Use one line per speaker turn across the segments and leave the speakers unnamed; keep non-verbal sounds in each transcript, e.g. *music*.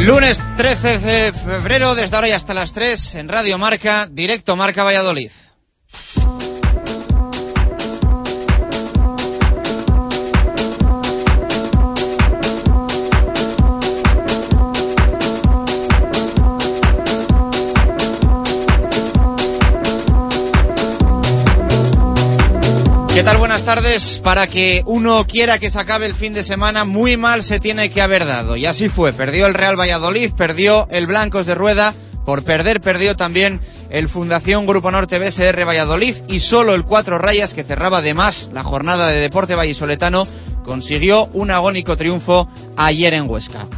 Lunes 13 de febrero, desde ahora y hasta las 3, en Radio Marca, directo Marca Valladolid. ¿Qué tal? Buenas tardes. Para que uno quiera que se acabe el fin de semana, muy mal se tiene que haber dado. Y así fue. Perdió el Real Valladolid, perdió el Blancos de Rueda. Por perder, perdió también el Fundación Grupo Norte BSR Valladolid. Y solo el Cuatro Rayas, que cerraba además la jornada de deporte vallisoletano, consiguió un agónico triunfo ayer en Huesca.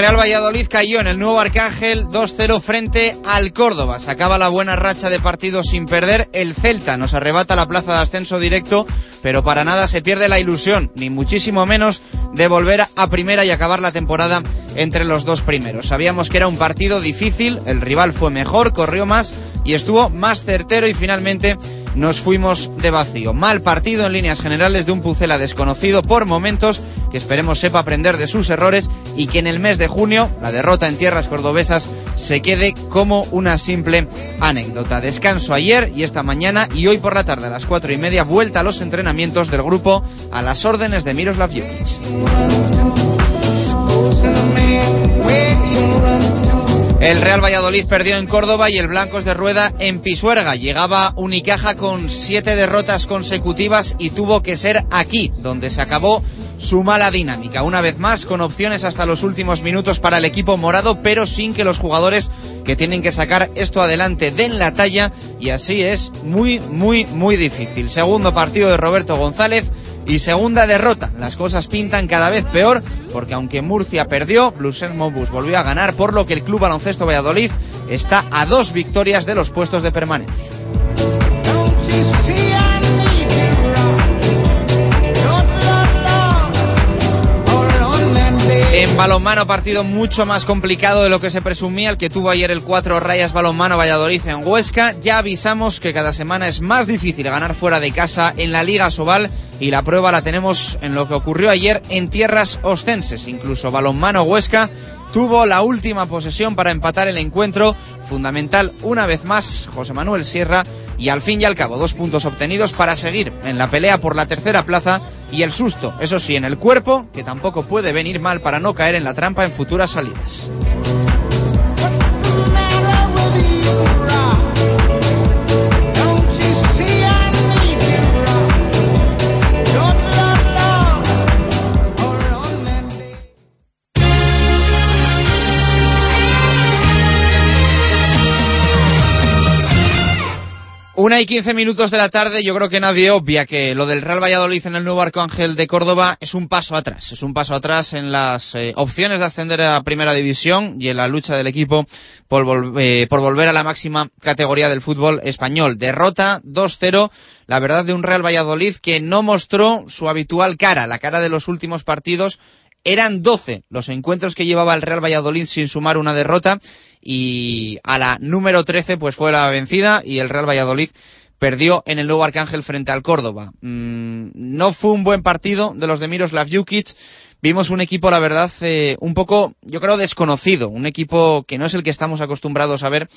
Real Valladolid cayó en el nuevo Arcángel 2-0 frente al Córdoba. Sacaba la buena racha de partidos sin perder. El Celta nos arrebata la plaza de ascenso directo, pero para nada se pierde la ilusión, ni muchísimo menos de volver a primera y acabar la temporada entre los dos primeros. Sabíamos que era un partido difícil, el rival fue mejor, corrió más y estuvo más certero y finalmente nos fuimos de vacío. Mal partido en líneas generales de un Pucela desconocido por momentos, que esperemos sepa aprender de sus errores y que en el mes de junio la derrota en tierras cordobesas se quede como una simple anécdota. Descanso ayer y esta mañana y hoy por la tarde a las cuatro y media vuelta a los entrenamientos del grupo a las órdenes de Miroslav Jukic. El Real Valladolid perdió en Córdoba y el Blancos de Rueda en Pisuerga. Llegaba Unicaja con siete derrotas consecutivas y tuvo que ser aquí donde se acabó su mala dinámica. Una vez más, con opciones hasta los últimos minutos para el equipo morado, pero sin que los jugadores que tienen que sacar esto adelante den la talla y así es muy, muy, muy difícil. Segundo partido de Roberto González y segunda derrota. Las cosas pintan cada vez peor porque aunque Murcia perdió, Blues Mobus volvió a ganar, por lo que el Club Baloncesto Valladolid está a dos victorias de los puestos de permanencia. En balonmano partido mucho más complicado de lo que se presumía, el que tuvo ayer el 4 Rayas Balonmano Valladolid en Huesca. Ya avisamos que cada semana es más difícil ganar fuera de casa en la Liga Sobal y la prueba la tenemos en lo que ocurrió ayer en tierras ostenses. Incluso balonmano Huesca tuvo la última posesión para empatar el encuentro. Fundamental una vez más José Manuel Sierra y al fin y al cabo dos puntos obtenidos para seguir en la pelea por la tercera plaza y el susto, eso sí, en el cuerpo, que tampoco puede venir mal para no caer en la trampa en futuras salidas. Una y quince minutos de la tarde, yo creo que nadie obvia que lo del Real Valladolid en el nuevo Arcángel de Córdoba es un paso atrás. Es un paso atrás en las eh, opciones de ascender a Primera División y en la lucha del equipo por, eh, por volver a la máxima categoría del fútbol español. Derrota 2-0, la verdad, de un Real Valladolid que no mostró su habitual cara, la cara de los últimos partidos. Eran 12 los encuentros que llevaba el Real Valladolid sin sumar una derrota y a la número 13 pues fue la vencida y el Real Valladolid perdió en el nuevo Arcángel frente al Córdoba. Mm, no fue un buen partido de los de Miroslav Jukic. Vimos un equipo, la verdad, eh, un poco, yo creo, desconocido. Un equipo que no es el que estamos acostumbrados a ver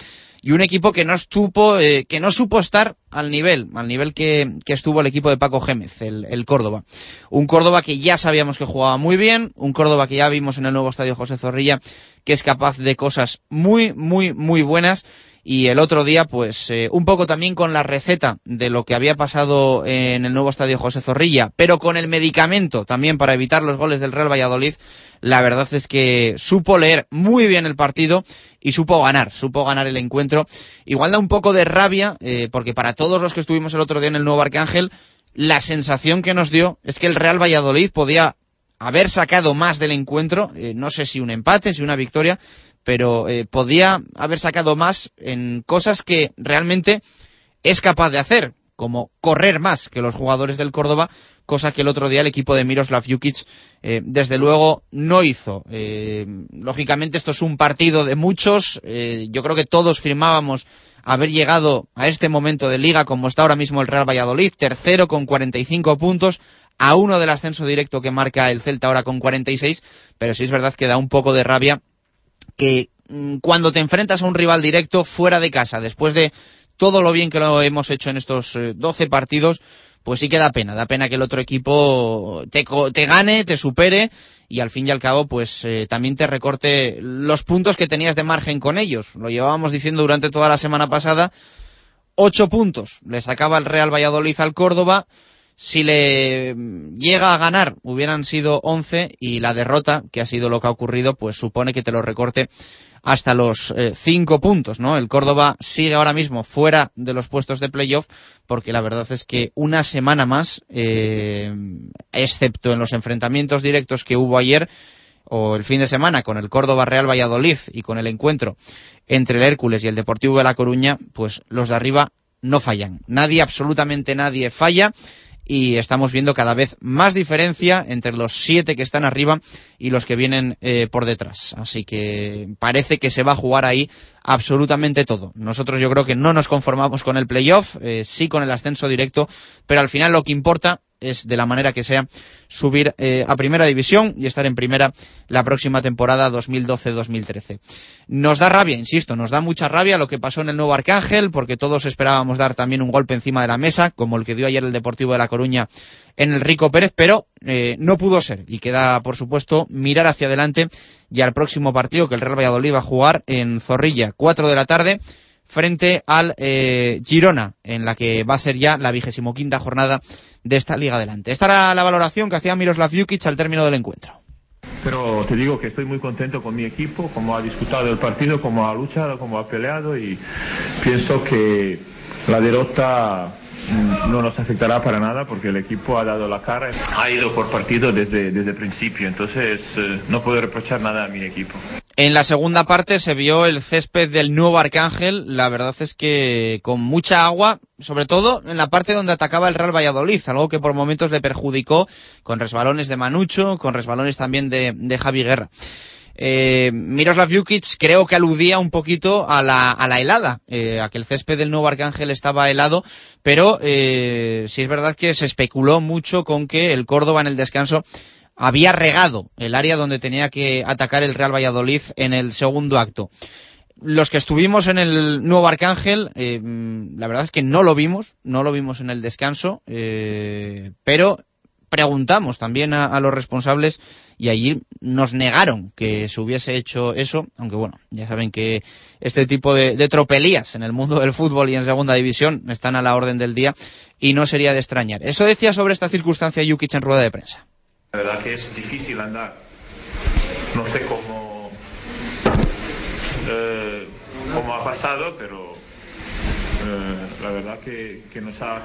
y un equipo que no estuvo, eh, que no supo estar al nivel, al nivel que, que estuvo el equipo de Paco Gémez, el, el, Córdoba. Un Córdoba que ya sabíamos que jugaba muy bien, un Córdoba que ya vimos en el nuevo estadio José Zorrilla que es capaz de cosas muy, muy, muy buenas y el otro día, pues eh, un poco también con la receta de lo que había pasado en el nuevo estadio José Zorrilla, pero con el medicamento también para evitar los goles del Real Valladolid, la verdad es que supo leer muy bien el partido y supo ganar, supo ganar el encuentro. Igual da un poco de rabia, eh, porque para todos los que estuvimos el otro día en el nuevo Arcángel, la sensación que nos dio es que el Real Valladolid podía haber sacado más del encuentro, eh, no sé si un empate, si una victoria, pero eh, podía haber sacado más en cosas que realmente es capaz de hacer, como correr más que los jugadores del Córdoba, cosa que el otro día el equipo de Miroslav Jukic eh, desde luego no hizo. Eh, lógicamente esto es un partido de muchos, yo creo que todos firmábamos haber llegado a este momento de liga como está ahora mismo el Real Valladolid, tercero con 45 puntos, a uno del ascenso directo que marca el Celta ahora con 46, pero sí es verdad que da un poco de rabia que mm, cuando te enfrentas a un rival directo fuera de casa, después de todo lo bien que lo hemos hecho en estos 12 eh, partidos, pues sí que da pena, da pena que el otro equipo te, te gane, te supere y al fin y al cabo pues eh, también te recorte los puntos que tenías de margen con ellos. Lo llevábamos diciendo durante toda la semana pasada, ocho puntos le sacaba el Real Valladolid al Córdoba, si le llega a ganar hubieran sido 11 y la derrota, que ha sido lo que ha ocurrido, pues supone que te lo recorte hasta los 5 eh, puntos, ¿no? El Córdoba sigue ahora mismo fuera de los puestos de playoff porque la verdad es que una semana más, eh, excepto en los enfrentamientos directos que hubo ayer, o el fin de semana con el Córdoba Real Valladolid y con el encuentro entre el Hércules y el Deportivo de La Coruña, pues los de arriba no fallan. Nadie, absolutamente nadie falla y estamos viendo cada vez más diferencia entre los siete que están arriba y los que vienen eh, por detrás. Así que parece que se va a jugar ahí absolutamente todo. Nosotros yo creo que no nos conformamos con el playoff, eh, sí con el ascenso directo, pero al final lo que importa es de la manera que sea subir eh, a primera división y estar en primera la próxima temporada 2012-2013. Nos da rabia, insisto, nos da mucha rabia lo que pasó en el nuevo Arcángel porque todos esperábamos dar también un golpe encima de la mesa como el que dio ayer el Deportivo de La Coruña en el Rico Pérez, pero eh, no pudo ser y queda por supuesto mirar hacia adelante y al próximo partido que el Real Valladolid va a jugar en Zorrilla, 4 de la tarde frente al eh, Girona, en la que va a ser ya la vigésimo quinta jornada de esta liga adelante. Esta era la valoración que hacía Miroslav Jukic al término del encuentro.
Pero te digo que estoy muy contento con mi equipo, como ha disputado el partido, como ha luchado, como ha peleado y pienso que la derrota no nos afectará para nada porque el equipo ha dado la cara, ha ido por partido desde, desde el principio, entonces eh, no puedo reprochar nada a mi equipo.
En la segunda parte se vio el césped del nuevo Arcángel. La verdad es que con mucha agua, sobre todo en la parte donde atacaba el Real Valladolid, algo que por momentos le perjudicó con resbalones de Manucho, con resbalones también de, Javi Guerra. Eh, Miroslav Jukic creo que aludía un poquito a la, helada, eh, a que el césped del nuevo Arcángel estaba helado, pero eh, sí es verdad que se especuló mucho con que el Córdoba en el descanso había regado el área donde tenía que atacar el Real Valladolid en el segundo acto. Los que estuvimos en el Nuevo Arcángel, eh, la verdad es que no lo vimos, no lo vimos en el descanso, eh, pero preguntamos también a, los responsables y allí nos negaron que se hubiese hecho eso, aunque bueno, ya saben que este tipo de, tropelías en el mundo del fútbol y en segunda división están a la orden del día y no sería de extrañar. Eso decía sobre esta circunstancia Jukic en rueda de prensa.
La verdad que es difícil andar. No sé cómo, eh, cómo ha pasado, pero eh, la verdad que, que nos ha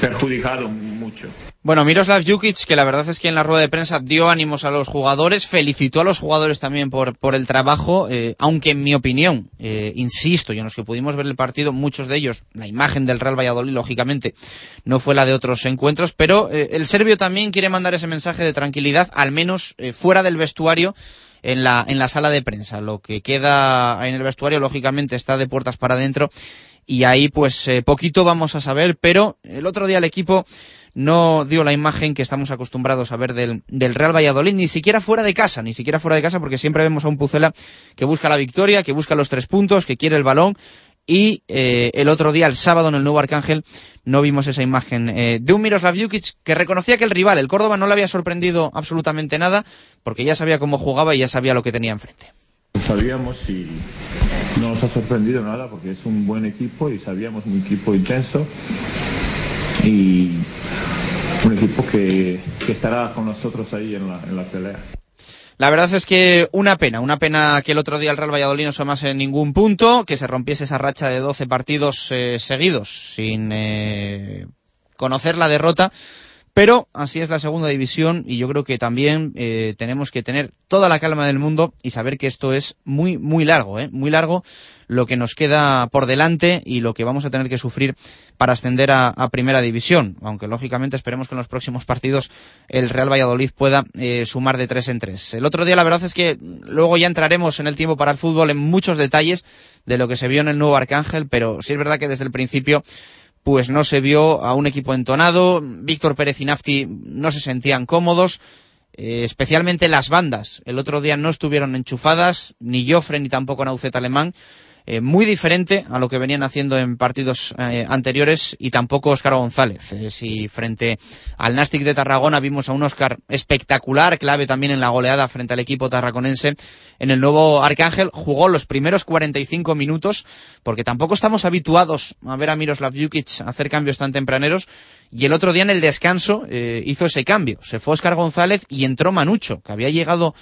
perjudicado mucho.
Bueno, Miroslav Jukic, que la verdad es que en la rueda de prensa dio ánimos a los jugadores, felicitó a los jugadores también por, por el trabajo, eh, aunque en mi opinión, eh, insisto, y en los que pudimos ver el partido, muchos de ellos, la imagen del Real Valladolid, lógicamente, no fue la de otros encuentros, pero eh, el serbio también quiere mandar ese mensaje de tranquilidad, al menos fuera del vestuario, en la, en la sala de prensa. Lo que queda en el vestuario, lógicamente, está de puertas para adentro y ahí pues eh, poquito vamos a saber, pero el otro día el equipo no dio la imagen que estamos acostumbrados a ver del, del, Real Valladolid, ni siquiera fuera de casa, ni siquiera fuera de casa, porque siempre vemos a un Pucela que busca la victoria, que busca los tres puntos, que quiere el balón, y eh, el otro día, el sábado, en el Nuevo Arcángel, no vimos esa imagen eh, de un Miroslav Jukic que reconocía que el rival, el Córdoba, no le había sorprendido absolutamente nada, porque ya sabía cómo jugaba y ya sabía lo que tenía enfrente.
Sabíamos y no nos ha sorprendido nada porque es un buen equipo y sabíamos un equipo intenso y un equipo que, estará con nosotros ahí en la, en la pelea.
La verdad es que una pena, una pena que el otro día el Real Valladolid no sumase en ningún punto, que se rompiese esa racha de 12 partidos eh, seguidos sin eh, conocer la derrota. Pero así es la segunda división y yo creo que también eh, tenemos que tener toda la calma del mundo y saber que esto es muy, muy largo, ¿eh? muy largo lo que nos queda por delante y lo que vamos a tener que sufrir para ascender a, primera división. Aunque lógicamente esperemos que en los próximos partidos el Real Valladolid pueda eh, sumar de tres en tres. El otro día la verdad es que luego ya entraremos en el tiempo para el fútbol en muchos detalles de lo que se vio en el nuevo Arcángel, pero sí es verdad que desde el principio pues no se vio a un equipo entonado. Víctor Pérez y Nafti no se sentían cómodos, eh, especialmente las bandas. El otro día no estuvieron enchufadas, ni Joffre ni tampoco Naucet Alemán. Eh, muy diferente a lo que venían haciendo en partidos eh, anteriores y tampoco Óscar González. Eh, si frente al Nastic de Tarragona vimos a un Óscar espectacular, clave también en la goleada frente al equipo tarraconense, en el nuevo Arcángel jugó los primeros 45 minutos porque tampoco estamos habituados a ver a Miroslav Jukic hacer cambios tan tempraneros y el otro día en el descanso hizo ese cambio. Se fue Óscar González y entró Manucho, que había llegado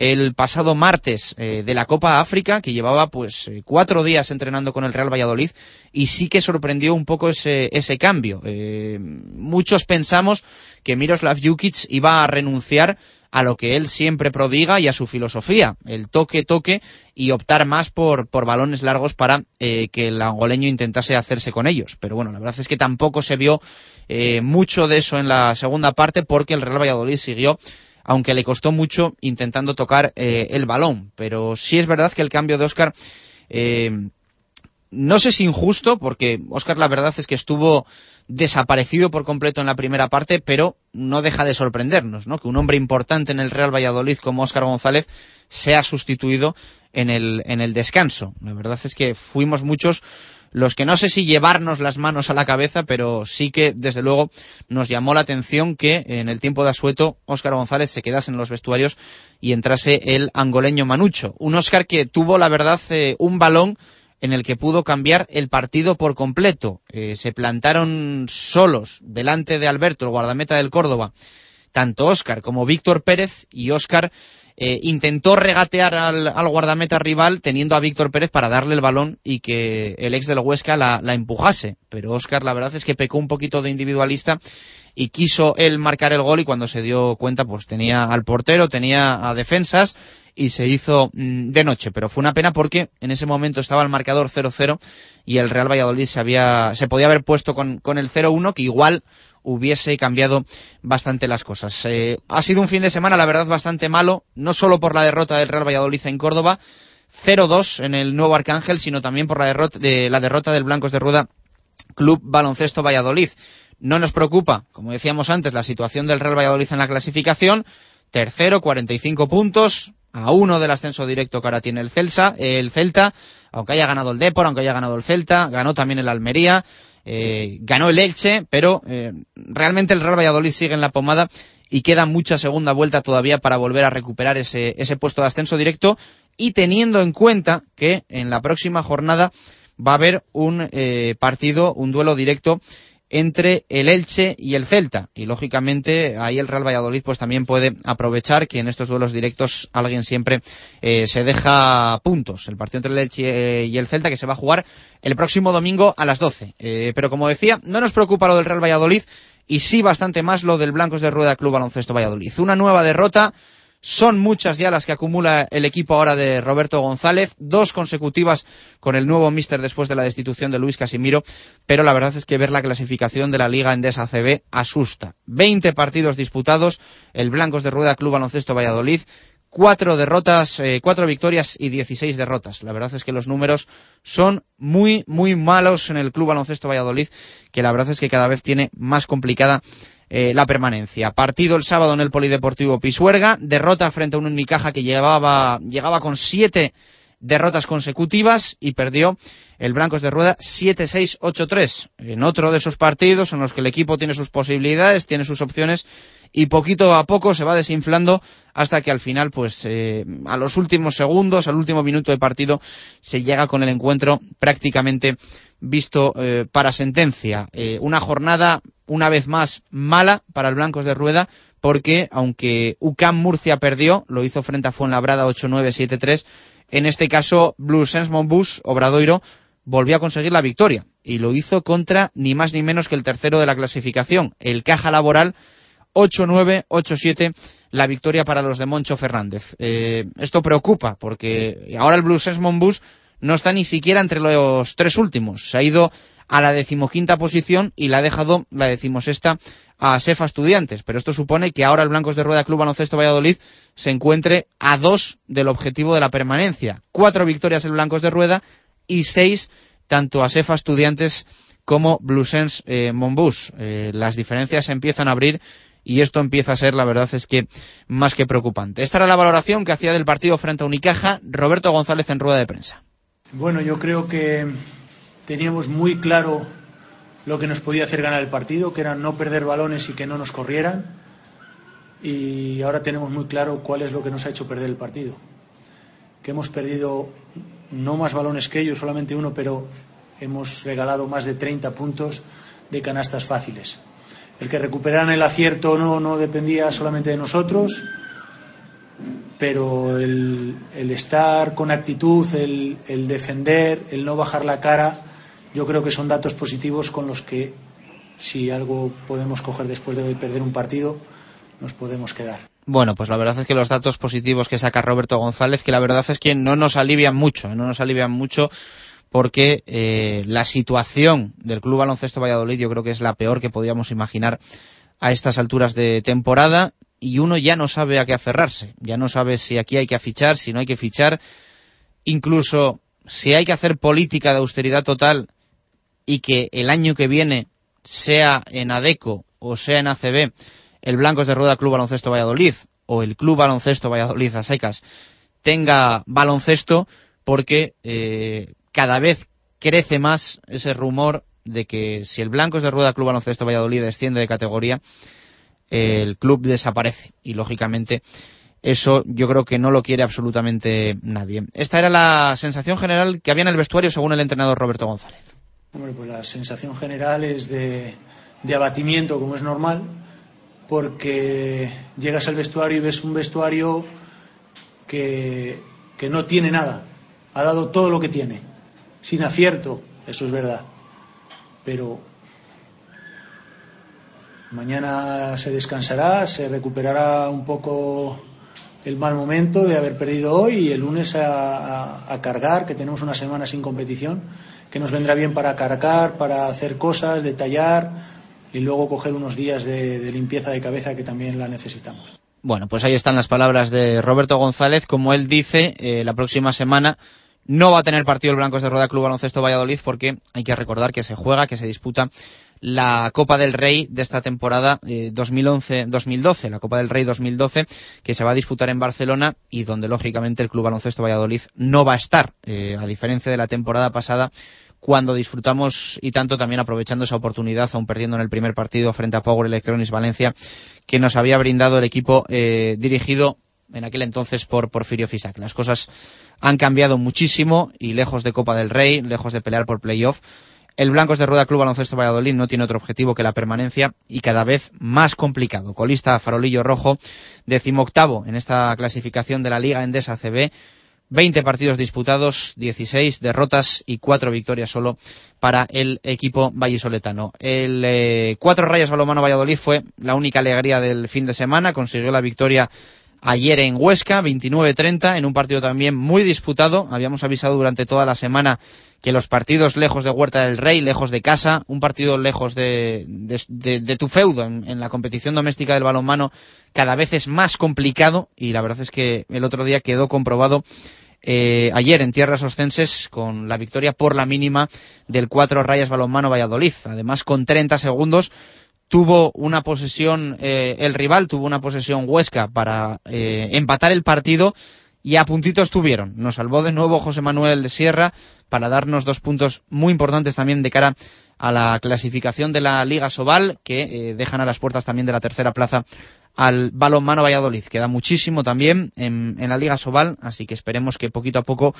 el pasado martes eh, de la Copa África, que llevaba pues eh, cuatro días entrenando con el Real Valladolid y sí que sorprendió un poco ese, ese cambio. Eh, muchos pensamos que Miroslav Jukic iba a renunciar a lo que él siempre prodiga y a su filosofía, el toque, toque y optar más por, por balones largos para que el angoleño intentase hacerse con ellos. Pero bueno, la verdad es que tampoco se vio mucho de eso en la segunda parte porque el Real Valladolid siguió aunque le costó mucho intentando tocar eh, el balón. Pero sí es verdad que el cambio de Oscar, eh, no sé si injusto, porque Oscar la verdad es que estuvo desaparecido por completo en la primera parte, pero no deja de sorprendernos, ¿no? Que un hombre importante en el Real Valladolid como Oscar González sea sustituido en el, en el descanso. La verdad es que fuimos muchos los que no sé si llevarnos las manos a la cabeza, pero sí que desde luego nos llamó la atención que en el tiempo de asueto Óscar González se quedase en los vestuarios y entrase el angoleño Manucho. Un Óscar que tuvo, la verdad, eh, un balón en el que pudo cambiar el partido por completo. Eh, se plantaron solos delante de Alberto, el guardameta del Córdoba, tanto Óscar como Víctor Pérez y Óscar eh, intentó regatear al, guardameta rival teniendo a Víctor Pérez para darle el balón y que el ex del Huesca la, empujase. Pero Oscar la verdad es que pecó un poquito de individualista y quiso él marcar el gol y cuando se dio cuenta pues tenía al portero, tenía a defensas y se hizo mm, de noche, pero fue una pena porque en ese momento estaba el marcador 0-0 y el Real Valladolid se había se podía haber puesto con, con el 0-1 que igual hubiese cambiado bastante las cosas. Eh, ha sido un fin de semana, la verdad, bastante malo, no solo por la derrota del Real Valladolid en Córdoba, 0-2 en el nuevo Arcángel, sino también por la derrota, de, la derrota del Blancos de Rueda Club Baloncesto Valladolid. No nos preocupa, como decíamos antes, la situación del Real Valladolid en la clasificación. Tercero, 45 puntos, a uno del ascenso directo que ahora tiene el Celsa, el Celta, aunque haya ganado el Depor, aunque haya ganado el Celta, ganó también el Almería, eh, ganó el Elche, pero eh, realmente el Real Valladolid sigue en la pomada y queda mucha segunda vuelta todavía para volver a recuperar ese, ese puesto de ascenso directo y teniendo en cuenta que en la próxima jornada va a haber un eh, partido, un duelo directo entre el Elche y el Celta. Y lógicamente ahí el Real Valladolid pues también puede aprovechar que en estos duelos directos alguien siempre eh, se deja puntos. El partido entre el Elche y el Celta que se va a jugar el próximo domingo a las 12. Eh, pero como decía, no nos preocupa lo del Real Valladolid y sí bastante más lo del Blancos de Rueda Club Baloncesto Valladolid. Una nueva derrota son muchas ya las que acumula el equipo ahora de Roberto González, dos consecutivas con el nuevo míster después de la destitución de Luis Casimiro, pero la verdad es que ver la clasificación de la Liga Endesa CB asusta. Veinte partidos disputados, el Blancos de Rueda Club Baloncesto Valladolid, cuatro derrotas, eh, cuatro victorias y dieciséis derrotas. La verdad es que los números son muy, muy malos en el Club Baloncesto Valladolid, que la verdad es que cada vez tiene más complicada eh, la permanencia. Partido el sábado en el Polideportivo Pisuerga, derrota frente a un Unicaja que llevaba, llegaba con siete derrotas consecutivas y perdió el Blancos de Rueda 7-6-8-3. En otro de esos partidos en los que el equipo tiene sus posibilidades, tiene sus opciones y poquito a poco se va desinflando hasta que al final, pues eh, a los últimos segundos, al último minuto de partido, se llega con el encuentro prácticamente visto eh, para sentencia. Una jornada, una vez más, mala para el Blancos de Rueda, porque aunque UCAM Murcia perdió, lo hizo frente a Fuenlabrada 8-9-7-3, en este caso Blue Sense Monbus, Obradoiro, volvió a conseguir la victoria y lo hizo contra ni más ni menos que el tercero de la clasificación, el Caja Laboral 8-9, 8-7 la victoria para los de Moncho Fernández. Eh, esto preocupa porque ahora el Blue Sense Monbus no está ni siquiera entre los tres últimos. Se ha ido a la decimoquinta posición y la ha dejado la decimosexta a Sefa Estudiantes. Pero esto supone que ahora el Blancos de Rueda Club Baloncesto Valladolid se encuentre a dos del objetivo de la permanencia. Cuatro victorias en Blancos de Rueda y seis tanto a Sefa Estudiantes como Bluesens eh, Monbus. Eh, las diferencias se empiezan a abrir y esto empieza a ser, la verdad es que más que preocupante. Esta era la valoración que hacía del partido frente a Unicaja Roberto González en rueda de prensa.
Bueno, yo creo que teníamos muy claro lo que nos podía hacer ganar el partido, que era no perder balones y que no nos corrieran. Y ahora tenemos muy claro cuál es lo que nos ha hecho perder el partido. Que hemos perdido no más balones que ellos, solamente uno, pero hemos regalado más de 30 puntos de canastas fáciles. El que recuperaran el acierto o no, no dependía solamente de nosotros, pero el, estar con actitud, el, el, defender, el no bajar la cara, yo creo que son datos positivos con los que, si algo podemos coger después de perder un partido, nos podemos quedar.
Bueno, pues la verdad es que los datos positivos que saca Roberto González, que la verdad es que no nos alivian mucho, no nos alivian mucho porque eh, la situación del Club Baloncesto Valladolid yo creo que es la peor que podíamos imaginar a estas alturas de temporada y uno ya no sabe a qué aferrarse, ya no sabe si aquí hay que fichar, si no hay que fichar, incluso si hay que hacer política de austeridad total y que el año que viene sea en ADECO o sea en ACB el Blancos de Rueda Club Baloncesto Valladolid o el Club Baloncesto Valladolid a tenga baloncesto porque eh, cada vez crece más ese rumor de que si el Blancos de Rueda Club Baloncesto Valladolid desciende de categoría el club desaparece y lógicamente eso yo creo que no lo quiere absolutamente nadie. Esta era la sensación general que había en el vestuario según el entrenador Roberto González.
Hombre, pues la sensación general es de, abatimiento, como es normal, porque llegas al vestuario y ves un vestuario que, que no tiene nada, ha dado todo lo que tiene, sin acierto, eso es verdad, pero Mañana se descansará, se recuperará un poco el mal momento de haber perdido hoy y el lunes a, cargar, que tenemos una semana sin competición, que nos vendrá bien para cargar, para hacer cosas, detallar y luego coger unos días de, limpieza de cabeza que también la necesitamos.
Bueno, pues ahí están las palabras de Roberto González. Como él dice, eh, la próxima semana no va a tener partido el Blancos de Rueda Club Baloncesto Valladolid porque hay que recordar que se juega, que se disputa la Copa del Rey de esta temporada 2011-2012, eh, la Copa del Rey 2012, que se va a disputar en Barcelona y donde lógicamente el Club Baloncesto Valladolid no va a estar, eh, a diferencia de la temporada pasada cuando disfrutamos y tanto también aprovechando esa oportunidad, aún perdiendo en el primer partido frente a Power Electronics Valencia, que nos había brindado el equipo eh, dirigido en aquel entonces por Porfirio Fisac. Las cosas han cambiado muchísimo y lejos de Copa del Rey, lejos de pelear por playoff, el Blancos de Rueda Club Baloncesto Valladolid no tiene otro objetivo que la permanencia y cada vez más complicado. Colista Farolillo Rojo, decimoctavo en esta clasificación de la Liga Endesa CB. 20 partidos disputados, 16 derrotas y 4 victorias solo para el equipo vallisoletano. El eh, cuatro rayas balomano Valladolid fue la única alegría del fin de semana, consiguió la victoria ayer en Huesca, 29-30, en un partido también muy disputado. Habíamos avisado durante toda la semana que los partidos lejos de Huerta del Rey, lejos de casa, un partido lejos de, de, tu feudo en, la competición doméstica del balonmano cada vez es más complicado y la verdad es que el otro día quedó comprobado eh, ayer en tierras oscenses con la victoria por la mínima del cuatro rayas balonmano Valladolid. Además, con 30 segundos tuvo una posesión, eh, el rival tuvo una posesión huesca para eh, empatar el partido y a puntito estuvieron. Nos salvó de nuevo José Manuel Sierra para darnos dos puntos muy importantes también de cara a la clasificación de la Liga Sobal, que eh, dejan a las puertas también de la tercera plaza al balonmano Valladolid. Queda muchísimo también en, en, la Liga Sobal, así que esperemos que poquito a poco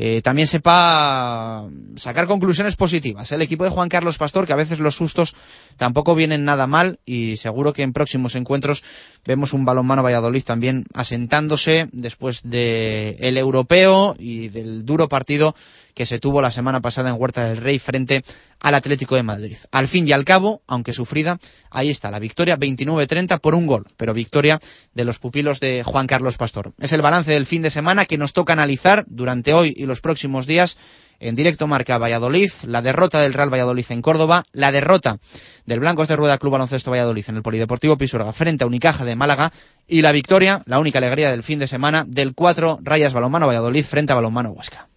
eh, también sepa sacar conclusiones positivas. El equipo de Juan Carlos Pastor, que a veces los sustos tampoco vienen nada mal y seguro que en próximos encuentros vemos un balonmano Valladolid también asentándose después del el europeo y del duro partido que se tuvo la semana pasada en Huerta del Rey frente al Atlético de Madrid. Al fin y al cabo, aunque sufrida, ahí está la victoria 29-30 por un gol, pero victoria de los pupilos de Juan Carlos Pastor. Es el balance del fin de semana que nos toca analizar durante hoy y los próximos días en directo marca Valladolid, la derrota del Real Valladolid en Córdoba, la derrota del Blancos de Rueda Club Baloncesto Valladolid en el Polideportivo Pisuerga frente a Unicaja de Málaga y la victoria, la única alegría del fin de semana, del 4 Rayas Balonmano Valladolid frente a Balonmano Huesca.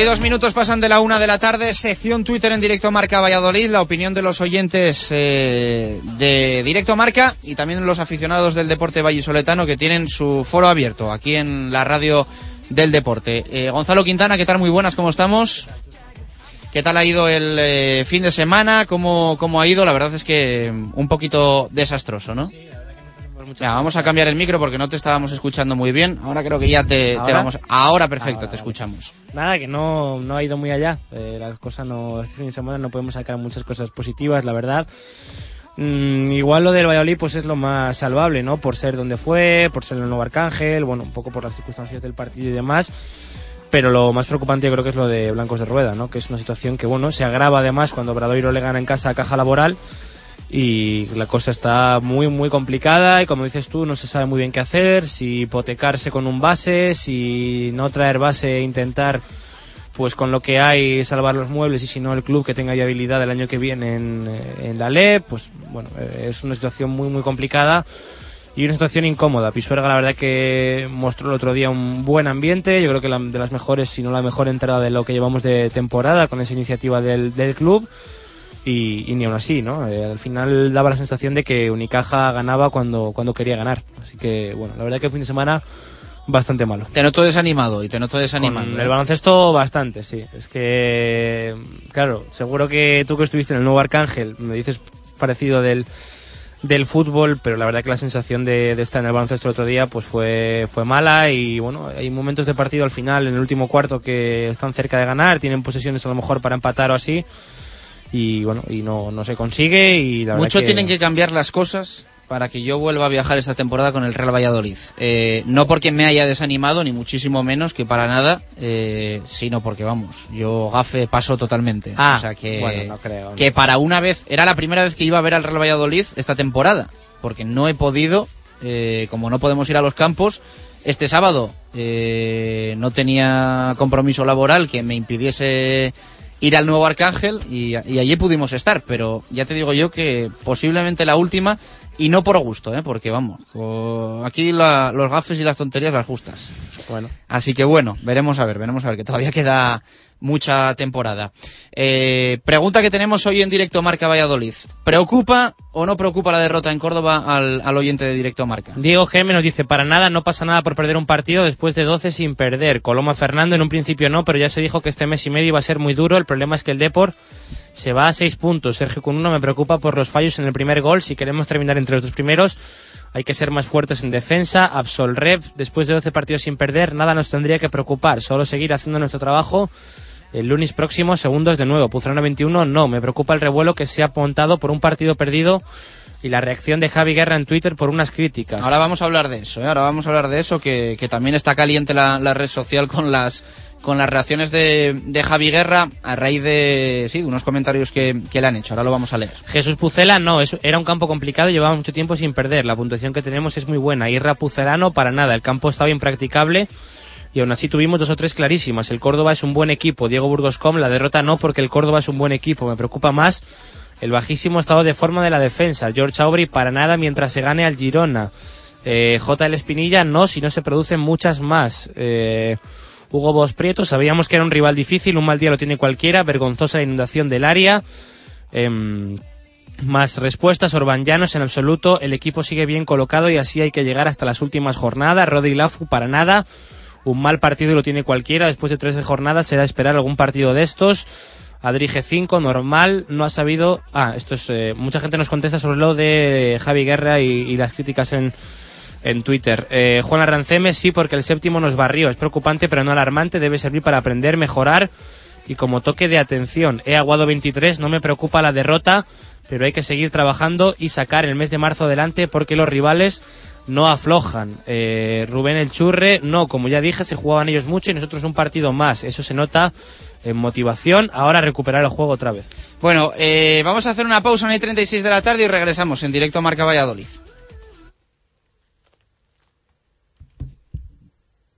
Dos minutos pasan de la una de la tarde, sección Twitter en directo Marca Valladolid, la opinión de los oyentes eh, de directo Marca y también los aficionados del deporte vallisoletano que tienen su foro abierto aquí en la radio del deporte. Eh, Gonzalo Quintana, ¿qué tal? Muy buenas, ¿cómo estamos? ¿Qué tal ha ido el eh, fin de semana? ¿Cómo, ¿Cómo ha ido? La verdad es que un poquito desastroso, ¿no? Ya, vamos a cambiar el micro porque no te estábamos escuchando muy bien. Ahora creo que ya te,
¿Ahora?
vamos. Ahora perfecto,
Ahora,
te escuchamos.
Nada, que no, no ha ido muy allá. Eh, las cosas no, este fin de semana no podemos sacar muchas cosas positivas, la verdad. Mm, igual lo del Valladolid pues es lo más salvable, ¿no? Por ser donde fue, por ser el nuevo Arcángel, bueno, un poco por las circunstancias del partido y demás. Pero lo más preocupante yo creo que es lo de Blancos de Rueda, ¿no? Que es una situación que, bueno, se agrava además cuando Bradoiro le gana en casa a Caja Laboral y la cosa está muy muy complicada y como dices tú no se sabe muy bien qué hacer, si hipotecarse con un base, si no traer base e intentar pues con lo que hay salvar los muebles y si no el club que tenga viabilidad el año que viene en, la LEP, pues bueno, es una situación muy muy complicada y una situación incómoda. Pisuerga la verdad que mostró el otro día un buen ambiente, yo creo que la, de las mejores, si no la mejor entrada de lo que llevamos de temporada con esa iniciativa del, del club y, y ni aún así, ¿no? Eh, al final daba la sensación de que Unicaja ganaba cuando, cuando quería ganar. Así que, bueno, la verdad que el fin de semana bastante malo.
Te noto desanimado y te noto desanimado.
Con
¿eh?
el baloncesto bastante, sí. Es que, claro, seguro que tú que estuviste en el nuevo Arcángel me dices parecido del, del fútbol, pero la verdad que la sensación de, de estar en el baloncesto el otro día pues fue, fue mala y bueno, hay momentos de partido al final, en el último cuarto, que están cerca de ganar, tienen posesiones a lo mejor para empatar o así y bueno, y no, no se consigue y la
Mucho
que...
tienen que cambiar las cosas para que yo vuelva a viajar esta temporada con el Real Valladolid. Eh, no porque me haya desanimado, ni muchísimo menos, que para nada, eh, sino porque, vamos, yo gafe paso totalmente.
Ah,
o sea que,
bueno, no creo, no.
que para una vez, era la primera vez que iba a ver al Real Valladolid esta temporada, porque no he podido, eh, como no podemos ir a los campos, este sábado eh, no tenía compromiso laboral que me impidiese ir al nuevo Arcángel y, y allí pudimos estar, pero ya te digo yo que posiblemente la última y no por gusto, ¿eh? porque vamos, aquí la- los gafes y las tonterías las justas.
Bueno,
Así que bueno, veremos a ver, veremos a ver, que todavía queda mucha temporada. Eh, pregunta que tenemos hoy en directo Marca Valladolid. ¿Preocupa o no preocupa la derrota en Córdoba al, al oyente de directo Marca?
Diego Geme nos dice, para nada, no pasa nada por perder un partido después de 12 sin perder. Coloma Fernando en un principio no, pero ya se dijo que este mes y medio iba a ser muy duro. El problema es que el Depor se va a 6 puntos. Sergio Cununo me preocupa por los fallos en el primer gol. Si queremos terminar entre los dos primeros, hay que ser más fuertes en defensa. Absol Rep, después de 12 partidos sin perder, nada nos tendría que preocupar. Solo seguir haciendo nuestro trabajo. El lunes próximo, segundos de nuevo. Puzrana 21, no. Me preocupa el revuelo que se ha montado por un partido perdido y la reacción de Javi Guerra en Twitter por unas críticas.
Ahora vamos a hablar de eso, ¿eh? ahora vamos a hablar de eso, que, que también está caliente la, la, red social con las con las reacciones de, de, Javi Guerra a raíz de, sí, de unos comentarios que, que, le han hecho. Ahora lo vamos a leer.
Jesús Pucela, no, es, era un campo complicado y llevaba mucho tiempo sin perder. La puntuación que tenemos es muy buena. Irra Pucelano, para nada. El campo está bien practicable y aún así tuvimos dos o tres clarísimas. El Córdoba es un buen equipo. Diego Burgoscom, la derrota no porque el Córdoba es un buen equipo. Me preocupa más el bajísimo estado de forma de la defensa. George Aubry para nada mientras se gane al Girona. Eh, J. El Espinilla no, si no se producen muchas más. Eh, Hugo Bos Prieto, sabíamos que era un rival difícil, un mal día lo tiene cualquiera, vergonzosa inundación del área. Eh, más respuestas, Orban Llanos en absoluto, el equipo sigue bien colocado y así hay que llegar hasta las últimas jornadas. Rodi Lafu para nada, un mal partido lo tiene cualquiera, después de tres de jornadas será esperar algún partido de estos. Adri G5, normal, no ha sabido. Ah, esto es. Eh, mucha gente nos contesta sobre lo de Javi Guerra y, y las críticas en, en Twitter. Eh, Juan Arranceme, sí, porque el séptimo nos barrió. Es preocupante, pero no alarmante. Debe servir para aprender, mejorar y como toque de atención. He aguado 23, no me preocupa la derrota, pero hay que seguir trabajando y sacar el mes de marzo adelante porque los rivales no aflojan. Eh, Rubén El Churre, no, como ya dije, se jugaban ellos mucho y nosotros un partido más. Eso se nota en motivación. Ahora recuperar el juego otra vez.
Bueno, eh, vamos a hacer una pausa en el 36 de la tarde y regresamos en directo a Marca Valladolid.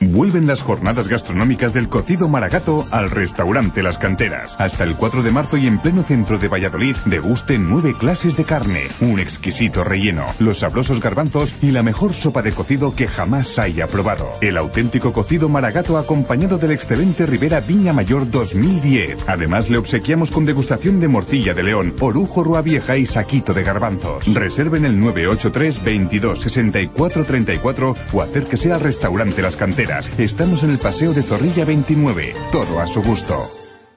Vuelven las jornadas gastronómicas del cocido maragato al restaurante Las Canteras. Hasta el 4 de marzo y en pleno centro de Valladolid, deguste nueve clases de carne, un exquisito relleno, los sabrosos garbanzos y la mejor sopa de cocido que jamás haya probado. El auténtico cocido maragato acompañado del excelente Ribera Viña Mayor 2010. Además, le obsequiamos con degustación de morcilla de león, orujo rua vieja y saquito de garbanzos. Reserven el 983 22 64 34 o acérquese al restaurante Las Canteras. Estamos en el Paseo de Zorrilla 29. Todo a su gusto.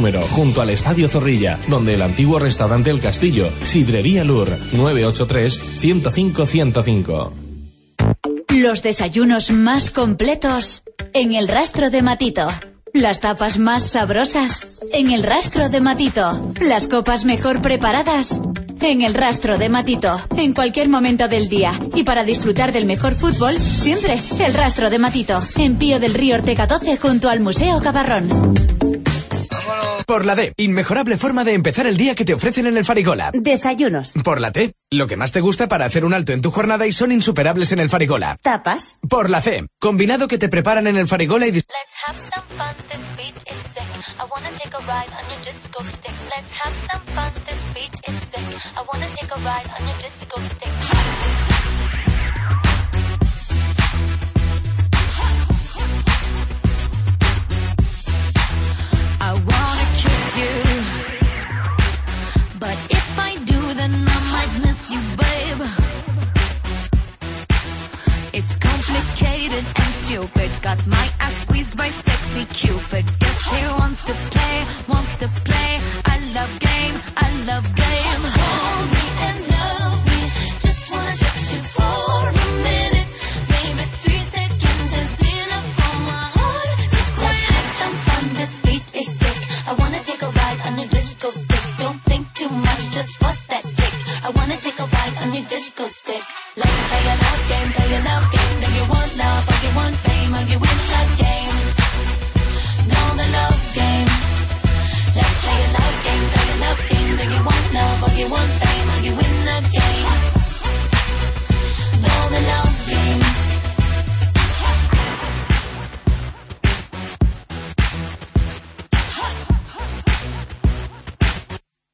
número, junto al Estadio Zorrilla, donde el antiguo restaurante El Castillo, Sidrería Lur, 983-105-105.
Los desayunos más completos en el rastro de Matito. Las tapas más sabrosas en el rastro de Matito. Las copas mejor preparadas en el rastro de Matito. En cualquier momento del día. Y para disfrutar del mejor fútbol, siempre el rastro de Matito. En Pío del Río Ortega 12 junto al Museo Cabarrón.
Por la D, inmejorable forma de empezar el día que te ofrecen en el Farigola.
Desayunos.
Por la T, lo que más te gusta para hacer un alto en tu jornada y son insuperables en el Farigola.
Tapas.
Por la C, combinado que te preparan en el Farigola y...
Let's have some fun, this beat is sick. I wanna take a ride on your disco stick. Let's have some fun, this beat is sick. I wanna take a ride on your disco stick.
But if I do, then I might miss you, babe. It's complicated and stupid. Got my ass squeezed by sexy Cupid. Guess he wants to play, wants to play. I love game, I love game.
Hold me and love me. Just wanna touch you for a just bust that kick. I wanna take a ride on your disco stick. Let's play a love game, play a love game. Do you want love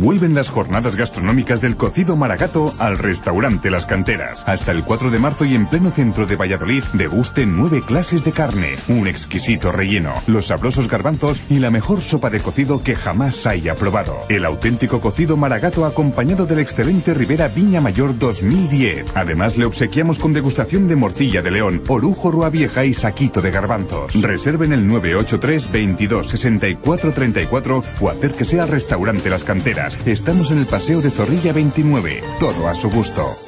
Vuelven las jornadas gastronómicas del cocido maragato al restaurante Las Canteras. Hasta el 4 de marzo y en pleno centro de Valladolid, deguste nueve clases de carne, un exquisito relleno, los sabrosos garbanzos y la mejor sopa de cocido que jamás haya probado. El auténtico cocido maragato acompañado del excelente Rivera Viña Mayor 2010. Además, le obsequiamos con degustación de morcilla de león, orujo rua vieja y saquito de garbanzos. Reserven el 983 22 64 34 o acérquese al restaurante Las Canteras. Estamos en el Paseo de Zorrilla 29. Todo a su gusto.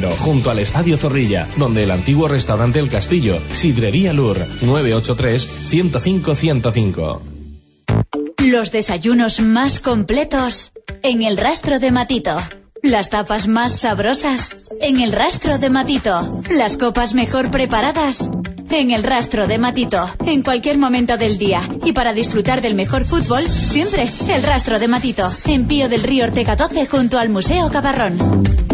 junto al Estadio Zorrilla, donde el antiguo restaurante El Castillo, Sidrería Lur, 983-105-105.
Los desayunos más completos en el rastro de Matito. Las tapas más sabrosas en el rastro de Matito. Las copas mejor preparadas en el rastro de Matito. En cualquier momento del día. Y para disfrutar del mejor fútbol, siempre el rastro de Matito. En Pío del Río Ortega 12 junto al Museo Cabarrón.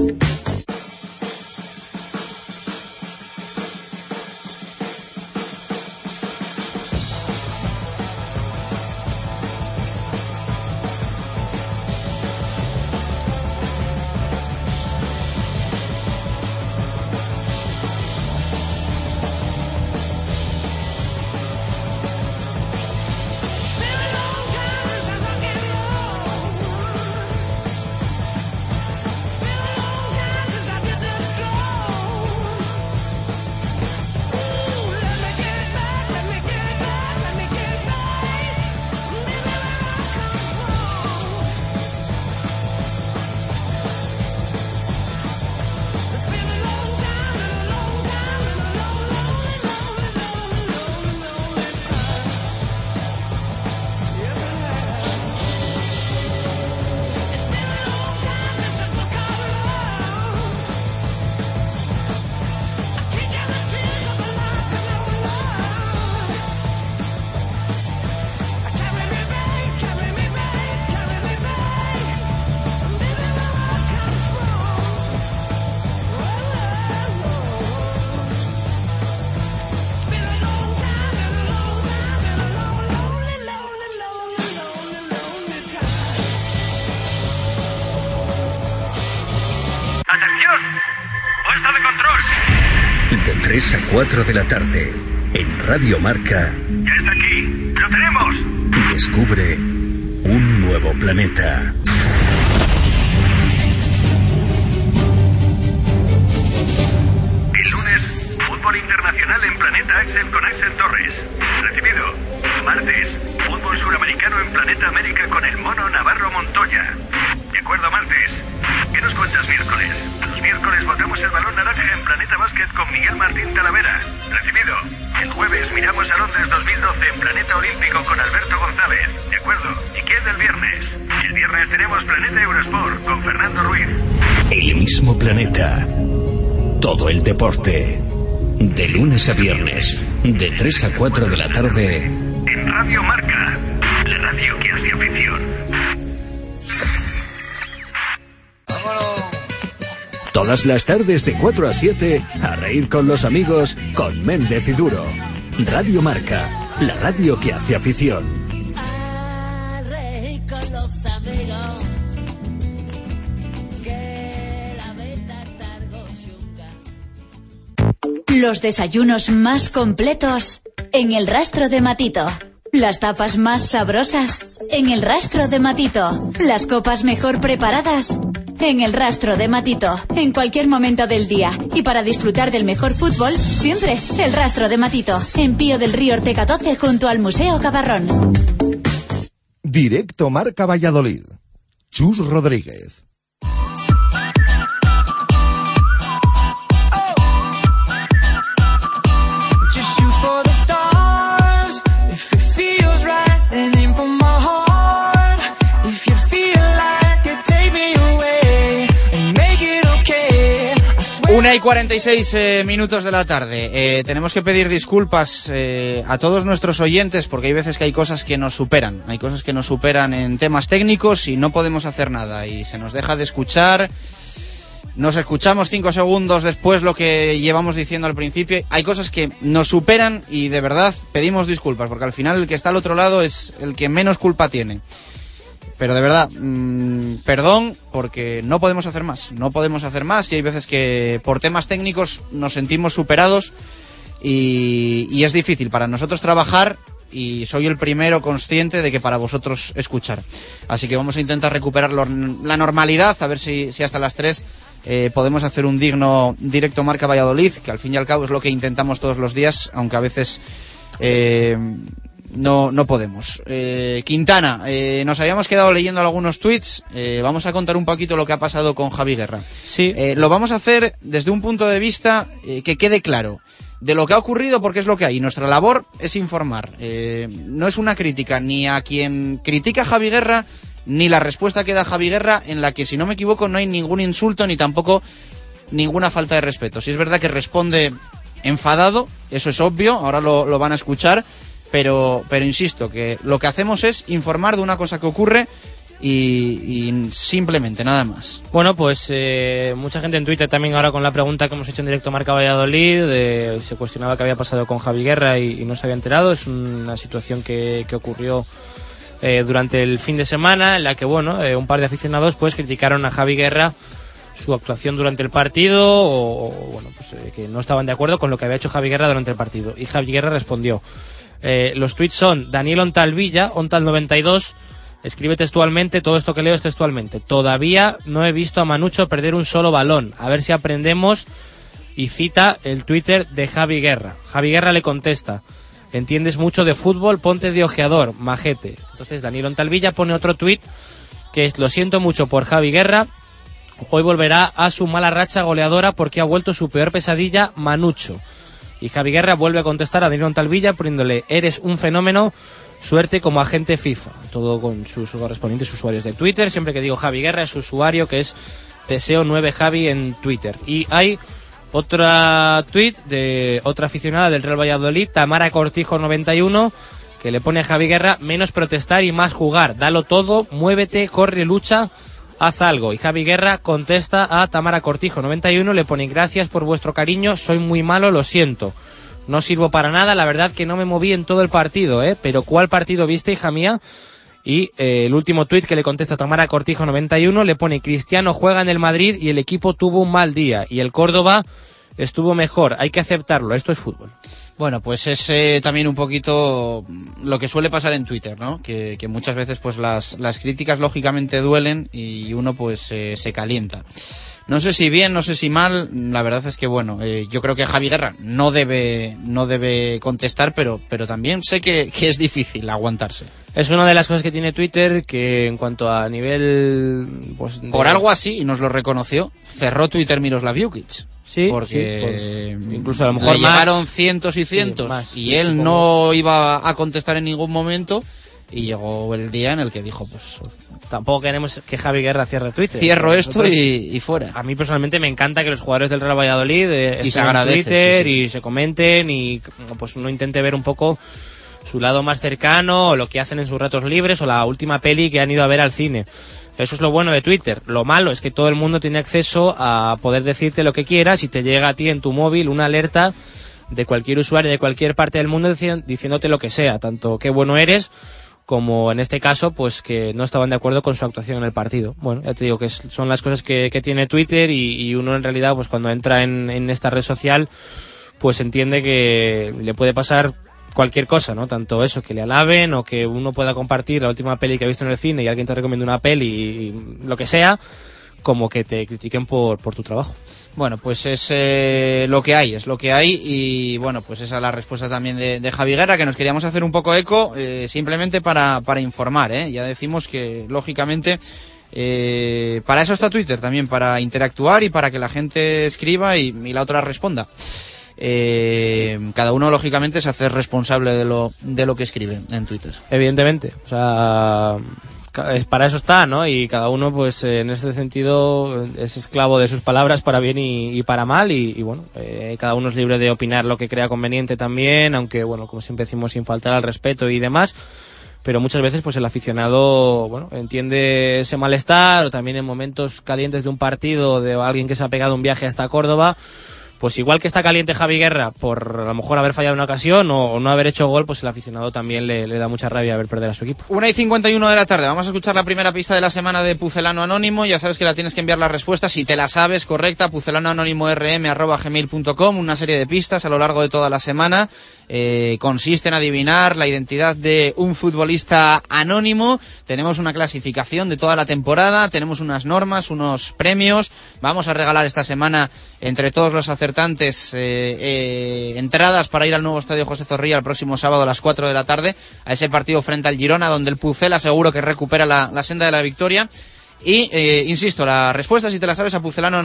4 de la tarde, en Radio Marca,
¡Ya está aquí! ¡Lo tenemos!
descubre un nuevo planeta. Todo el deporte. De lunes a viernes, de 3 a 4 de la tarde,
En Radio Marca. La radio que hace afición.
todas las tardes de 4 a 7, a reír con los amigos con Méndez y Duro. Radio Marca, la radio que hace afición.
Los
desayunos más completos en el rastro de Matito. Las tapas más sabrosas. En el rastro de Matito. Las copas mejor preparadas. En el rastro de Matito. En cualquier momento del día. Y para disfrutar del mejor fútbol, siempre el rastro de Matito. En Pío del Río Ortega 12 junto al Museo Cabarrón.
Directo Marca Valladolid. Chus Rodríguez.
Una y 46 eh, minutos de la tarde. Eh, tenemos que pedir disculpas eh, a todos nuestros oyentes porque hay veces que hay cosas que nos superan. Hay cosas que nos superan en temas técnicos y no podemos hacer nada. Y se nos deja de escuchar. Nos escuchamos cinco segundos después lo que llevamos diciendo al principio. Hay cosas que nos superan y de verdad pedimos disculpas porque al final el que está al otro lado es el que menos culpa tiene. Pero de verdad, mm, perdón, porque no podemos hacer más. No podemos hacer más y hay veces que por temas técnicos nos sentimos superados y, es difícil para nosotros trabajar y soy el primero consciente de que para vosotros escuchar. Así que vamos a intentar recuperar la normalidad, a ver si, si hasta las 3 eh, podemos hacer un digno directo Marca Valladolid, que al fin y al cabo es lo que intentamos todos los días, aunque a veces eh, no, no podemos. Eh, Quintana, eh, nos habíamos quedado leyendo algunos tweets. eh, vamos a contar un poquito lo que ha pasado con Javi Guerra.
Sí.
Eh, lo vamos a hacer desde un punto de vista eh, que quede claro de lo que ha ocurrido porque es lo que hay. Nuestra labor es informar. Eh, no es una crítica ni a quien critica a Javi Guerra ni la respuesta que da Javi Guerra en la que, si no me equivoco, no hay ningún insulto ni tampoco ninguna falta de respeto. Si es verdad que responde enfadado, eso es obvio, ahora lo, lo van a escuchar, pero, pero insisto, que lo que hacemos es informar de una cosa que ocurre y, simplemente nada más.
Bueno, pues eh, mucha gente en Twitter también ahora con la pregunta que hemos hecho en directo Marca Valladolid, se cuestionaba qué había pasado con Javi Guerra y, no se había enterado. Es una situación que, que ocurrió eh, durante el fin de semana en la que, bueno, eh, un par de aficionados pues criticaron a Javi Guerra su actuación durante el partido o, bueno, pues eh, que no estaban de acuerdo con lo que había hecho Javi Guerra durante el partido. Y Javi Guerra respondió. Eh, los tweets son Daniel Ontalvilla, Ontal92, escribe textualmente, todo esto que leo es textualmente. Todavía no he visto a Manucho perder un solo balón. A ver si aprendemos. Y cita el Twitter de Javi Guerra. Javi Guerra le contesta. Entiendes mucho de fútbol, ponte de ojeador, majete. Entonces Daniel Ontalvilla pone otro tweet que es lo siento mucho por Javi Guerra. Hoy volverá a su mala racha goleadora porque ha vuelto su peor pesadilla, Manucho. Y Javi Guerra vuelve a contestar a Daniel Ontalvilla poniéndole eres un fenómeno, suerte como agente FIFA. Todo con sus correspondientes usuarios de Twitter. Siempre que digo Javi Guerra es su usuario que es Deseo9Javi en Twitter. Y hay otra tweet de otra aficionada del Real Valladolid, Tamara Cortijo 91, que le pone a Javi Guerra menos protestar y más jugar. Dalo todo, muévete, corre, lucha, haz algo. Y Javi Guerra contesta a Tamara Cortijo 91, le pone gracias por vuestro cariño, soy muy malo, lo siento. No sirvo para nada, la verdad que no me moví en todo el partido, ¿eh? Pero ¿cuál partido viste, hija mía? Y eh, el último tuit que le contesta Tamara Cortijo 91 le pone Cristiano juega en el Madrid y el equipo tuvo un mal día y el Córdoba estuvo mejor, hay que aceptarlo, esto es fútbol.
Bueno, pues es eh, también un poquito lo que suele pasar en Twitter, ¿no? Que, muchas veces pues las, las críticas lógicamente duelen y uno pues eh, se calienta. No sé si bien, no sé si mal, la verdad es que bueno, eh, yo creo que Javi Guerra no debe, no debe contestar, pero, pero también sé que, que es difícil aguantarse.
Es una de las cosas que tiene Twitter que en cuanto a nivel... Pues, de-
Por algo así, y nos lo reconoció, cerró Twitter Miroslav.
Sí,
porque
sí, por- incluso a lo mejor
le
más.
llegaron cientos y
Sí,
cientos
más,
y él
supongo.
no iba a contestar en ningún momento y llegó el día en el que dijo pues
Tampoco queremos que Javi Guerra cierre Twitter.
cierro esto
Nosotros-
y, y fuera.
A mí personalmente me encanta que los jugadores del Real Valladolid eh,
Y se
estén en
agradece,
Twitter
sí, sí, sí.
y se comenten y pues uno intente ver un poco su lado más cercano o lo que hacen en sus ratos libres o la última peli que han ido a ver al cine. Eso es lo bueno de Twitter. Lo malo es que todo el mundo tiene acceso a poder decirte lo que quieras y te llega a ti en tu móvil una alerta de cualquier usuario de cualquier parte del mundo dici- diciéndote lo que sea, tanto qué bueno eres como en este caso, pues que no estaban de acuerdo con su actuación en el partido. Bueno, ya te digo que son las cosas que, que tiene Twitter y, y uno en realidad, pues cuando entra en, en esta red social, pues entiende que le puede pasar cualquier cosa, ¿no? Tanto eso, que le alaben o que uno pueda compartir la última peli que ha visto en el cine y alguien te recomienda una peli y lo que sea, como que te critiquen por, por tu trabajo.
Bueno, pues es eh, lo que hay, es lo que hay y bueno, pues esa es la respuesta también de, de Guerra, que nos queríamos hacer un poco eco eh, simplemente para, para informar, ¿eh? Ya decimos que lógicamente eh, para eso está Twitter también, para interactuar y para que la gente escriba y, y la otra responda. Eh, cada uno lógicamente se hace responsable de lo, de lo que escribe en Twitter.
Evidentemente, o sea, para eso está, ¿no? Y cada uno, pues, eh, en ese sentido, eh, es esclavo de sus palabras para bien y, para mal. Y, y, bueno, eh, cada uno es libre de opinar lo que crea conveniente también, aunque, bueno, como siempre decimos, sin faltar al respeto y demás. Pero muchas veces, pues, el aficionado, bueno, entiende ese malestar o también en momentos calientes de un partido de alguien que se ha pegado un viaje hasta Córdoba. Pues igual que está caliente Javi Guerra por a lo mejor haber fallado una ocasión o, no haber hecho gol, pues el aficionado también le, le da mucha rabia ver perder a su equipo.
Una y 51 de la tarde. Vamos a escuchar la primera pista de la semana de Pucelano Anónimo. Ya sabes que la tienes que enviar la respuesta si te la sabes correcta. pucelanoanónimo.rm.com. Una serie de pistas a lo largo de toda la semana. Eh, consiste en adivinar la identidad de un futbolista anónimo. Tenemos una clasificación de toda la temporada. Tenemos unas normas, unos premios. Vamos a regalar esta semana entre todos los acertantes eh, eh, entradas para ir al nuevo estadio José Zorrilla el próximo sábado a las 4 de la tarde a ese partido frente al Girona donde el Pucela seguro que recupera la, la senda de la victoria. Y, eh, insisto, la respuesta, si te la sabes, a pucelano.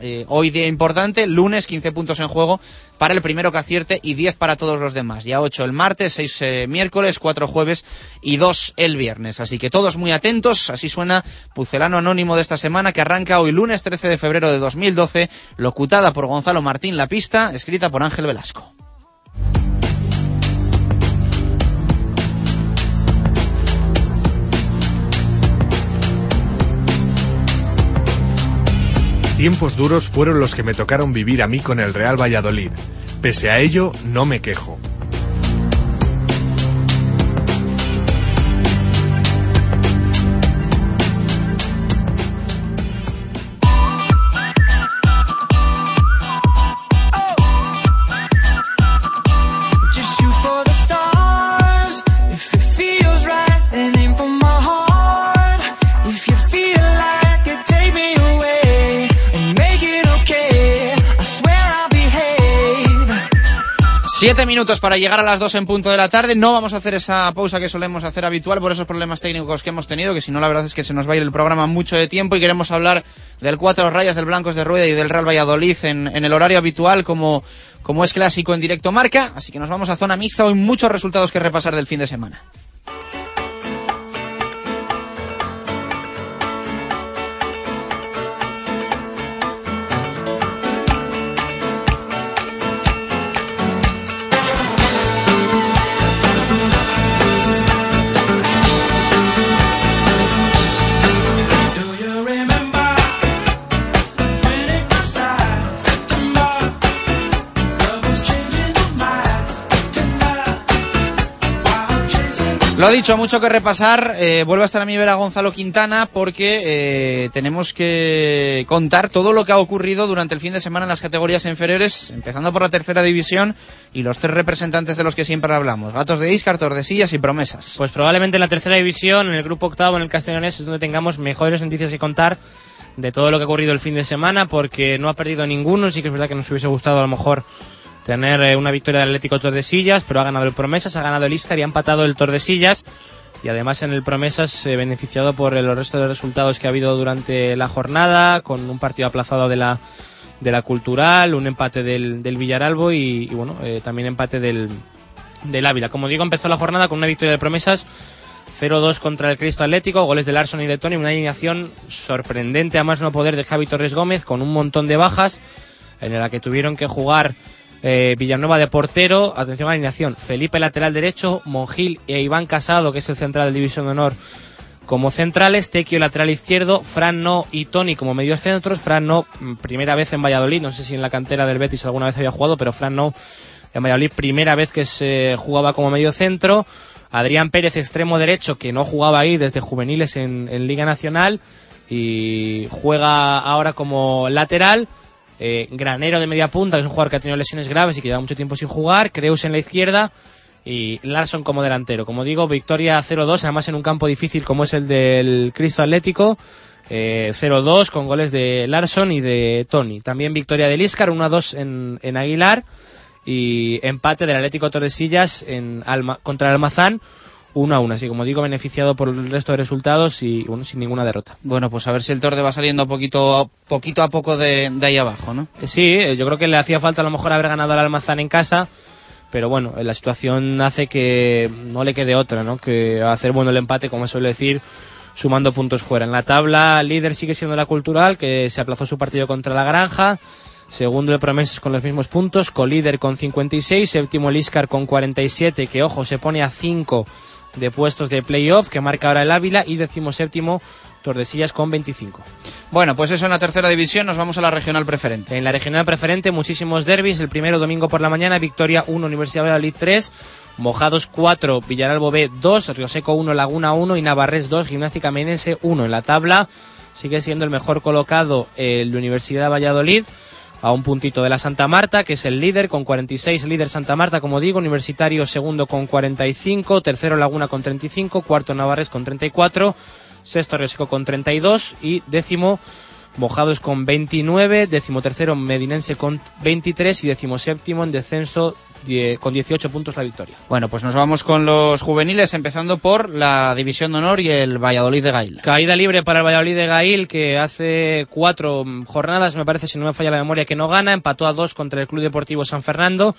Eh, hoy día importante, lunes, 15 puntos en juego para el primero que acierte y 10 para todos los demás. Ya 8 el martes, 6 eh, miércoles, 4 jueves y 2 el viernes. Así que todos muy atentos. Así suena Pucelano Anónimo de esta semana que arranca hoy lunes 13 de febrero de 2012, locutada por Gonzalo Martín La Pista, escrita por Ángel Velasco.
Tiempos duros fueron los que me tocaron vivir a mí con el Real Valladolid. Pese a ello, no me quejo.
Siete minutos para llegar a las dos en punto de la tarde. No vamos a hacer esa pausa que solemos hacer habitual por esos problemas técnicos que hemos tenido, que si no la verdad es que se nos va a ir el programa mucho de tiempo y queremos hablar del cuatro rayas del Blancos de Rueda y del Real Valladolid en, el horario habitual como, como es clásico en directo marca. Así que nos vamos a zona mixta. Hoy muchos resultados que repasar del fin de semana. Lo dicho, mucho que repasar. Eh, vuelve a estar a mi vera Gonzalo Quintana porque eh, tenemos que contar todo lo que ha ocurrido durante el fin de semana en las categorías inferiores, empezando por la tercera división y los tres representantes de los que siempre hablamos: Gatos de Iscar, Tordesillas y Promesas.
Pues probablemente en la tercera división, en el grupo octavo, en el Castellonés, es donde tengamos mejores noticias que contar de todo lo que ha ocurrido el fin de semana, porque no ha perdido ninguno. Sí que es verdad que nos hubiese gustado a lo mejor tener eh, una victoria del Atlético Tordesillas, pero ha ganado el Promesas, ha ganado el Iscar y ha empatado el Tordesillas. Y además en el Promesas eh, beneficiado por el resto de resultados que ha habido durante la jornada, con un partido aplazado de la, de la Cultural, un empate del, Villaralbo y, y bueno, eh, también empate del, del Ávila. Como digo, empezó la jornada con una victoria de Promesas 0-2 contra el Cristo Atlético, goles de Larson y de Tony, una alineación sorprendente a más no poder de Javi Torres Gómez con un montón de bajas en la que tuvieron que jugar eh, Villanueva de portero, atención a la alineación, Felipe lateral derecho, Monjil e Iván Casado, que es el central de División de Honor, como centrales, Tequio lateral izquierdo, Fran No y Tony como medios centros, Fran No mm, primera vez en Valladolid, no sé si en la cantera del Betis alguna vez había jugado, pero Fran No en Valladolid primera vez que se jugaba como medio centro, Adrián Pérez extremo derecho que no jugaba ahí desde juveniles en, en Liga Nacional y juega ahora como lateral, eh, Granero de media punta, que es un jugador que ha tenido lesiones graves y que lleva mucho tiempo sin jugar, Creus en la izquierda y Larson como delantero. Como digo, victoria 0-2, además en un campo difícil como es el del Cristo Atlético. eh, 0-2 con goles de Larson y de Tony. También victoria del Iscar, 1-2 en, en Aguilar y empate del Atlético Tordesillas en Alma- contra el Almazán 1-1. Así como digo, beneficiado por el resto de resultados y bueno, sin ninguna derrota.
Bueno, pues a ver si el Torde va saliendo poquito, poquito a poco de, de ahí abajo, ¿no?
Eh, Sí, eh, yo creo que le hacía falta a lo mejor haber ganado al Almazán en casa, pero bueno, eh, la situación hace que no le quede otra, ¿no? Que hacer bueno el empate, como suele decir, sumando puntos fuera. En la tabla, líder sigue siendo la Cultural, que se aplazó su partido contra la Granja. Segundo el Promesas con los mismos puntos, colíder con 56, séptimo el Iscar con 47, que ojo, se pone a 5 de puestos de playoff, que marca ahora el Ávila, y decimo séptimo Tordesillas con 25.
Bueno, pues eso en la tercera división, nos vamos a la regional preferente.
En la regional preferente, muchísimos derbis. El primero domingo por la mañana, Victoria 1, Universidad de Valladolid 3, Mojados 4, Villaralbo B 2, Río Seco 1, Laguna 1 y Navarres 2, Gimnástica Menense 1. En la tabla sigue siendo el mejor colocado el Universidad de Valladolid a un puntito de la Santa Marta, que es el líder con 46, líder Santa Marta, como digo, Universitario segundo con 45, tercero Laguna con 35, cuarto Navarres con 34, sexto Río Seco con 32 y décimo Mojados con 29, décimo tercero Medinense con 23 y décimo séptimo en descenso die- con 18 puntos la victoria.
Bueno, pues nos vamos con los juveniles, empezando por la división de honor y el Valladolid de Gail.
Caída libre para el Valladolid de Gail, que hace cuatro mm, jornadas, me parece, si no me falla la memoria, que no gana. Empató a dos contra el Club Deportivo San Fernando,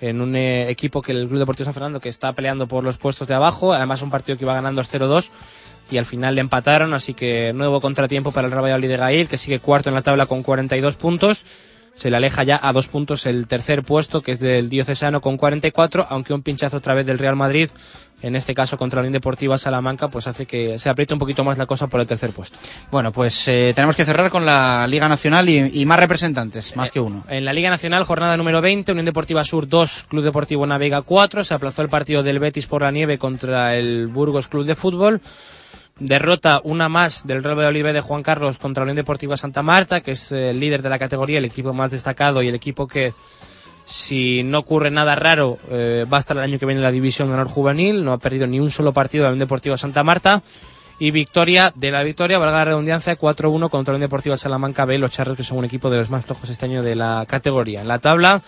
en un eh, equipo que el Club Deportivo San Fernando que está peleando por los puestos de abajo. Además, un partido que iba ganando 0-2 y al final le empataron. Así que nuevo contratiempo para el Real Valladolid de Gail, que sigue cuarto en la tabla con 42 puntos. Se le aleja ya a dos puntos el tercer puesto, que es del Diocesano con 44, aunque un pinchazo otra vez del Real Madrid, en este caso contra la Unión Deportiva Salamanca, pues hace que se apriete un poquito más la cosa por el tercer puesto.
Bueno, pues eh, tenemos que cerrar con la Liga Nacional y, y más representantes, más que uno.
En la Liga Nacional, jornada número 20, Unión Deportiva Sur 2, Club Deportivo Navega 4. Se aplazó el partido del Betis por la nieve contra el Burgos Club de Fútbol. Derrota una más del Real Valladolid de Juan Carlos contra la Unión Deportiva Santa Marta, que es el líder de la categoría, el equipo más destacado y el equipo que, si no ocurre nada raro, eh, va a estar el año que viene en la División de Honor Juvenil. No ha perdido ni un solo partido de la Unión Deportiva Santa Marta. Y victoria de la victoria, valga la redundancia, 4-1 contra la Unión Deportiva Salamanca B, los charros que son un equipo de los más flojos este año de la categoría. En la tabla,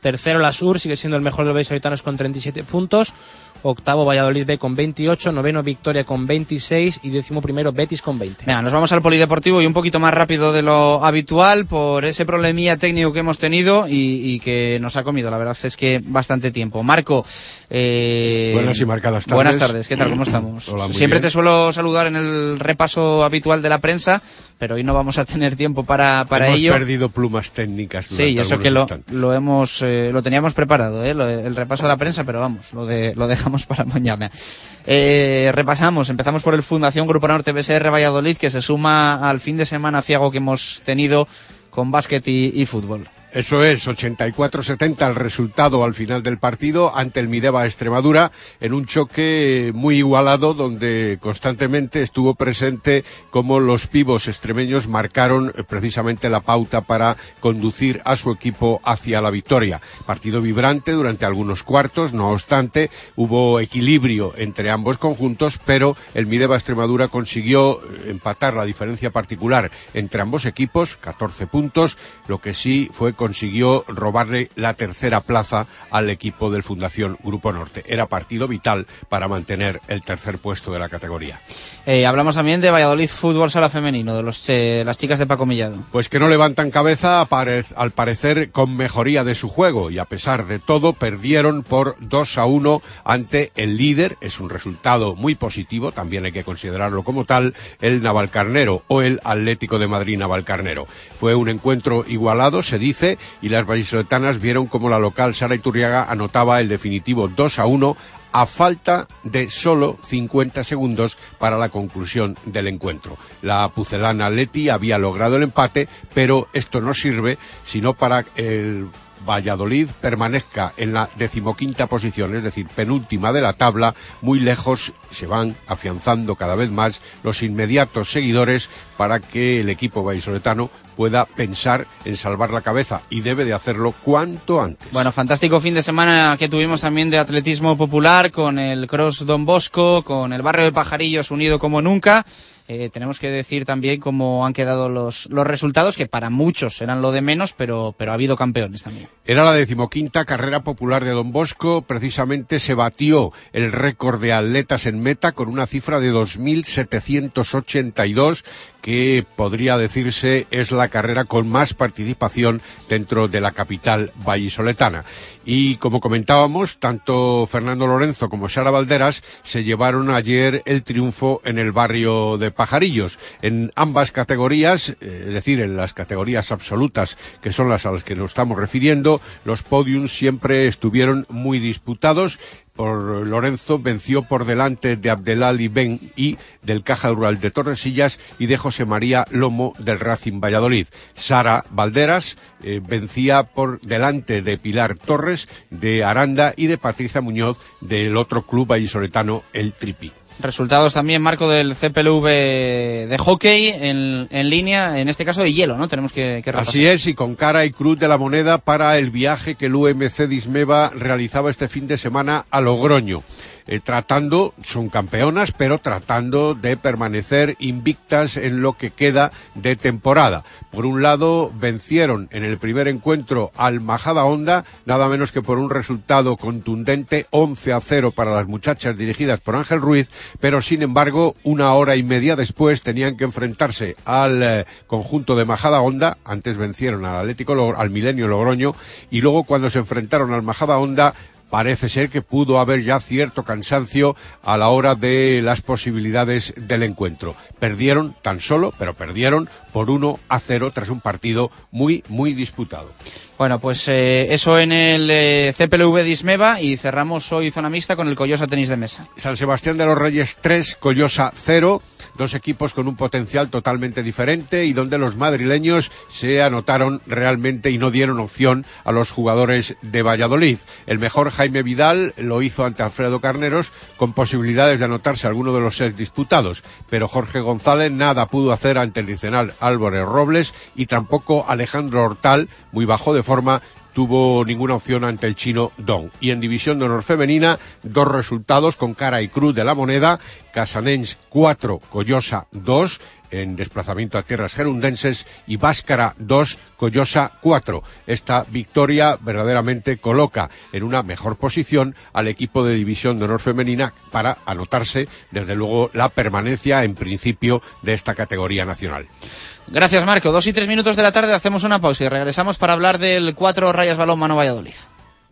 tercero la Sur, sigue siendo el mejor de los vallisoletanos con 37 puntos. Octavo Valladolid B con 28, noveno Victoria con 26 y décimo primero Betis con 20.
Venga, nos vamos al polideportivo y un poquito más rápido de lo habitual por ese problemilla técnico que hemos tenido y, y que nos ha comido, la verdad es que bastante tiempo. Marco, eh,
Buenas y marcadas tardes.
Buenas tardes, ¿qué tal? ¿Cómo estamos?
Hola, muy
Siempre
bien.
te suelo saludar en el repaso habitual de la prensa, pero hoy no vamos a tener tiempo para, para
Hemos
ello.
perdido plumas técnicas durante
Sí, y eso que lo, lo hemos eh, lo teníamos preparado, ¿eh? Lo el repaso de la prensa, pero vamos, lo de lo dejamos para mañana. Eh, repasamos, empezamos por el Fundación Grupo Norte BSR Valladolid, que se suma al fin de semana ciago que hemos tenido con básquet y fútbol.
Eso es, 84-70 el resultado al final del partido ante el Mideva Extremadura en un choque muy igualado donde constantemente estuvo presente como los pivos extremeños marcaron precisamente la pauta para conducir a su equipo hacia la victoria. Partido vibrante durante algunos cuartos, no obstante, hubo equilibrio entre ambos conjuntos, pero el Mideva Extremadura consiguió eh, empatar la diferencia particular entre ambos equipos, 14 puntos, lo que sí fue consiguió robarle la tercera plaza al equipo del Fundación Grupo Norte. Era partido vital para mantener el tercer puesto de la categoría.
Eh, hablamos también de Valladolid Fútbol Sala Femenino, de los, eh, las chicas de Paco Millado.
Pues que no levantan cabeza al parecer con mejoría de su juego y a pesar de todo perdieron por 2 a 1 ante el líder. Es un resultado muy positivo, también hay que considerarlo como tal, el Navalcarnero o el Atlético de Madrid Navalcarnero. Fue un encuentro igualado, se dice, y las vallisoletanas vieron como la local Sara Iturriaga anotaba el definitivo 2 a 1 a falta de solo 50 segundos para la conclusión del encuentro. La pucelana Leti había logrado el empate, pero esto no sirve sino para el Valladolid permanezca en la decimoquinta posición, es decir, penúltima de la tabla, muy lejos se van afianzando cada vez más los inmediatos seguidores para que el equipo vallisoletano pueda pensar en salvar la cabeza y debe de hacerlo cuanto antes.
Bueno, fantástico fin de semana que tuvimos también de atletismo popular con el Cross Don Bosco, con el barrio de Pajarillos unido como nunca. Eh, tenemos que decir también cómo han quedado los, los resultados, que para muchos eran lo de menos, pero, pero ha habido campeones también.
Era la decimoquinta carrera popular de Don Bosco, precisamente se batió el récord de atletas en meta con una cifra de 2.782 que podría decirse es la carrera con más participación dentro de la capital vallisoletana. Y como comentábamos, tanto Fernando Lorenzo como Sara Valderas se llevaron ayer el triunfo en el barrio de Pajarillos. En ambas categorías, eh, es decir, en las categorías absolutas, que son las a las que nos estamos refiriendo, los podiums siempre estuvieron muy disputados por Lorenzo venció por delante de Abdelali Ben y del Caja Rural de Torresillas y de José María Lomo del Racing Valladolid. Sara Valderas eh, vencía por delante de Pilar Torres de Aranda y de Patricia Muñoz del otro club vallisoletano, el Tripi.
Resultados también, Marco, del CPLV de hockey en, línea, en este caso de hielo, ¿no? Tenemos que, que.
Así es, y con cara y cruz de la moneda para el viaje que el UMC Dismeva realizaba este fin de semana a Logroño. Eh, tratando, son campeonas, pero tratando de permanecer invictas en lo que queda de temporada. Por un lado, vencieron en el primer encuentro al Majada Honda, nada menos que por un resultado contundente, 11 a 0 para las muchachas dirigidas por Ángel Ruiz, pero sin embargo, una hora y media después tenían que enfrentarse al eh, conjunto de Majada Honda, antes vencieron al Atlético, al Milenio Logroño, y luego cuando se enfrentaron al Majada Honda, parece ser que pudo haber ya cierto cansancio a la hora de las posibilidades del encuentro. Perdieron tan solo, pero perdieron por 1 a 0 tras un partido muy, muy disputado.
Bueno, pues eh, eso en el eh, CPLV Dismeva y cerramos hoy zona mixta con el Collosa Tenis de Mesa.
San Sebastián de los Reyes 3, Collosa 0, dos equipos con un potencial totalmente diferente y donde los madrileños se anotaron realmente y no dieron opción a los jugadores de Valladolid. El mejor Jaime Vidal lo hizo ante Alfredo Carneros con posibilidades de anotarse alguno de los seis disputados, pero Jorge González nada pudo hacer ante el nacional Álvarez Robles y tampoco Alejandro Hortal, muy bajo de forma, tuvo ninguna opción ante el chino Dong. Y en división de honor femenina, dos resultados con cara y cruz de la moneda, Casanens 4, Collosa 2, en desplazamiento a tierras gerundenses, y Báscara 2, Collosa 4. Esta victoria verdaderamente coloca en una mejor posición al equipo de división de honor femenina para anotarse, desde luego, la permanencia en principio de esta categoría nacional.
Gracias, Marco. Dos y tres minutos de la tarde hacemos una pausa y regresamos para hablar del 4 Rayas Balón Mano Valladolid.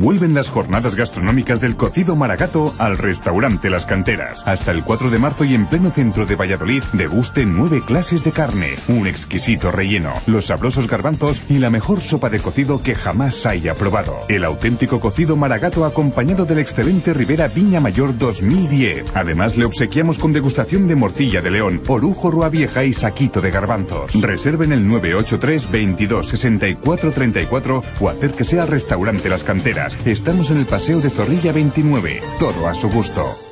Vuelven las jornadas gastronómicas del cocido maragato al restaurante Las Canteras. Hasta el 4 de marzo y en pleno centro de Valladolid, deguste nueve clases de carne, un exquisito relleno, los sabrosos garbanzos y la mejor sopa de cocido que jamás haya probado. El auténtico cocido maragato acompañado del excelente Rivera Viña Mayor 2010. Además, le obsequiamos con degustación de morcilla de león, orujo rua vieja y saquito de garbanzos. Reserven el 983 22 64 34 o acérquese al restaurante Las Canteras. Estamos en el Paseo de Zorrilla 29. Todo a su gusto.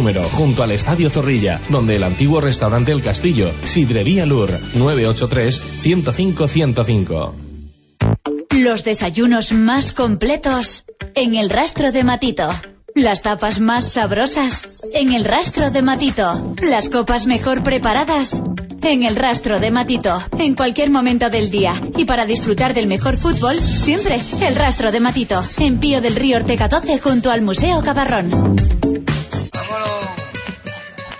número, junto al Estadio Zorrilla, donde el antiguo restaurante El Castillo, Sidrería Lur, 983-105-105.
Los desayunos más completos en el rastro de Matito. Las tapas más sabrosas en el rastro de Matito. Las copas mejor preparadas en el rastro de Matito, en cualquier momento del día. Y para disfrutar del mejor fútbol, siempre el rastro de Matito, en Pío del Río Ortega 12 junto al Museo Cabarrón.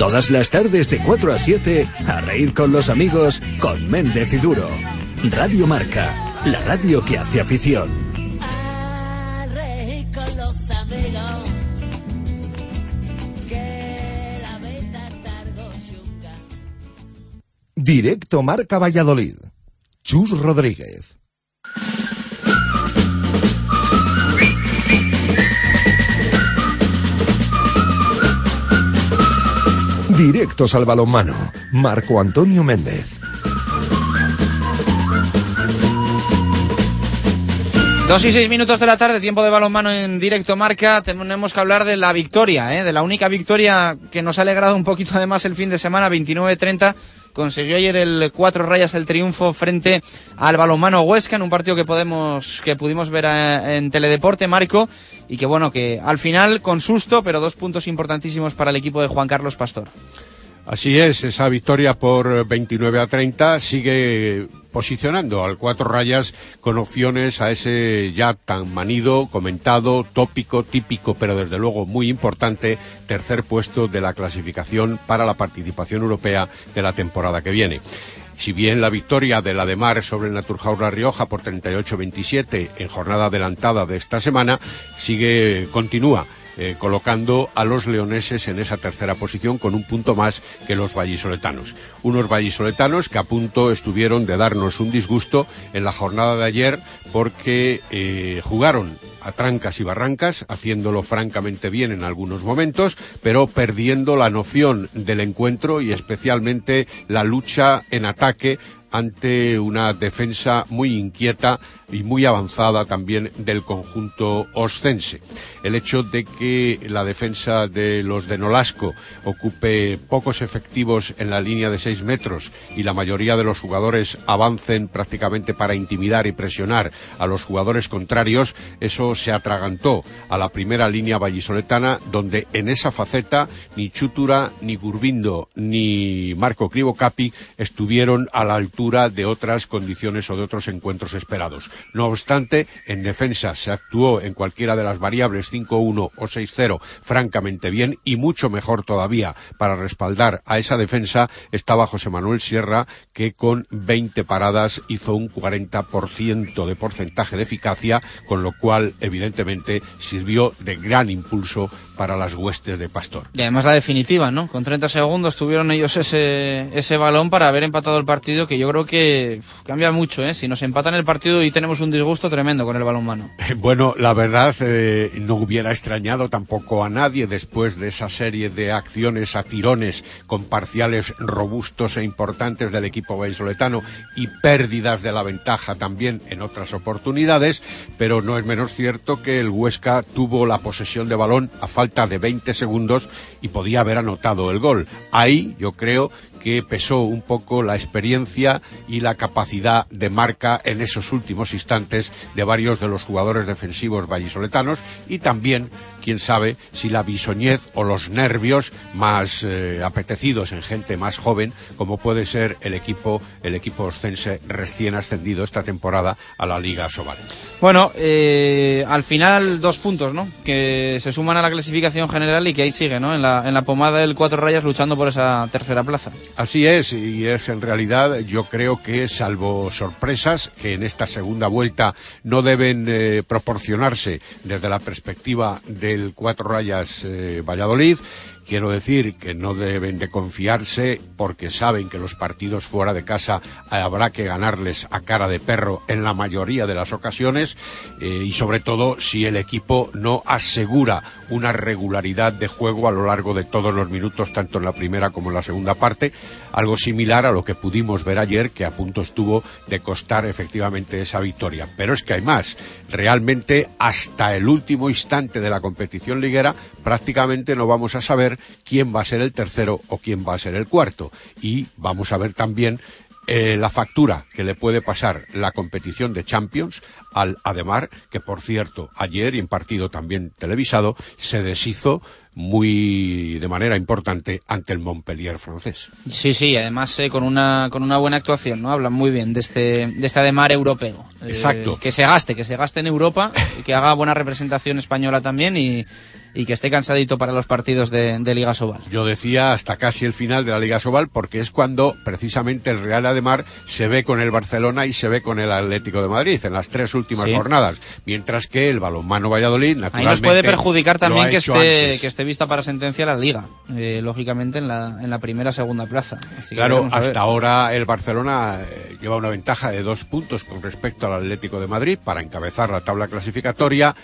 Todas las tardes de 4 a 7, a reír con los amigos con Méndez y Duro. Radio Marca, la radio que hace afición.
reír con los amigos. Que la.
Directo Marca Valladolid. Chus Rodríguez. Directos al balonmano. Marco Antonio Méndez.
Dos y seis minutos de la tarde, tiempo de balonmano en directo marca. Tenemos que hablar de la victoria, ¿eh? de la única victoria que nos ha alegrado un poquito además el fin de semana, 29-30. Consiguió ayer el cuatro rayas el triunfo frente al balonmano Huesca en un partido que podemos que pudimos ver eh, en Teledeporte, Marco, y que bueno que al final con susto, pero dos puntos importantísimos para el equipo de Juan Carlos Pastor.
Así es, esa victoria por 29 a 30 sigue posicionando al cuatro rayas con opciones a ese ya tan manido, comentado, tópico, típico, pero desde luego muy importante tercer puesto de la clasificación para la participación europea de la temporada que viene. Si bien la victoria de la de Mar sobre el Naturhaus La Rioja por 38-27 en jornada adelantada de esta semana sigue, continúa eh, colocando a los leoneses en esa tercera posición con un punto más que los vallisoletanos. Unos vallisoletanos que a punto estuvieron de darnos un disgusto en la jornada de ayer porque eh, jugaron a trancas y barrancas, haciéndolo francamente bien en algunos momentos, pero perdiendo la noción del encuentro y especialmente la lucha en ataque ante una defensa muy inquieta y muy avanzada también del conjunto oscense. El hecho de que la defensa de los de Nolasco ocupe pocos efectivos en la línea de seis metros y la mayoría de los jugadores avancen prácticamente para intimidar y presionar a los jugadores contrarios, eso se atragantó a la primera línea vallisoletana, donde en esa faceta ni Chutura, ni Gurbindo, ni Marco Crivo Capi estuvieron a la altura de otras condiciones o de otros encuentros esperados. No obstante, en defensa se actuó en cualquiera de las variables 5-1 o 6-0 francamente bien y mucho mejor todavía para respaldar a esa defensa estaba José Manuel Sierra que con 20 paradas hizo un 40% de porcentaje de eficacia, con lo cual evidentemente sirvió de gran impulso para las huestes de Pastor.
Y además la definitiva, ¿no? Con 30 segundos tuvieron ellos ese, ese balón para haber empatado el partido, que yo creo que cambia mucho, ¿eh? Si nos empatan el partido y tenemos un disgusto tremendo con el balón mano. *laughs*
Bueno, la verdad eh, no hubiera extrañado tampoco a nadie después de esa serie de acciones a tirones con parciales robustos e importantes del equipo vallisoletano y pérdidas de la ventaja también en otras oportunidades, pero no es menos cierto que el Huesca tuvo la posesión de balón a falta de 20 segundos y podía haber anotado el gol. Ahí yo creo que pesó un poco la experiencia y la capacidad de marca en esos últimos instantes de varios de los jugadores defensivos vallisoletanos y también, quién sabe, si la bisoñez o los nervios más eh, apetecidos en gente más joven, como puede ser el equipo, el equipo oscense recién ascendido esta temporada a la Liga Sobal.
Bueno, eh, al final dos puntos, ¿no? Que se suman a la clasificación general y que ahí sigue, ¿no? En la, en la pomada del cuatro rayas luchando por esa tercera plaza.
Así es, y es en realidad, yo creo que salvo sorpresas que en esta segunda vuelta no deben eh, proporcionarse desde la perspectiva del cuatro rayas eh, Valladolid, Quiero decir que no deben de confiarse porque saben que los partidos fuera de casa habrá que ganarles a cara de perro en la mayoría de las ocasiones eh, y sobre todo si el equipo no asegura una regularidad de juego a lo largo de todos los minutos, tanto en la primera como en la segunda parte, algo similar a lo que pudimos ver ayer que a punto estuvo de costar efectivamente esa victoria. Pero es que hay más, realmente hasta el último instante de la competición liguera prácticamente no vamos a saber quién va a ser el tercero o quién va a ser el cuarto. Y vamos a ver también eh, la factura que le puede pasar la competición de Champions al Ademar, que por cierto, ayer y en partido también televisado, se deshizo muy de manera importante ante el Montpellier francés.
Sí, sí, además eh, con una con una buena actuación, ¿no? Hablan muy bien de este de este Ademar europeo. Eh,
Exacto.
que se gaste, que se gaste en Europa y que haga buena representación española también y, y que esté cansadito para los partidos de, de Liga Sobal.
Yo decía hasta casi el final de la Liga Sobal porque es cuando precisamente el Real Ademar se ve con el Barcelona y se ve con el Atlético de Madrid en las tres últimas
Sí.
jornadas, mientras que el balonmano Valladolid
Ahí
naturalmente
nos puede perjudicar también que esté, que esté vista para sentencia la Liga, eh, lógicamente en la, en la primera segunda plaza. Así
Claro, hasta ahora el Barcelona eh, lleva una ventaja de dos puntos con respecto al Atlético de Madrid para encabezar la tabla clasificatoria.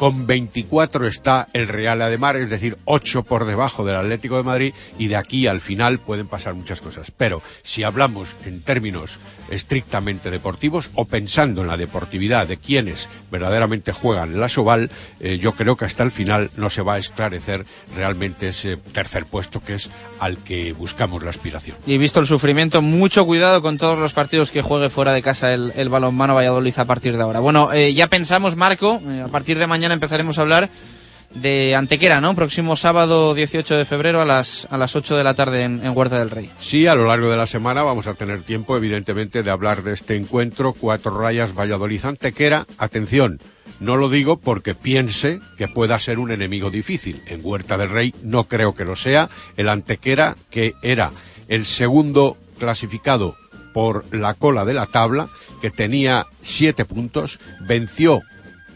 Con 24 está el Real Ademar, es decir, 8 por debajo del Atlético de Madrid y de aquí al final pueden pasar muchas cosas. Pero si hablamos en términos estrictamente deportivos o pensando en la deportividad de quienes verdaderamente juegan la Soval, eh, yo creo que hasta el final no se va a esclarecer realmente ese tercer puesto que es al que buscamos la aspiración.
Y visto el sufrimiento, mucho cuidado con todos los partidos que juegue fuera de casa el, el balonmano Valladolid a partir de ahora. Bueno, eh, ya pensamos, Marco, eh, a partir de mañana empezaremos a hablar de Antequera, ¿no? Próximo sábado 18 de febrero a las, a las 8 de la tarde en, en Huerta del Rey.
Sí, a lo largo de la semana vamos a tener tiempo, evidentemente, de hablar de este encuentro. Cuatro rayas Valladolid Antequera. Atención, no lo digo porque piense que pueda ser un enemigo difícil. En Huerta del Rey no creo que lo sea. El Antequera, que era el segundo clasificado por la cola de la tabla, que tenía siete puntos, venció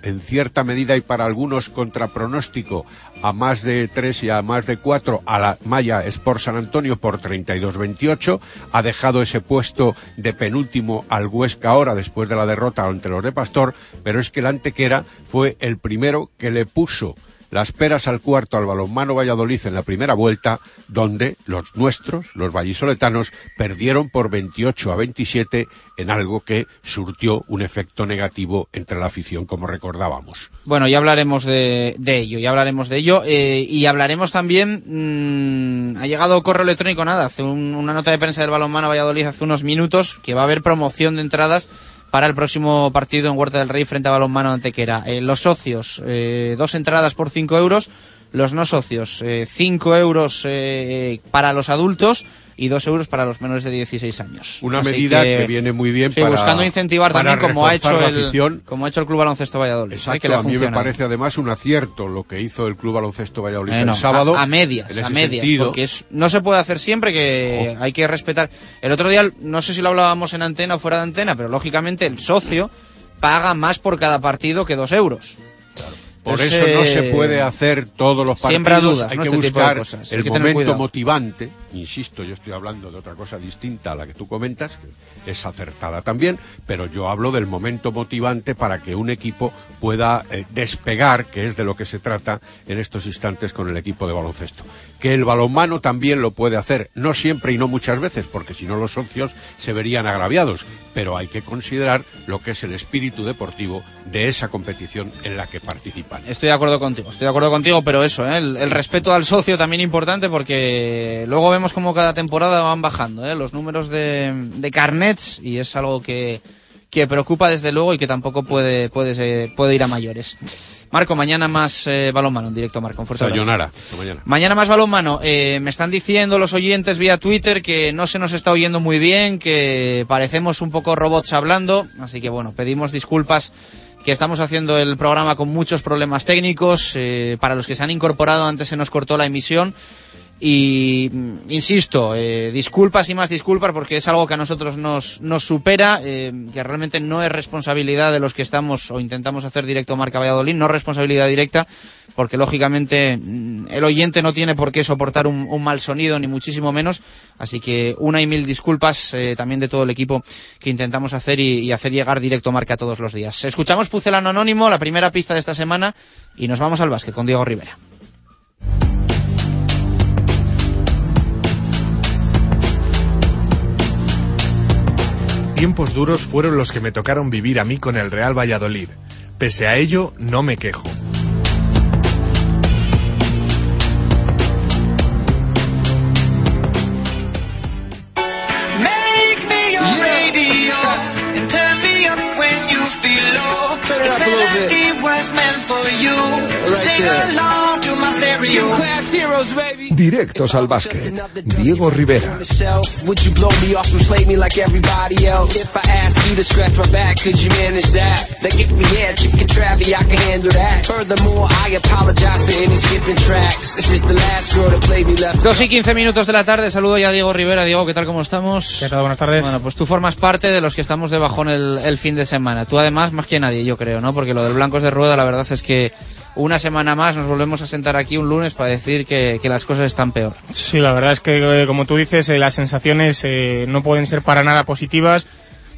en cierta medida y para algunos contra pronóstico a más de tres y a más de cuatro a la Maya Sport San Antonio por 32-28. Ha dejado ese puesto de penúltimo al Huesca ahora después de la derrota ante los de Pastor, pero es que el Antequera fue el primero que le puso las peras al cuarto al balonmano Valladolid en la primera vuelta, donde los nuestros, los vallisoletanos, perdieron por 28 a 27 en algo que surtió un efecto negativo entre la afición, como recordábamos.
Bueno, ya hablaremos de, ello, ya hablaremos de ello. eh, y hablaremos también, mm, ha llegado correo electrónico, nada, hace un- una nota de prensa del balonmano Valladolid hace unos minutos, que va a haber promoción de entradas para el próximo partido en Huerta del Rey frente a balonmano Antequera. Eh, los socios, eh, dos entradas por cinco euros. Los no socios, eh, cinco euros eh, para los adultos y dos euros para los menores de 16 años.
Una
Así
medida que, viene muy bien
sí,
para
buscando incentivar
para
también como ha hecho el como ha hecho el Club Baloncesto Valladolid.
Exacto,
que
a mí me parece además un acierto lo que hizo el Club Baloncesto Valladolid el sábado.
a, a medias, a medias,
sentido.
porque es, no se puede hacer siempre que hay que respetar. El otro día, no sé si lo hablábamos en antena o fuera de antena, pero lógicamente el socio paga más por cada partido que dos euros.
Por
Entonces,
eso no se puede hacer todos los partidos.
siembra dudas,
hay
¿no?
que
Este
buscar
cosas.
El
que
momento
cuidado.
motivante. Insisto, yo estoy hablando de otra cosa distinta a la que tú comentas, que es acertada también, pero yo hablo del momento motivante para que un equipo pueda eh, despegar, que es de lo que se trata en estos instantes con el equipo de baloncesto. Que el balonmano también lo puede hacer, no siempre y no muchas veces, porque si no los socios se verían agraviados, pero hay que considerar lo que es el espíritu deportivo de esa competición en la que
Estoy de acuerdo contigo, estoy de acuerdo contigo, pero eso, ¿eh? el, el respeto al socio también importante porque luego vemos como cada temporada van bajando ¿eh? los números de, de carnets y es algo que, que preocupa desde luego y que tampoco puede, puede, puede ir a mayores. Marco, mañana más eh, balonmano en directo, Marco. Abrazo.
Sayonara. Mañana.
Mañana más balonmano. Eh, me están diciendo los oyentes vía Twitter que no se nos está oyendo muy bien, que parecemos un poco robots hablando, así que bueno, pedimos disculpas que estamos haciendo el programa con muchos problemas técnicos. eh, para los que se han incorporado, antes se nos cortó la emisión. Y mm, insisto, eh, disculpas y más disculpas porque es algo que a nosotros nos, nos supera, eh, que realmente no es responsabilidad de los que estamos o intentamos hacer directo Marca Valladolid, no responsabilidad directa, porque lógicamente mm, el oyente no tiene por qué soportar un, mal sonido, ni muchísimo menos. Así que una y mil disculpas eh, también de todo el equipo que intentamos hacer y, y hacer llegar directo Marca todos los días. Escuchamos Pucelano Anónimo, la primera pista de esta semana, y nos vamos al básquet con Diego Rivera.
Tiempos duros fueron los que me tocaron vivir a mí con el Real Valladolid. Pese a ello, no me quejo. Girl to play me left.
2 y 15 minutos de la tarde, saludo ya a Diego Rivera. Diego, ¿qué tal? ¿Cómo estamos?
¿Qué tal? Buenas tardes.
Bueno, pues tú formas parte de los que estamos de bajón el, el fin de semana. Tú además, más que nadie, yo creo, ¿no? Porque lo del Blancos de Rueda, la verdad es que una semana más nos volvemos a sentar aquí un lunes para decir que, las cosas están peor.
Sí, la verdad es que, eh, como tú dices, eh, las sensaciones eh, no pueden ser para nada positivas.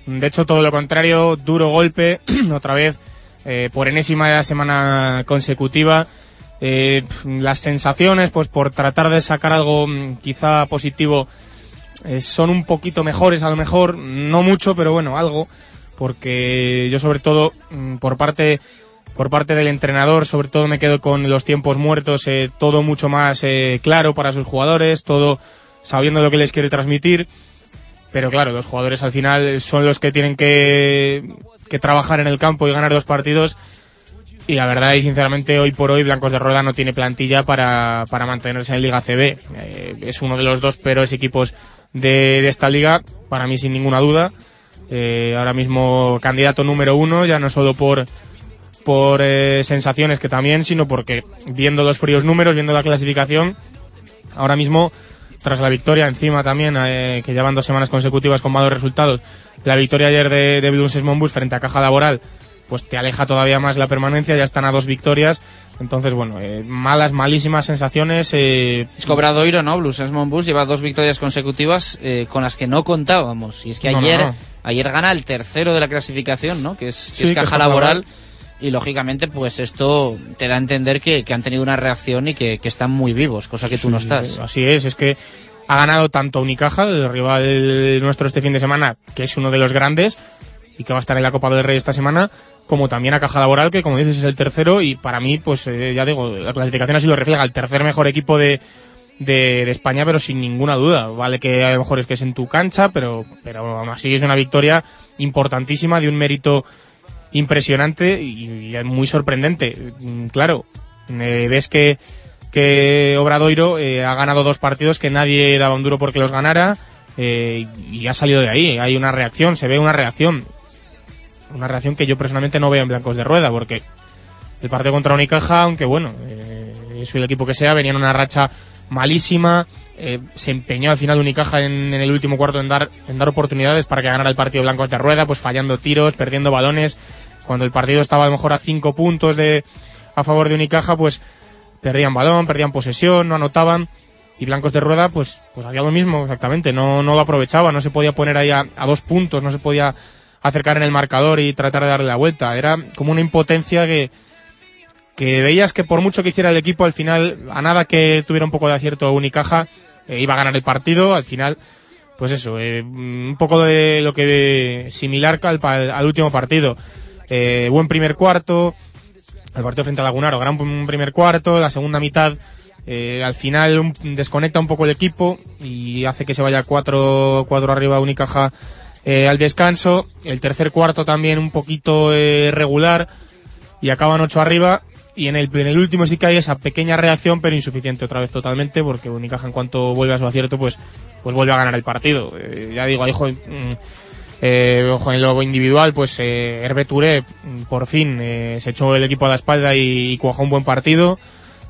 De hecho, todo lo contrario, duro golpe, *clears throat* otra vez, por enésima semana consecutiva. Las sensaciones, pues por tratar de sacar algo mm, quizá positivo, son un poquito mejores a lo mejor, no mucho, pero bueno, algo, porque yo sobre todo, mm, por parte por parte del entrenador, sobre todo me quedo con los tiempos muertos, eh, todo mucho más eh, claro para sus jugadores, todo sabiendo lo que les quiere transmitir. Pero claro, los jugadores al final son los que tienen que, que trabajar en el campo y ganar dos partidos. Y la verdad y sinceramente hoy por hoy Blancos de Rueda no tiene plantilla para, para mantenerse en Liga CB. Eh, es uno de los dos peores equipos de, de esta liga, para mí sin ninguna duda. Eh, ahora mismo candidato número uno, ya no solo por, por eh, sensaciones que también, sino porque viendo los fríos números, viendo la clasificación, ahora mismo, tras la victoria encima también, eh, que llevan dos semanas consecutivas con malos resultados, la victoria ayer de, de Blues Monbus frente a Caja Laboral, pues te aleja todavía más la permanencia, ya están a dos victorias, entonces bueno, eh, malas, malísimas sensaciones. Eh,
Es cobradoiro, ¿no? Blues Bus lleva dos victorias consecutivas eh, con las que no contábamos. Y es que
No, no,
ayer,
no.
ayer gana el tercero de la clasificación, ¿no? Que es, que
Sí,
es
que
caja
es Caja
laboral.
Laboral.
Y lógicamente, pues esto te da a entender que, que han tenido una reacción y que, que están muy vivos, cosa que tú no estás.
Así es, es que ha ganado tanto Unicaja, el rival nuestro este fin de semana, que es uno de los grandes y que va a estar en la Copa del Rey esta semana, como también a Caja Laboral, que como dices es el tercero y para mí, pues eh, ya digo, la clasificación así lo refleja, el tercer mejor equipo de, de, de España, pero sin ninguna duda. Vale que a lo mejor es que es en tu cancha, pero, pero aún así es una victoria importantísima de un mérito impresionante y, muy sorprendente. Mm, Claro, eh, ves que, que Obradoiro eh, ha ganado dos partidos que nadie daba un duro porque los ganara eh, y ha salido de ahí. Hay una reacción, se ve una reacción. Una reacción que yo personalmente no veo en blancos de rueda porque el partido contra Unicaja, aunque bueno, soy el equipo que sea, venía en una racha malísima. eh, se empeñó al final Unicaja en, en el último cuarto en dar, en dar oportunidades para que ganara el partido blancos de rueda, pues fallando tiros, perdiendo balones. Cuando el partido estaba a lo mejor a cinco puntos de, a favor de Unicaja, pues perdían balón, perdían posesión, no anotaban. Y Blancos de Rueda, pues, pues hacía lo mismo, exactamente, no, no lo aprovechaba, no se podía poner ahí a, dos puntos, no se podía acercar en el marcador y tratar de darle la vuelta. Era como una impotencia que, que veías que por mucho que hiciera el equipo, al final, a nada que tuviera un poco de acierto Unicaja, eh, iba a ganar el partido, al final, pues eso, eh, un poco de lo que similar al, al último partido. Eh, buen primer cuarto, el partido frente a Lagunaro, gran primer cuarto, la segunda mitad eh, al final un- desconecta un poco el equipo y hace que se vaya cuatro, cuatro arriba Unicaja eh, al descanso. El tercer cuarto también un poquito eh, regular y acaban ocho arriba. Y en el, en el último sí que hay esa pequeña reacción, pero insuficiente otra vez totalmente, porque Unicaja en cuanto vuelve a su acierto, pues, pues vuelve a ganar el partido. Eh, ya digo, ahí, eh, ojo, en lo individual, pues eh, Hervé Touré, mm, por fin, eh, se echó el equipo a la espalda y, y cuajó un buen partido,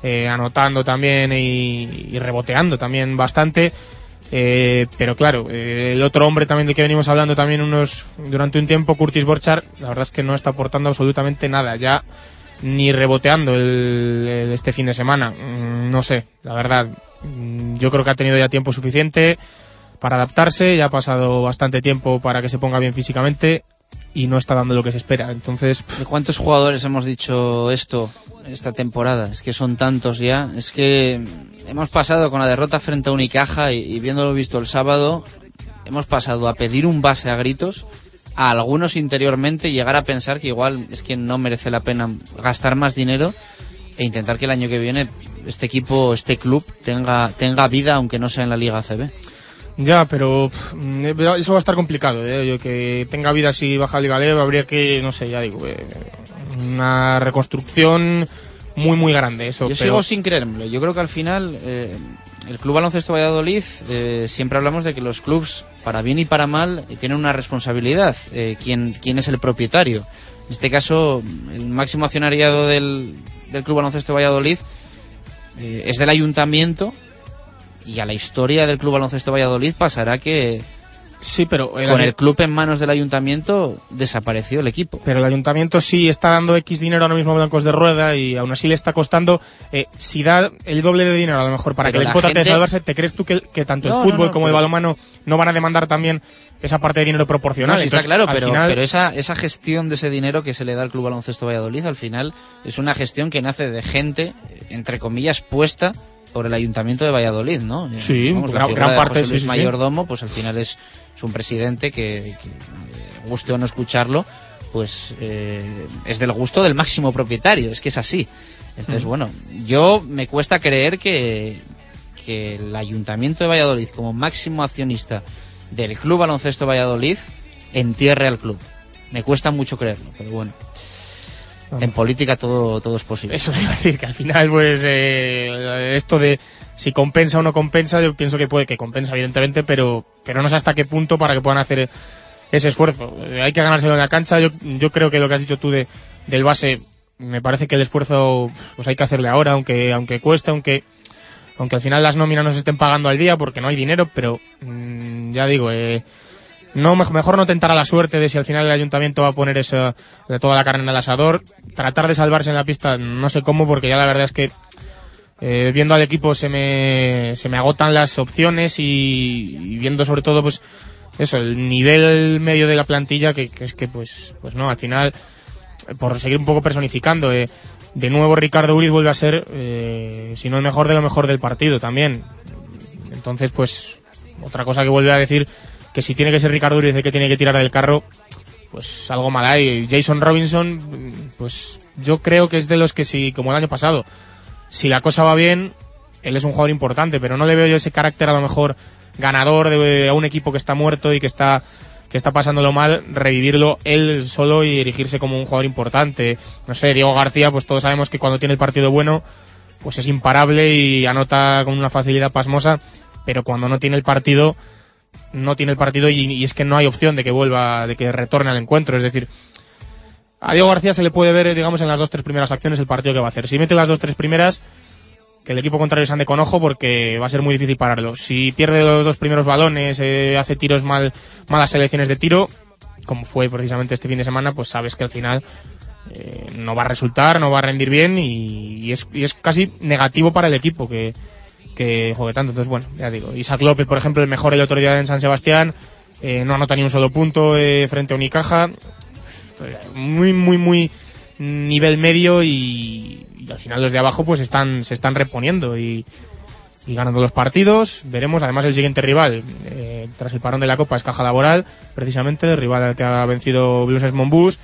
eh, anotando también y, y reboteando también bastante. Eh, pero claro, eh, el otro hombre también del que venimos hablando también unos durante un tiempo, Curtis Borchard, la verdad es que no está aportando absolutamente nada, ya ni reboteando el, el- este fin de semana. Mm, no sé, la verdad, mm, yo creo que ha tenido ya tiempo suficiente para adaptarse, ya ha pasado bastante tiempo para que se ponga bien físicamente y no está dando lo que se espera. Entonces,
¿De cuántos jugadores hemos dicho esto esta temporada? Es que son tantos ya. Es que hemos pasado con la derrota frente a Unicaja y, viéndolo visto el sábado, hemos pasado a pedir un base a gritos a algunos interiormente llegar a pensar que igual es que no merece la pena gastar más dinero e intentar que el año que viene este equipo, este club tenga, tenga vida aunque no sea en la Liga ACB.
Ya, pero pff, mm, eso va a estar complicado. ¿eh? Yo que tenga vida si baja Liga Leva, habría que, no sé, ya digo, eh, una reconstrucción, muy, muy grande. Eso,
Yo
pero-
sigo sin creérmelo. Yo creo que al final eh, el Club Baloncesto Valladolid eh, siempre hablamos de que los clubs, para bien y para mal, eh, tienen una responsabilidad. Eh, ¿quién, ¿Quién es el propietario? En este caso, el máximo accionariado del, del Club Baloncesto Valladolid eh, es del ayuntamiento y a la historia del Club Baloncesto Valladolid pasará que
Sí, pero el
con el club en manos del ayuntamiento desapareció el equipo.
Pero el ayuntamiento sí está dando X dinero ahora mismo a Blancos de Rueda y aún así le está costando. eh, si da el doble de dinero a lo mejor para
Pero
que el equipo trate de
gente-
salvarse, ¿te crees tú que, que tanto
No,
el fútbol
no,
como el balonmano no van a demandar también esa parte de dinero proporcional?
Sí está claro, pero,
final-
pero esa, esa gestión de ese dinero que se le da al Club Baloncesto Valladolid, al final, es una gestión que nace de gente, entre comillas, puesta por el Ayuntamiento de Valladolid, ¿no? Eh,
Sí,
la
gran- gran
de
parte,
José Luis
sí, sí.
Mayordomo, pues al final es, es un presidente que, que, eh, guste o no escucharlo, pues eh, es del gusto del máximo propietario, es que es así. Entonces,
Mm.
bueno, yo me cuesta creer que, que el Ayuntamiento de Valladolid, como máximo accionista del Club Baloncesto Valladolid, entierre al club. Me cuesta mucho creerlo, pero bueno. En política todo, todo es posible.
Eso iba a decir, que al final, pues, eh, esto de si compensa o no compensa, yo pienso que puede que compensa, evidentemente, pero, pero no sé hasta qué punto para que puedan hacer ese esfuerzo. Eh, hay que ganárselo en la cancha. Yo, yo creo que lo que has dicho tú de, del base, me parece que el esfuerzo, pues hay que hacerle ahora, aunque, aunque cueste, aunque, aunque al final las nóminas no se estén pagando al día porque no hay dinero, pero, mm, ya digo, eh, no mej- mejor no tentar a la suerte de si al final el ayuntamiento va a poner esa, de toda la carne en el asador. Tratar de salvarse en la pista no sé cómo porque ya la verdad es que eh, viendo al equipo se me se me agotan las opciones y, viendo sobre todo pues eso el nivel medio de la plantilla que, es que pues pues no al final eh, por seguir un poco personificando eh, de nuevo Ricardo Uriz vuelve a ser eh, si no el mejor de lo mejor del partido también. Entonces pues otra cosa que vuelve a decir que si tiene que ser Ricardo Uriz que tiene que tirar del carro, pues algo mal hay. Jason Robinson, pues yo creo que es de los que si, como el año pasado, si la cosa va bien, él es un jugador importante, pero no le veo yo ese carácter a lo mejor ganador de, a un equipo que está muerto y que está que está pasándolo mal, revivirlo él solo y erigirse como un jugador importante. No sé, Diego García, pues todos sabemos que cuando tiene el partido bueno, pues es imparable y anota con una facilidad pasmosa, pero cuando no tiene el partido, no tiene el partido y, y es que no hay opción de que vuelva, de que retorne al encuentro. Es decir, a Diego García se le puede ver, digamos, en las dos tres primeras acciones el partido que va a hacer. Si mete las dos tres primeras, que el equipo contrario se ande con ojo porque va a ser muy difícil pararlo. Si pierde los dos primeros balones, eh, hace tiros mal, malas selecciones de tiro, como fue precisamente este fin de semana, pues sabes que al final eh, no va a resultar, no va a rendir bien y, y es, y es casi negativo para el equipo que, que juegue tanto. Entonces, bueno, ya digo, Isaac López, por ejemplo, el mejor el otro día en San Sebastián, eh, no anota ni un solo punto eh, frente a Unicaja. Muy, muy, muy nivel medio y, al final los de abajo pues están, se están reponiendo y, y ganando los partidos. Veremos, además el siguiente rival, eh, tras el parón de la Copa, es Caja Laboral, precisamente, el rival al que ha vencido Blues Monbus.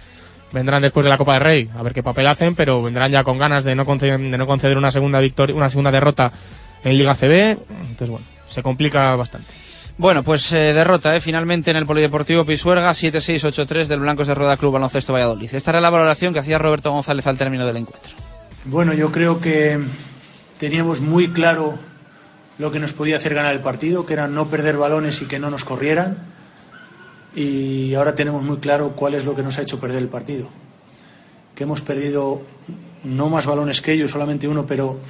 Vendrán después de la Copa del Rey, a ver qué papel hacen, pero vendrán ya con ganas de no conceder, de no conceder una segunda victoria, una segunda derrota en Liga CB. Entonces, bueno, se complica bastante.
Bueno, pues eh, derrota, eh, finalmente en el Polideportivo Pisuerga, 7-6-8-3 del Blancos de Rueda Club Baloncesto Valladolid. Esta era la valoración que hacía Roberto González al término del encuentro.
Bueno, yo creo que teníamos muy claro lo que nos podía hacer ganar el partido, que era no perder balones y que no nos corrieran. Y ahora tenemos muy claro cuál es lo que nos ha hecho perder el partido. Que hemos perdido no más balones que ellos, solamente uno, pero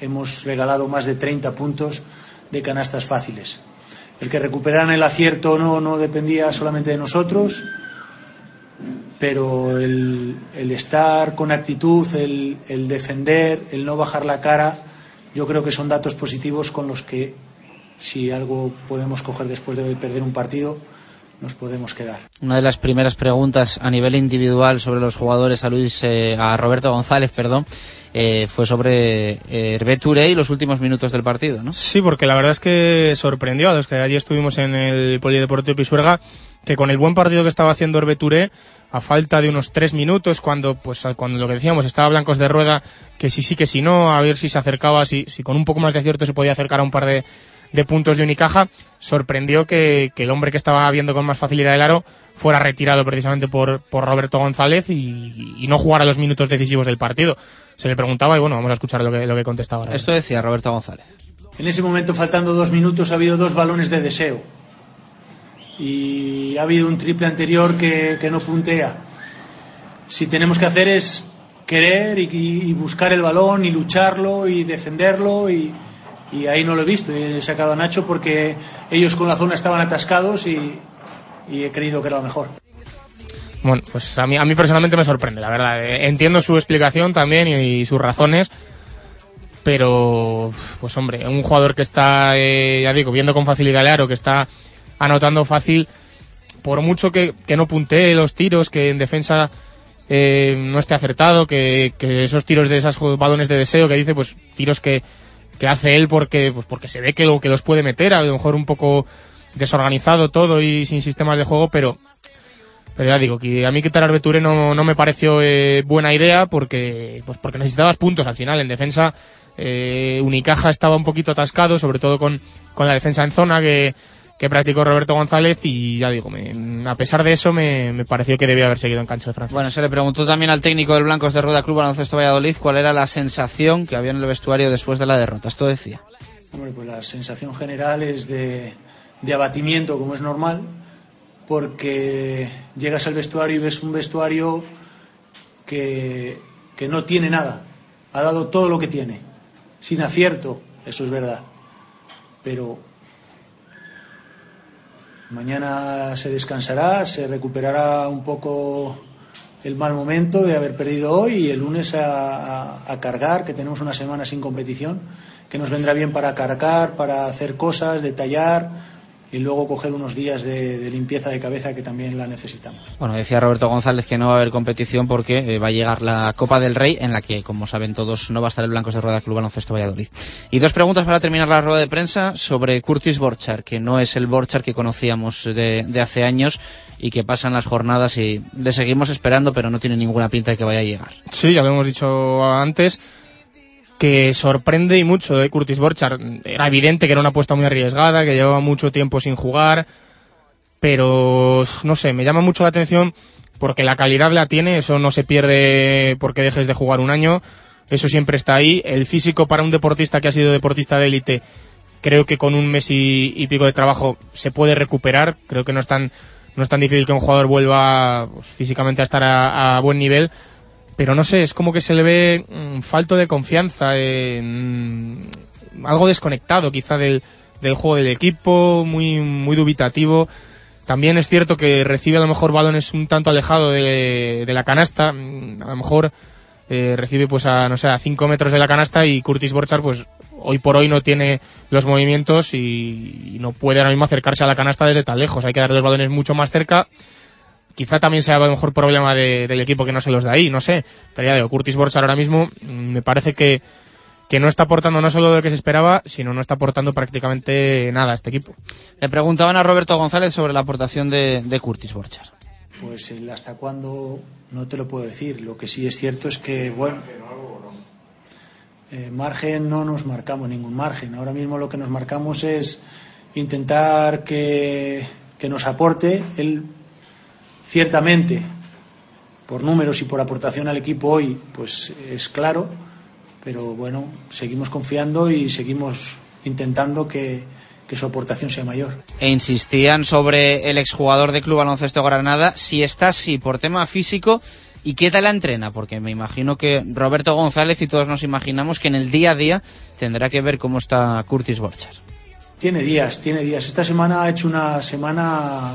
hemos regalado más de 30 puntos de canastas fáciles. El que recuperaran el acierto o no, no dependía solamente de nosotros, pero el, el estar con actitud, el, el defender, el no bajar la cara, yo creo que son datos positivos con los que, si algo podemos coger después de perder un partido, nos podemos quedar.
Una de las primeras preguntas a nivel individual sobre los jugadores a Luis, eh, a Roberto González, perdón, eh, fue sobre eh, Hervé Touré y los últimos minutos del partido, ¿no?
Sí, porque la verdad es que sorprendió a los que allí estuvimos en el Polideportivo Pisuerga que con el buen partido que estaba haciendo Hervé Touré, a falta de unos tres minutos, cuando pues cuando lo que decíamos estaba blancos de rueda, que sí sí que sí no, a ver si se acercaba, si, si con un poco más de acierto se podía acercar a un par de, de puntos de Unicaja, sorprendió que, que el hombre que estaba viendo con más facilidad el aro fuera retirado precisamente por, por Roberto González y, y no jugara los minutos decisivos del partido. Se le preguntaba y bueno, vamos a escuchar lo que, lo que contestaba ahora.
Esto decía Roberto González.
En ese momento, faltando dos minutos, ha habido dos balones de deseo. Y ha habido un triple anterior que, que no puntea. Si tenemos que hacer es querer y, y buscar el balón y lucharlo y defenderlo y, y ahí no lo he visto. He sacado a Nacho porque ellos con la zona estaban atascados y, he creído que era lo mejor.
Bueno, pues a mí, a mí personalmente me sorprende, la verdad. Eh, Entiendo su explicación también y, y sus razones, pero, pues hombre, un jugador que está, eh, ya digo, viendo con facilidad el aro, que está anotando fácil, por mucho que, que no puntee los tiros, que en defensa eh, no esté acertado, que, que esos tiros de esos balones de deseo que dice, pues tiros que, que hace él porque, pues porque se ve que, lo, que los puede meter, a lo mejor un poco desorganizado todo y sin sistemas de juego, pero pero ya digo, que a mí quitar a Arbeture no, no me pareció eh, buena idea porque, pues porque necesitabas puntos al final. En defensa, eh, Unicaja estaba un poquito atascado, sobre todo con, con la defensa en zona que, que practicó Roberto González y ya digo, me- a pesar de eso me, me pareció que debía haber seguido en cancha de Francia.
Bueno, se le preguntó también al técnico del Blancos de Rueda Club Baloncesto Valladolid cuál era la sensación que había en el vestuario después de la derrota. Esto decía.
Hombre, pues la sensación general es de, de abatimiento, como es normal, porque llegas al vestuario y ves un vestuario que, que no tiene nada. Ha dado todo lo que tiene, sin acierto, eso es verdad. Pero mañana se descansará, se recuperará un poco el mal momento de haber perdido hoy y el lunes a, cargar, que tenemos una semana sin competición, que nos vendrá bien para cargar, para hacer cosas, detallar y luego coger unos días de, de limpieza de cabeza que también la necesitamos.
Bueno, decía Roberto González que no va a haber competición porque eh, va a llegar la Copa del Rey en la que, como saben todos, no va a estar el Blancos de Rueda Club Baloncesto Valladolid. Y dos preguntas para terminar la rueda de prensa sobre Curtis Borchar, que no es el Borchar que conocíamos de, de hace años y que pasan las jornadas y le seguimos esperando, pero no tiene ninguna pinta de que vaya a llegar.
Sí, ya lo hemos dicho antes, que sorprende y mucho de Curtis Borchar. Era evidente que era una apuesta muy arriesgada, que llevaba mucho tiempo sin jugar, pero no sé, me llama mucho la atención porque la calidad la tiene, eso no se pierde porque dejes de jugar un año, eso siempre está ahí. El físico para un deportista que ha sido deportista de élite, creo que con un mes y, pico de trabajo se puede recuperar, creo que no es tan, no es tan difícil que un jugador vuelva pues, físicamente a estar a buen nivel, pero no sé, es como que se le ve mm, falto de confianza, eh, mm, algo desconectado quizá del, del juego del equipo, muy, muy dubitativo. También es cierto que recibe a lo mejor balones un tanto alejado de, de la canasta, mm, a lo mejor eh, recibe pues a, no sé, a 5 metros de la canasta y Curtis Borchar pues hoy por hoy no tiene los movimientos y, y no puede ahora mismo acercarse a la canasta desde tan lejos. Hay que darle los balones mucho más cerca quizá también sea a lo mejor problema de- del equipo que no se los da ahí, no sé. Pero ya digo, Curtis Borchar ahora mismo mm, me parece que, que no está aportando no solo lo que se esperaba, sino no está aportando prácticamente nada a este equipo.
Le preguntaban a Roberto González sobre la aportación de, de Curtis Borchar.
Pues el hasta cuándo no te lo puedo decir. Lo que sí es cierto es que, bueno, eh, margen no nos marcamos ningún margen. Ahora mismo lo que nos marcamos es intentar que, que nos aporte. Él, ciertamente, por números y por aportación al equipo hoy, pues es claro. Pero bueno, seguimos confiando y seguimos intentando que, que su aportación sea mayor.
E insistían sobre el exjugador de Club Baloncesto Granada, si está así por tema físico y qué tal la entrena, porque me imagino que Roberto González y todos nos imaginamos que en el día a día tendrá que ver cómo está Curtis Borchar.
Tiene días, tiene días. Esta semana ha hecho una semana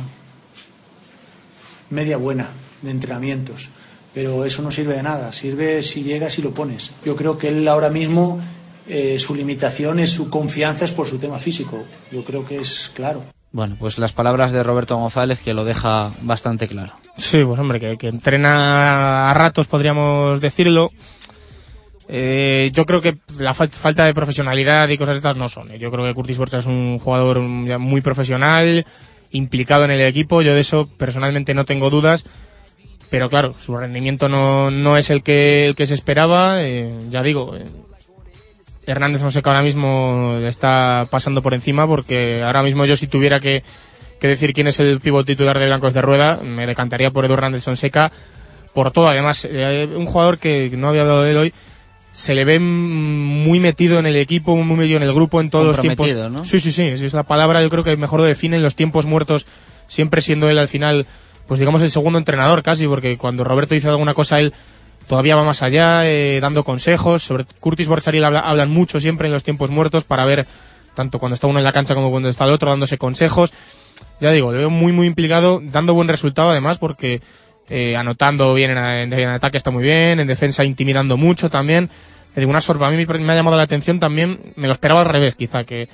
media buena de entrenamientos, pero eso no sirve de nada. Sirve si llegas y lo pones. Yo creo que él ahora mismo eh, su limitación es su confianza es por su tema físico. Yo creo que es claro.
Bueno, pues las palabras de Roberto González que lo deja bastante claro.
Sí, pues hombre, que, que entrena a ratos, podríamos decirlo. Eh, yo creo que la fal- falta de profesionalidad y cosas de estas no son. ¿eh? Yo creo que Curtis Borcha es un jugador mm, muy profesional, implicado en el equipo. Yo de eso personalmente no tengo dudas. Pero claro, su rendimiento no, no es el que, el que se esperaba. eh, ya digo, eh, Hernández Fonseca ahora mismo está pasando por encima porque ahora mismo yo si tuviera que, que decir quién es el pívot titular de Blancos de Rueda, me decantaría por Edu Hernández Fonseca por todo. Además, eh, un jugador que no había hablado de él hoy, se le ve muy metido en el equipo, muy metido en el grupo en todos los tiempos.
¿no?
Sí, sí, sí, es la palabra, yo creo que mejor lo define en los tiempos muertos, siempre siendo él al final, pues digamos el segundo entrenador casi, porque cuando Roberto dice alguna cosa él todavía va más allá, eh, dando consejos. Sobre Curtis Borchariel habla- hablan mucho siempre en los tiempos muertos para ver, tanto cuando está uno en la cancha como cuando está el otro, dándose consejos. Ya digo, le veo muy, muy implicado, dando buen resultado además, porque eh, anotando bien en, ataque está muy bien, en defensa intimidando mucho también. Digo, una sorpresa. A mí me ha llamado la atención también, me lo esperaba al revés quizá, que,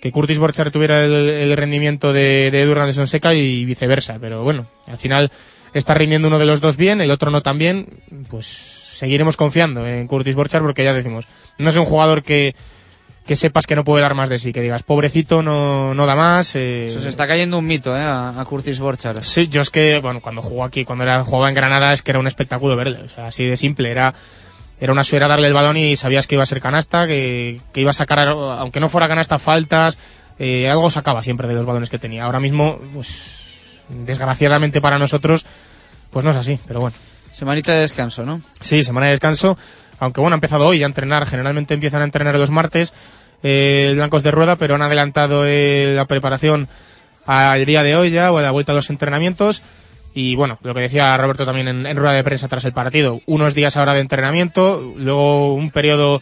que Curtis Borchar tuviera el, rendimiento de, de Edu Hernández y viceversa. Pero bueno, al final está rindiendo uno de los dos bien, el otro no tan bien, pues seguiremos confiando en Curtis Borchar porque ya decimos, no es un jugador que, que sepas que no puede dar más de sí, que digas, pobrecito, no, no da más. eh,
Se está cayendo un mito, ¿eh? A, a Curtis Borchar.
Sí, yo es que, bueno, cuando jugó aquí, cuando era, jugaba en Granada, es que era un espectáculo verle. O sea, así de simple. Era, era una suera darle el balón y sabías que iba a ser canasta, que, que iba a sacar, aunque no fuera canasta, faltas. eh, algo sacaba siempre de los balones que tenía. Ahora mismo, pues, desgraciadamente para nosotros, pues no es así, pero bueno.
Semanita de descanso, ¿no?
Sí, semana de descanso. Aunque bueno, ha empezado hoy a entrenar. Generalmente empiezan a entrenar los martes, eh, blancos de rueda, pero han adelantado eh, la preparación al día de hoy ya, o a la vuelta a los entrenamientos. Y bueno, lo que decía Roberto también en, rueda de prensa tras el partido, unos días ahora de entrenamiento, luego un periodo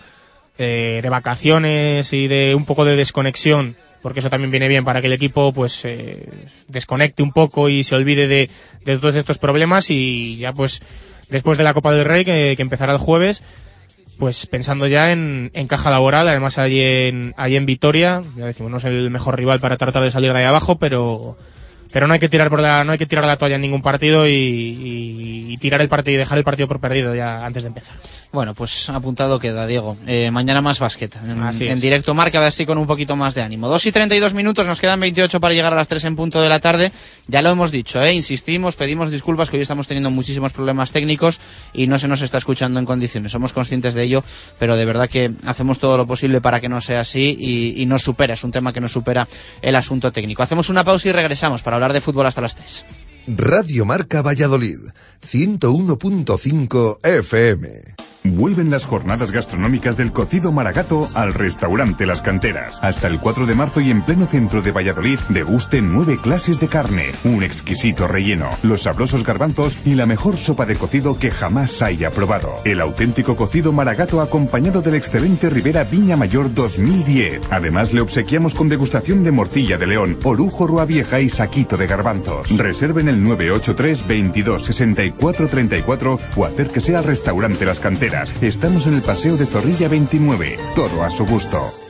eh, de vacaciones y de un poco de desconexión, porque eso también viene bien para que el equipo pues eh, desconecte un poco y se olvide de, de todos estos problemas y ya pues después de la Copa del Rey que empezará el jueves pues pensando ya en, en caja laboral, además allí en, allí en Vitoria, ya decimos, no es el mejor rival para tratar de salir de ahí abajo, pero pero no hay que tirar por la, no hay que tirar la toalla en ningún partido y, tirar el partido y dejar el partido por perdido ya antes de empezar.
Bueno, pues apuntado queda, Diego. Eh, mañana más básquet. En,
Así
en
es.
directo marca, a ver si con un poquito más de ánimo. 2 y 32 minutos, nos quedan 28 para llegar a las 3 en punto de la tarde. Ya lo hemos dicho, ¿eh? insistimos, pedimos disculpas que hoy estamos teniendo muchísimos problemas técnicos y no se nos está escuchando en condiciones. Somos conscientes de ello, pero de verdad que hacemos todo lo posible para que no sea así y, y nos supera. Es un tema que nos supera el asunto técnico. Hacemos una pausa y regresamos para hablar de fútbol hasta las 3.
Radio Marca Valladolid, 101.5 FM.
Vuelven las jornadas gastronómicas del cocido maragato al restaurante Las Canteras. Hasta el 4 de marzo y en pleno centro de Valladolid, deguste nueve clases de carne, un exquisito relleno, los sabrosos garbanzos y la mejor sopa de cocido que jamás haya probado. El auténtico cocido maragato acompañado del excelente Rivera Viña Mayor 2010. Además le obsequiamos con degustación de morcilla de león, orujo rua vieja y saquito de garbanzos. Reserven el 983 22 64 34 o acérquese al restaurante Las Canteras. Estamos en el Paseo de Zorrilla 29. Todo a su gusto.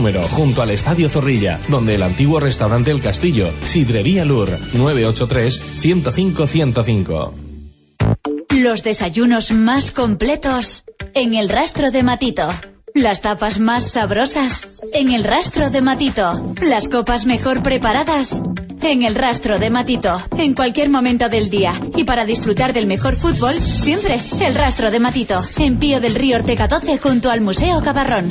número, junto al Estadio Zorrilla, donde el antiguo restaurante El Castillo. Sidrería Lur, 983 105 105.
Los desayunos más completos en el rastro de Matito. Las tapas más sabrosas en el rastro de Matito. Las copas mejor preparadas en el rastro de Matito. En cualquier momento del día. Y para disfrutar del mejor fútbol, siempre el rastro de Matito. En Pío del Río Ortega 12 junto al Museo Cabarrón.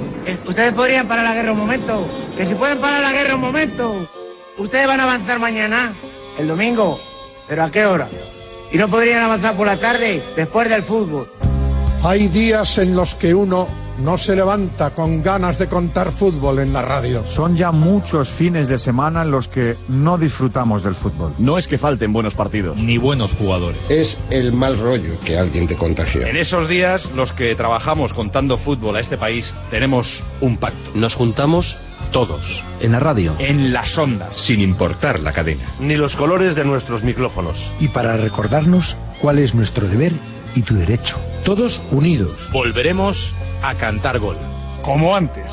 Es- Ustedes podrían parar la guerra un momento. Que si pueden parar la guerra un momento. Ustedes van a avanzar mañana, el domingo. ¿Pero a qué hora? ¿Y no podrían avanzar por la tarde, después del fútbol?
Hay días en los que uno no se levanta con ganas de contar fútbol en la radio.
Son ya muchos fines de semana en los que no disfrutamos del fútbol.
No es que falten buenos partidos.
Ni buenos jugadores.
Es el mal rollo que alguien te contagia.
En esos días, los que trabajamos contando fútbol a este país tenemos un pacto.
Nos juntamos todos. En la radio.
En las ondas.
Sin importar la cadena.
Ni los colores de nuestros micrófonos.
Y para recordarnos cuál es nuestro deber y tu derecho. Todos unidos.
Volveremos a cantar gol.
Como antes.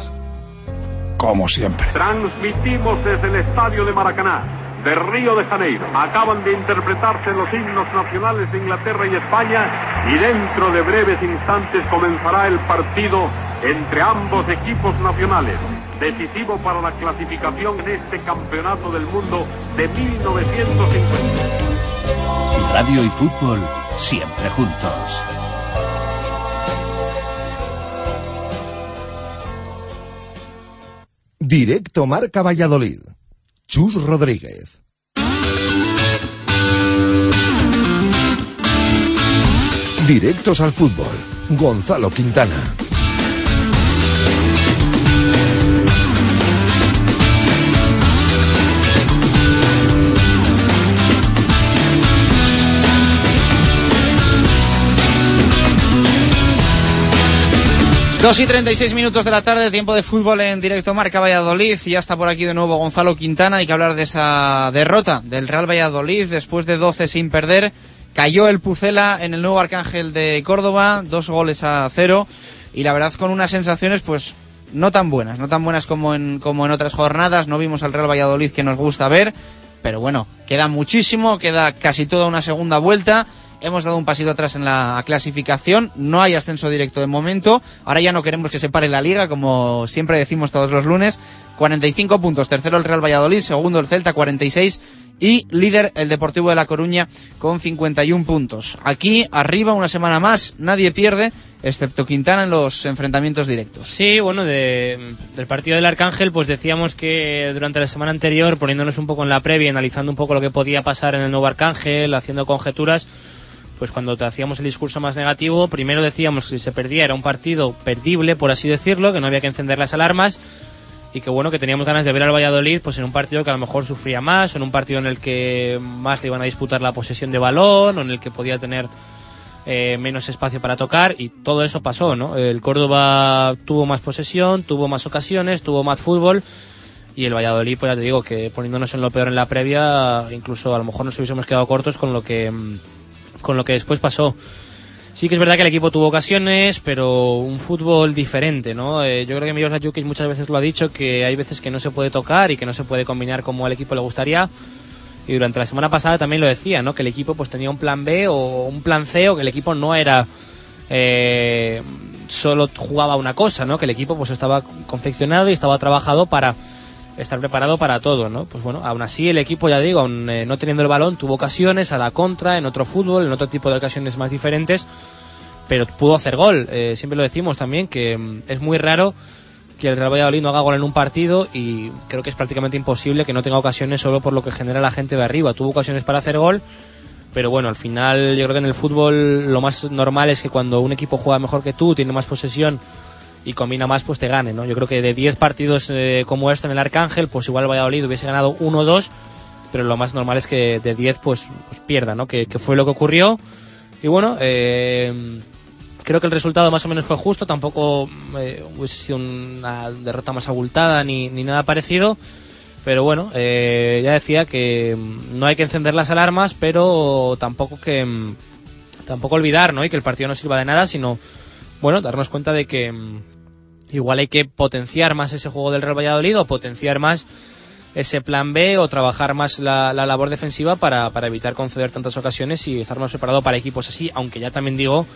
Como siempre.
Transmitimos desde el estadio de Maracaná de Río de Janeiro. Acaban de interpretarse los himnos nacionales de Inglaterra y España y dentro de breves instantes comenzará el partido entre ambos equipos nacionales, decisivo para la clasificación en este campeonato del mundo de 1950.
Radio y fútbol siempre juntos.
Directo Marca Valladolid. Chus Rodríguez. Directos al fútbol. Gonzalo Quintana.
Dos y 36 minutos de la tarde, tiempo de fútbol en directo Marca Valladolid. Y ya está por aquí de nuevo Gonzalo Quintana. Hay que hablar de esa derrota del Real Valladolid después de 12 sin perder. Cayó el Pucela en el nuevo Arcángel de Córdoba, dos goles a cero. Y la verdad con unas sensaciones pues no tan buenas, no tan buenas como en, como en otras jornadas. No vimos al Real Valladolid que nos gusta ver. Pero bueno, queda muchísimo, queda casi toda una segunda vuelta. Hemos dado un pasito atrás en la clasificación, no hay ascenso directo de momento. Ahora ya no queremos que se pare la liga, como siempre decimos todos los lunes. 45 puntos, tercero el Real Valladolid, segundo el Celta 46 y líder el Deportivo de La Coruña con 51 puntos. Aquí arriba una semana más, nadie pierde, excepto Quintana en los enfrentamientos directos.
Sí, bueno, de- del partido del Arcángel, pues decíamos que durante la semana anterior, poniéndonos un poco en la previa, analizando un poco lo que podía pasar en el nuevo Arcángel, haciendo conjeturas, pues cuando te hacíamos el discurso más negativo, primero decíamos que si se perdía era un partido perdible, por así decirlo, que no había que encender las alarmas y que bueno, que teníamos ganas de ver al Valladolid pues en un partido que a lo mejor sufría más, o en un partido en el que más le iban a disputar la posesión de balón, o en el que podía tener eh, menos espacio para tocar y todo eso pasó, ¿no? El Córdoba tuvo más posesión, tuvo más ocasiones, tuvo más fútbol y el Valladolid, pues ya te digo que poniéndonos en lo peor en la previa, incluso a lo mejor nos hubiésemos quedado cortos con lo que mm, con lo que después pasó. Sí que es verdad que el equipo tuvo ocasiones, pero un fútbol diferente, ¿no? Eh, yo creo que Milos Jukic muchas veces lo ha dicho, que hay veces que no se puede tocar y que no se puede combinar como al equipo le gustaría. Y durante la semana pasada también lo decía, ¿no? Que el equipo pues tenía un plan B o un plan C o que el equipo no era eh, solo jugaba una cosa, ¿no? Que el equipo pues estaba confeccionado y estaba trabajado para estar preparado para todo, ¿no? Pues bueno, aún así el equipo, ya digo, eh, no teniendo el balón, tuvo ocasiones a la contra, en otro fútbol, en otro tipo de ocasiones más diferentes, pero pudo hacer gol. Eh, siempre lo decimos también, que mm, es muy raro que el Real Valladolid no haga gol en un partido y creo que es prácticamente imposible que no tenga ocasiones solo por lo que genera la gente de arriba. Tuvo ocasiones para hacer gol, pero bueno, al final yo creo que en el fútbol lo más normal es que cuando un equipo juega mejor que tú, tiene más posesión y combina más, pues te gane, ¿no? Yo creo que de 10 partidos eh, como este en el Arcángel, pues igual Valladolid hubiese ganado uno o dos, pero lo más normal es que de 10 pues, pues pierda, ¿no? Que, fue lo que ocurrió. Y bueno, eh, creo que el resultado más o menos fue justo, tampoco eh, hubiese sido una derrota más abultada ni, ni nada parecido. Pero bueno, ya decía que mm, no hay que encender las alarmas, pero tampoco que mm, tampoco olvidar, ¿no? Y que el partido no sirva de nada, sino bueno, darnos cuenta de que mm, igual hay que potenciar más ese juego del Real Valladolid o potenciar más ese plan B o trabajar más la, la labor defensiva para, para evitar conceder tantas ocasiones y estar más preparado para equipos así, aunque ya también digo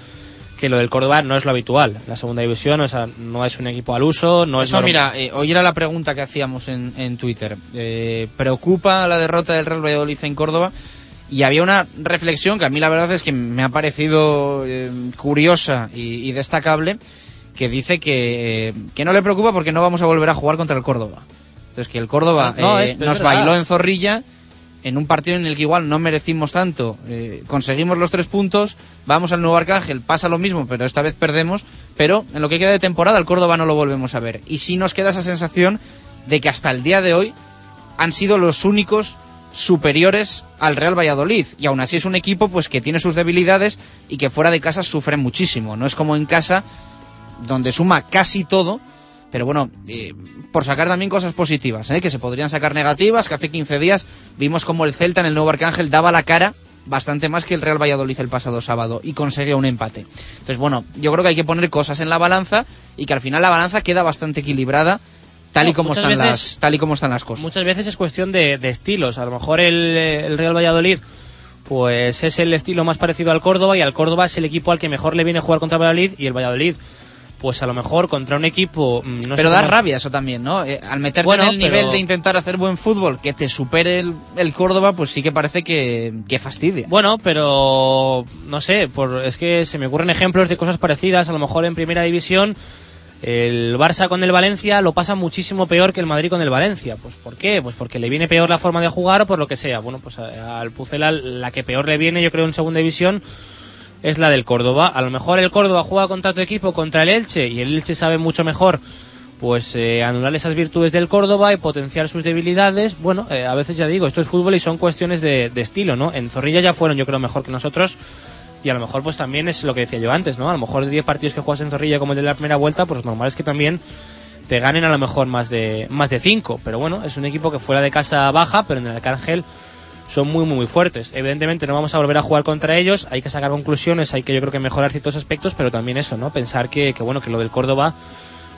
que lo del Córdoba no es lo habitual. La segunda división o sea, no es un equipo al uso, no es
Eso, mira, eh, hoy era la pregunta que hacíamos en, en Twitter. Eh, ¿Preocupa la derrota del Real Valladolid en Córdoba? Y había una reflexión que a mí la verdad es que me ha parecido eh, curiosa y, y destacable, que dice que, eh, que no le preocupa porque no vamos a volver a jugar contra el Córdoba. Entonces que el Córdoba
No,
eh, nos bailó en Zorrilla en un partido en el que igual no merecimos tanto, eh, conseguimos los tres puntos, vamos al Nuevo Arcángel, pasa lo mismo, pero esta vez perdemos, pero en lo que queda de temporada el Córdoba no lo volvemos a ver. Y sí nos queda esa sensación de que hasta el día de hoy han sido los únicos superiores al Real Valladolid. Y aún así es un equipo pues que tiene sus debilidades y que fuera de casa sufre muchísimo. No es como en casa donde suma casi todo pero bueno, eh, por sacar también cosas positivas, ¿eh? que se podrían sacar negativas, que hace 15 días vimos como el Celta en el Nuevo Arcángel daba la cara bastante más que el Real Valladolid el pasado sábado y conseguía un empate. Entonces, bueno, yo creo que hay que poner cosas en la balanza y que al final la balanza queda bastante equilibrada tal y como
muchas
están
veces-
las tal y como están las cosas.
Muchas veces es cuestión de, de estilos. A lo mejor el, el Real Valladolid pues es el estilo más parecido al Córdoba y al Córdoba es el equipo al que mejor le viene jugar contra Valladolid y el Valladolid pues a lo mejor contra un equipo mm, no
pero da
cómo-
rabia eso también, ¿no? Eh, al meterte
Bueno,
en el nivel de intentar hacer buen fútbol, que te supere el, el Córdoba, pues sí que parece que, que fastidia.
Bueno, pero no sé, por, es que se me ocurren ejemplos de cosas parecidas. A lo mejor en primera división el Barça con el Valencia lo pasa muchísimo peor que el Madrid con el Valencia. Pues ¿por qué? Pues porque le viene peor la forma de jugar o por lo que sea. Bueno, pues a- al Pucela la que peor le viene, yo creo, en segunda división es la del Córdoba. A lo mejor el Córdoba juega contra tu equipo, contra el Elche, y el Elche sabe mucho mejor pues eh, anular esas virtudes del Córdoba y potenciar sus debilidades. Bueno, eh, a veces ya digo, esto es fútbol y son cuestiones de, estilo, ¿no? En Zorrilla ya fueron, yo creo, mejor que nosotros. Y a lo mejor, pues también es lo que decía yo antes, ¿no? A lo mejor de 10 partidos que juegas en Zorrilla como el de la primera vuelta, pues normal es que también te ganen a lo mejor más de más de 5. Pero bueno, es un equipo que fuera de casa baja, pero en el Arcángel son muy, muy, muy fuertes. Evidentemente no vamos a volver a jugar contra ellos, hay que sacar conclusiones, hay que yo creo que mejorar ciertos aspectos, pero también eso, ¿no? Pensar que, que bueno, que lo del Córdoba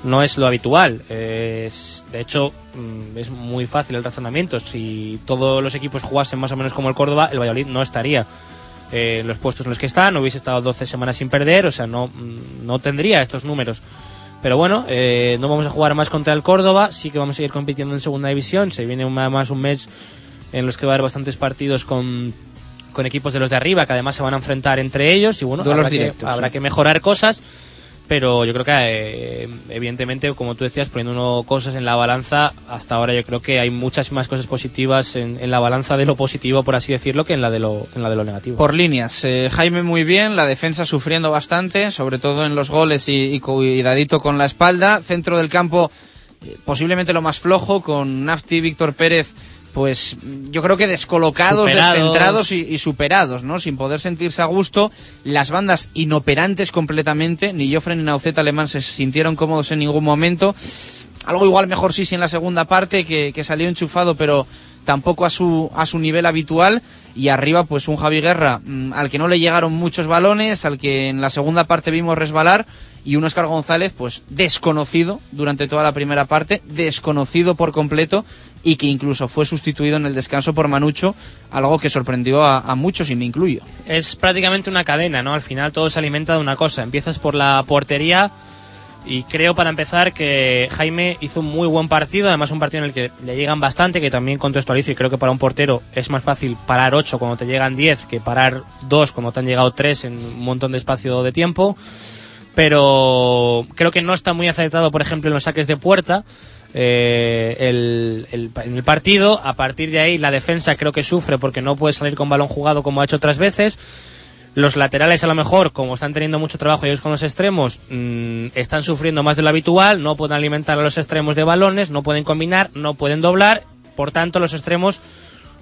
no es lo habitual. Es, de hecho, mm, es muy fácil el razonamiento. Si todos los equipos jugasen más o menos como el Córdoba, el Valladolid no estaría eh, en los puestos en los que está, no hubiese estado 12 semanas sin perder, o sea, no, mm, no tendría estos números. Pero bueno, eh, no vamos a jugar más contra el Córdoba, sí que vamos a seguir compitiendo en segunda división. Se viene más un mes en los que va a haber bastantes partidos con, con equipos de los de arriba, que además se van a enfrentar entre ellos. Y bueno, habrá,
directos,
que, habrá
sí.
que mejorar cosas. Pero yo creo que, eh, evidentemente, como tú decías, poniendo uno cosas en la balanza, hasta ahora yo creo que hay muchas más cosas positivas en, en la balanza de lo positivo, por así decirlo, que en la de lo, en la de lo negativo.
Por líneas, eh, Jaime muy bien, la defensa sufriendo bastante, sobre todo en los goles y, y cuidadito con la espalda. Centro del campo, eh, posiblemente lo más flojo, con Nafti Víctor Pérez, pues yo creo que descolocados,
Superados.
descentrados y, y superados, ¿no? Sin poder sentirse a gusto. Las bandas inoperantes completamente, ni Joffre ni Nauceta Alemán se sintieron cómodos en ningún momento. Algo igual mejor sí sí en la segunda parte, que, que salió enchufado, pero tampoco a su, a su nivel habitual. Y arriba, pues un Javi Guerra mm, al que no le llegaron muchos balones, al que en la segunda parte vimos resbalar. Y un Oscar González, pues desconocido durante toda la primera parte, desconocido por completo y que incluso fue sustituido en el descanso por Manucho, algo que sorprendió a, muchos y me incluyo.
es prácticamente una cadena, ¿no? Al final todo se alimenta de una cosa. Empiezas por la portería y creo para empezar que Jaime hizo un muy buen partido, además un partido en el que le llegan bastante, que también contextualizo y creo que para un portero es más fácil parar 8 cuando te llegan 10 que parar 2 cuando te han llegado 3 en un montón de espacio de tiempo. Pero creo que no está muy acertado, por ejemplo, en los saques de puerta eh, el, el- en el partido. A partir de ahí, la defensa creo que sufre porque no puede salir con balón jugado como ha hecho otras veces. Los laterales, a lo mejor, como están teniendo mucho trabajo ellos con los extremos, mm, están sufriendo más de lo habitual. No pueden alimentar a los extremos de balones, no pueden combinar, no pueden doblar. Por tanto, los extremos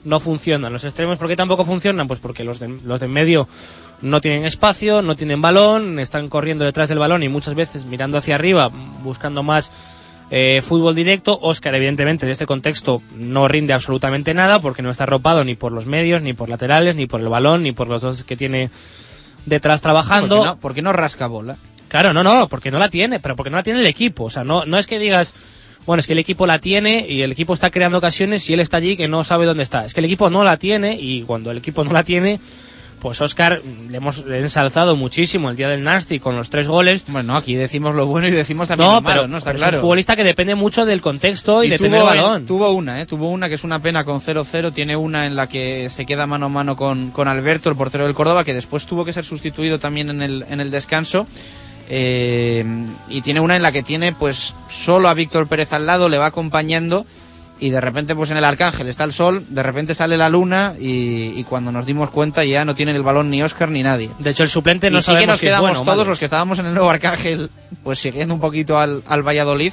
no funcionan. Los extremos, ¿por qué tampoco funcionan? Pues porque los de, los de en medio no tienen espacio, no tienen balón, están corriendo detrás del balón y muchas veces mirando hacia arriba, buscando más eh, fútbol directo. Oscar, evidentemente, en este contexto no rinde absolutamente nada porque no está arropado ni por los medios, ni por laterales, ni por el balón, ni por los dos que tiene detrás trabajando.
¿Por qué no, no rasca bola?
Claro, no, no, porque no la tiene, pero porque no la tiene el equipo. O sea, no, no es que digas, bueno, es que el equipo la tiene y el equipo está creando ocasiones y él está allí que no sabe dónde está. Es que el equipo no la tiene y cuando el equipo no la tiene, pues Oscar le hemos ensalzado muchísimo el día del Nasty con los tres goles.
Bueno, aquí decimos lo bueno y decimos también
No,
lo malo,
pero,
¿no? Está
pero es
claro.
un futbolista que depende mucho del contexto y, de tener
tuvo,
balón.
tuvo una, ¿eh? Tuvo una que es una pena con 0-0. Tiene una en la que se queda mano a mano con, con Alberto, el portero del Córdoba, que después tuvo que ser sustituido también en el, en el descanso. Eh, y tiene una en la que tiene pues solo a Víctor Pérez al lado, le va acompañando y de repente pues en el Arcángel está el sol, de repente sale la luna y, y cuando nos dimos cuenta ya no tienen el balón ni Oscar ni nadie.
De hecho, el suplente no
y sí que nos
si
quedamos
bueno
todos los que estábamos en el nuevo Arcángel, pues siguiendo un poquito al, al Valladolid,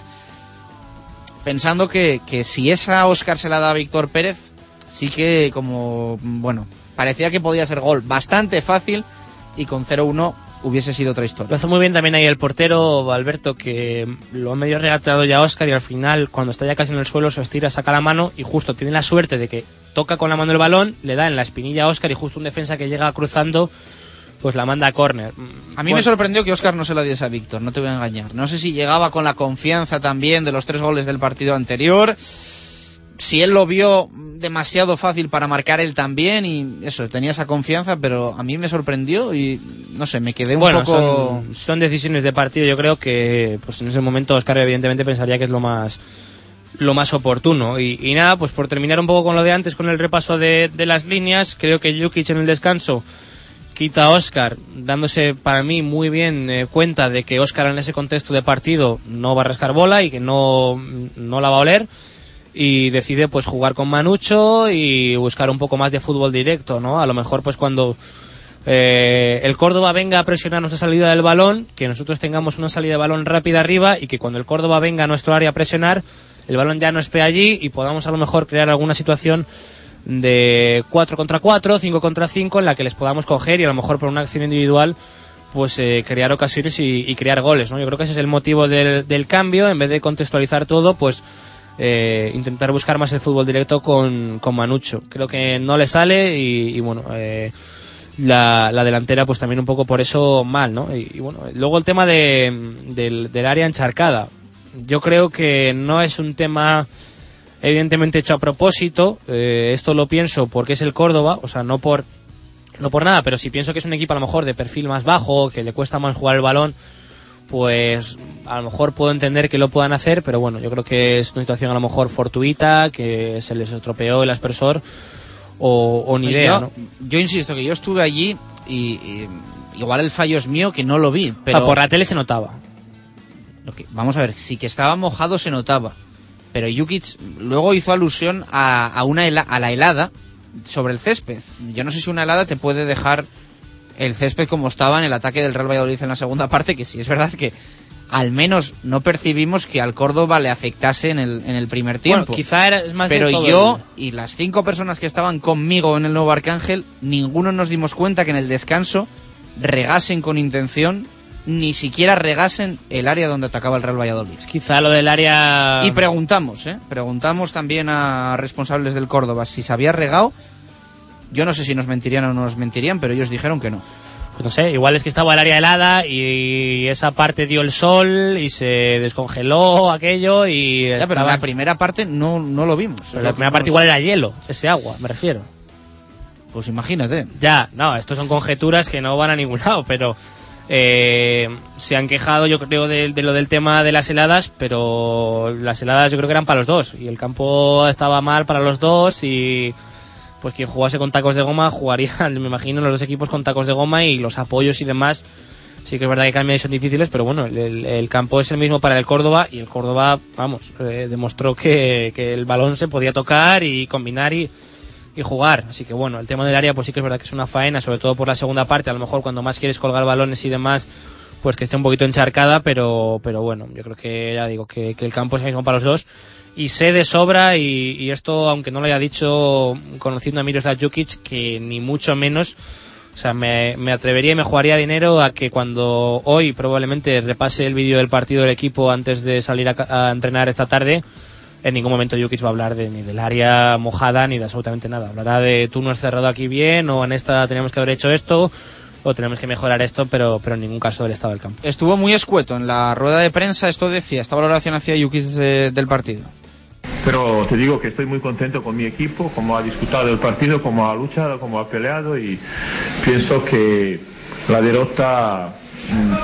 pensando que, que si esa Oscar se la da a Víctor Pérez, sí que como, bueno, parecía que podía ser gol bastante fácil y con 0-1 hubiese sido otra
Lo
historia.
hace muy bien también ahí el portero Alberto, que lo ha medio regateado ya a Oscar y al final, cuando está ya casi en el suelo, se estira, saca la mano y justo tiene la suerte de que toca con la mano el balón, le da en la espinilla a Oscar y justo un defensa que llega cruzando, pues la manda a córner.
A mí me sorprendió que Oscar no se la diese a Víctor, no te voy a engañar. No sé si llegaba con la confianza también de los tres goles del partido anterior. Si él lo vio demasiado fácil para marcar él también y eso, tenía esa confianza, pero a mí me sorprendió y no sé, me quedé un
bueno,
poco...
son, son decisiones de partido. Yo creo que pues en ese momento Oscar evidentemente pensaría que es lo más lo más oportuno. Y, y nada, pues por terminar un poco con lo de antes, con el repaso de, de las líneas, creo que Jukic en el descanso quita a Oscar, dándose para mí muy bien eh, cuenta de que Oscar en ese contexto de partido no va a rascar bola y que no, no la va a oler y decide pues jugar con Manucho y buscar un poco más de fútbol directo, ¿no? A lo mejor pues cuando eh, el Córdoba venga a presionar nuestra salida del balón, que nosotros tengamos una salida de balón rápida arriba y que cuando el Córdoba venga a nuestro área a presionar, el balón ya no esté allí y podamos a lo mejor crear alguna situación de 4 contra 4, 5 contra 5 en la que les podamos coger y a lo mejor por una acción individual pues eh, crear ocasiones y, y crear goles, ¿no? Yo creo que ese es el motivo del, del cambio, en vez de contextualizar todo, pues eh, intentar buscar más el fútbol directo con, con Manucho. Creo que no le sale y, bueno, eh, la, la delantera pues también un poco por eso mal, ¿no? Y, y bueno, luego el tema de, del, del área encharcada. Yo creo que no es un tema evidentemente hecho a propósito. eh, esto lo pienso porque es el Córdoba, o sea, no por no por nada, pero si pienso que es un equipo a lo mejor de perfil más bajo, que le cuesta más jugar el balón, pues a lo mejor puedo entender que lo puedan hacer, pero bueno, yo creo que es una situación a lo mejor fortuita, que se les estropeó el aspersor o, o ni idea,
yo,
¿no?
yo insisto que yo estuve allí y, y igual el fallo es mío que no lo vi, pero
Ah, por la tele se notaba.
Vamos a ver, sí que estaba mojado se notaba. Pero Jukic luego hizo alusión a, a una hela- a la helada sobre el césped. Yo no sé si una helada te puede dejar el césped como estaba en el ataque del Real Valladolid en la segunda parte, que sí es verdad que al menos no percibimos que al Córdoba le afectase en el, en el primer tiempo.
Bueno, quizá era, es más de
Pero
todo
yo
el-
y las cinco personas que estaban conmigo en el nuevo Arcángel, ninguno nos dimos cuenta que en el descanso regasen con intención, ni siquiera regasen el área donde atacaba el Real Valladolid.
Quizá lo del área...
Y preguntamos, ¿eh? Preguntamos también a responsables del Córdoba si se había regado. Yo no sé si nos mentirían o no nos mentirían, pero ellos dijeron que no.
Pues no sé, igual es que estaba el área helada y esa parte dio el sol y se descongeló aquello y...
Ya, pero en la primera parte no, no lo vimos.
pero la primera parte igual era hielo, ese agua, me refiero.
Pues imagínate.
Ya, no, esto son conjeturas que no van a ningún lado, pero eh, se han quejado yo creo de, de lo del tema de las heladas, pero las heladas yo creo que eran para los dos y el campo estaba mal para los dos y pues quien jugase con tacos de goma jugaría, *laughs* me imagino, los dos equipos con tacos de goma y los apoyos y demás. Sí que es verdad que cambian y son difíciles, pero bueno, el, campo es el mismo para el Córdoba y el Córdoba, vamos, eh, demostró que, que el balón se podía tocar y combinar y, y jugar. Así que bueno, el tema del área pues sí que es verdad que es una faena, sobre todo por la segunda parte, a lo mejor cuando más quieres colgar balones y demás, pues que esté un poquito encharcada, pero, pero bueno, yo creo que ya digo que el campo es el mismo para los dos y sé de sobra y, y esto, aunque no lo haya dicho conociendo a Miroslav Jukic, que ni mucho menos o sea, me, me atrevería y me jugaría dinero a que cuando hoy probablemente repase el vídeo del partido del equipo antes de salir a, a entrenar esta tarde, en ningún momento Jukic va a hablar de, ni del área mojada ni de absolutamente nada. Hablará de tú no has cerrado aquí bien o en esta tenemos que haber hecho esto o tenemos que mejorar esto, pero, pero en ningún caso del estado del campo.
Estuvo muy escueto en la rueda de prensa, esto decía, esta valoración hacia Jukic de- del partido.
Pero te digo que estoy muy contento con mi equipo, como ha disputado el partido, como ha luchado, como ha peleado y pienso que la derrota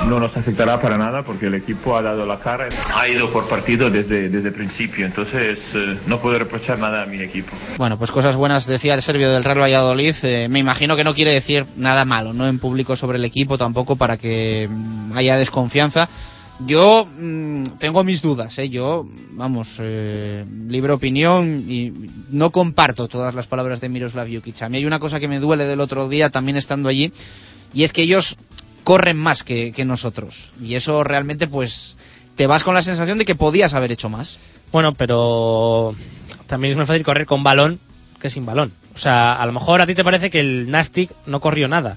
no nos afectará para nada porque el equipo ha dado la cara, ha ido por partido desde, desde el principio, entonces eh, no puedo reprochar nada a mi equipo.
Bueno, pues cosas buenas decía el serbio del Real Valladolid. Eh, me imagino que no quiere decir nada malo, no en público sobre el equipo tampoco para que mm, haya desconfianza. Yo mm, tengo mis dudas, ¿eh? Yo, vamos, eh, libre opinión y no comparto todas las palabras de Miroslav Jukic. A mí hay una cosa que me duele del otro día también estando allí y es que ellos corren más que, que nosotros. Y eso realmente, pues, te vas con la sensación de que podías haber hecho más.
Bueno, pero también es más fácil correr con balón que sin balón. O sea, a lo mejor a ti te parece que el Nastic no corrió nada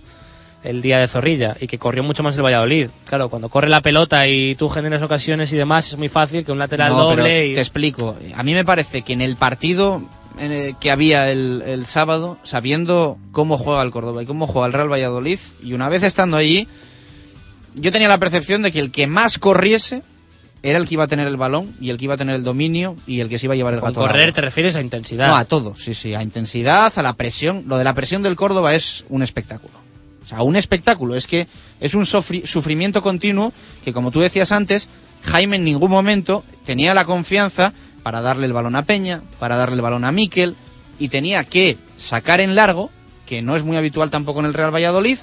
el día de Zorrilla y que corrió mucho más el Valladolid. Claro, cuando corre la pelota y tú generas ocasiones y demás, es muy fácil que un lateral
No, pero
doble y...
Te explico. A mí me parece que en el partido que había el, el sábado, sabiendo cómo juega el Córdoba y cómo juega el Real Valladolid, y una vez estando allí, yo tenía la percepción de que el que más corriese era el que iba a tener el balón y el que iba a tener el dominio y el que se iba a llevar el
Con
gato.
correr te refieres a intensidad.
No, a todo, sí, sí, a intensidad, a la presión. Lo de la presión del Córdoba es un espectáculo. O sea, un espectáculo. Es que es un sufri- sufrimiento continuo que, como tú decías antes, Jaime en ningún momento tenía la confianza para darle el balón a Peña, para darle el balón a Miquel, y tenía que sacar en largo, que no es muy habitual tampoco en el Real Valladolid,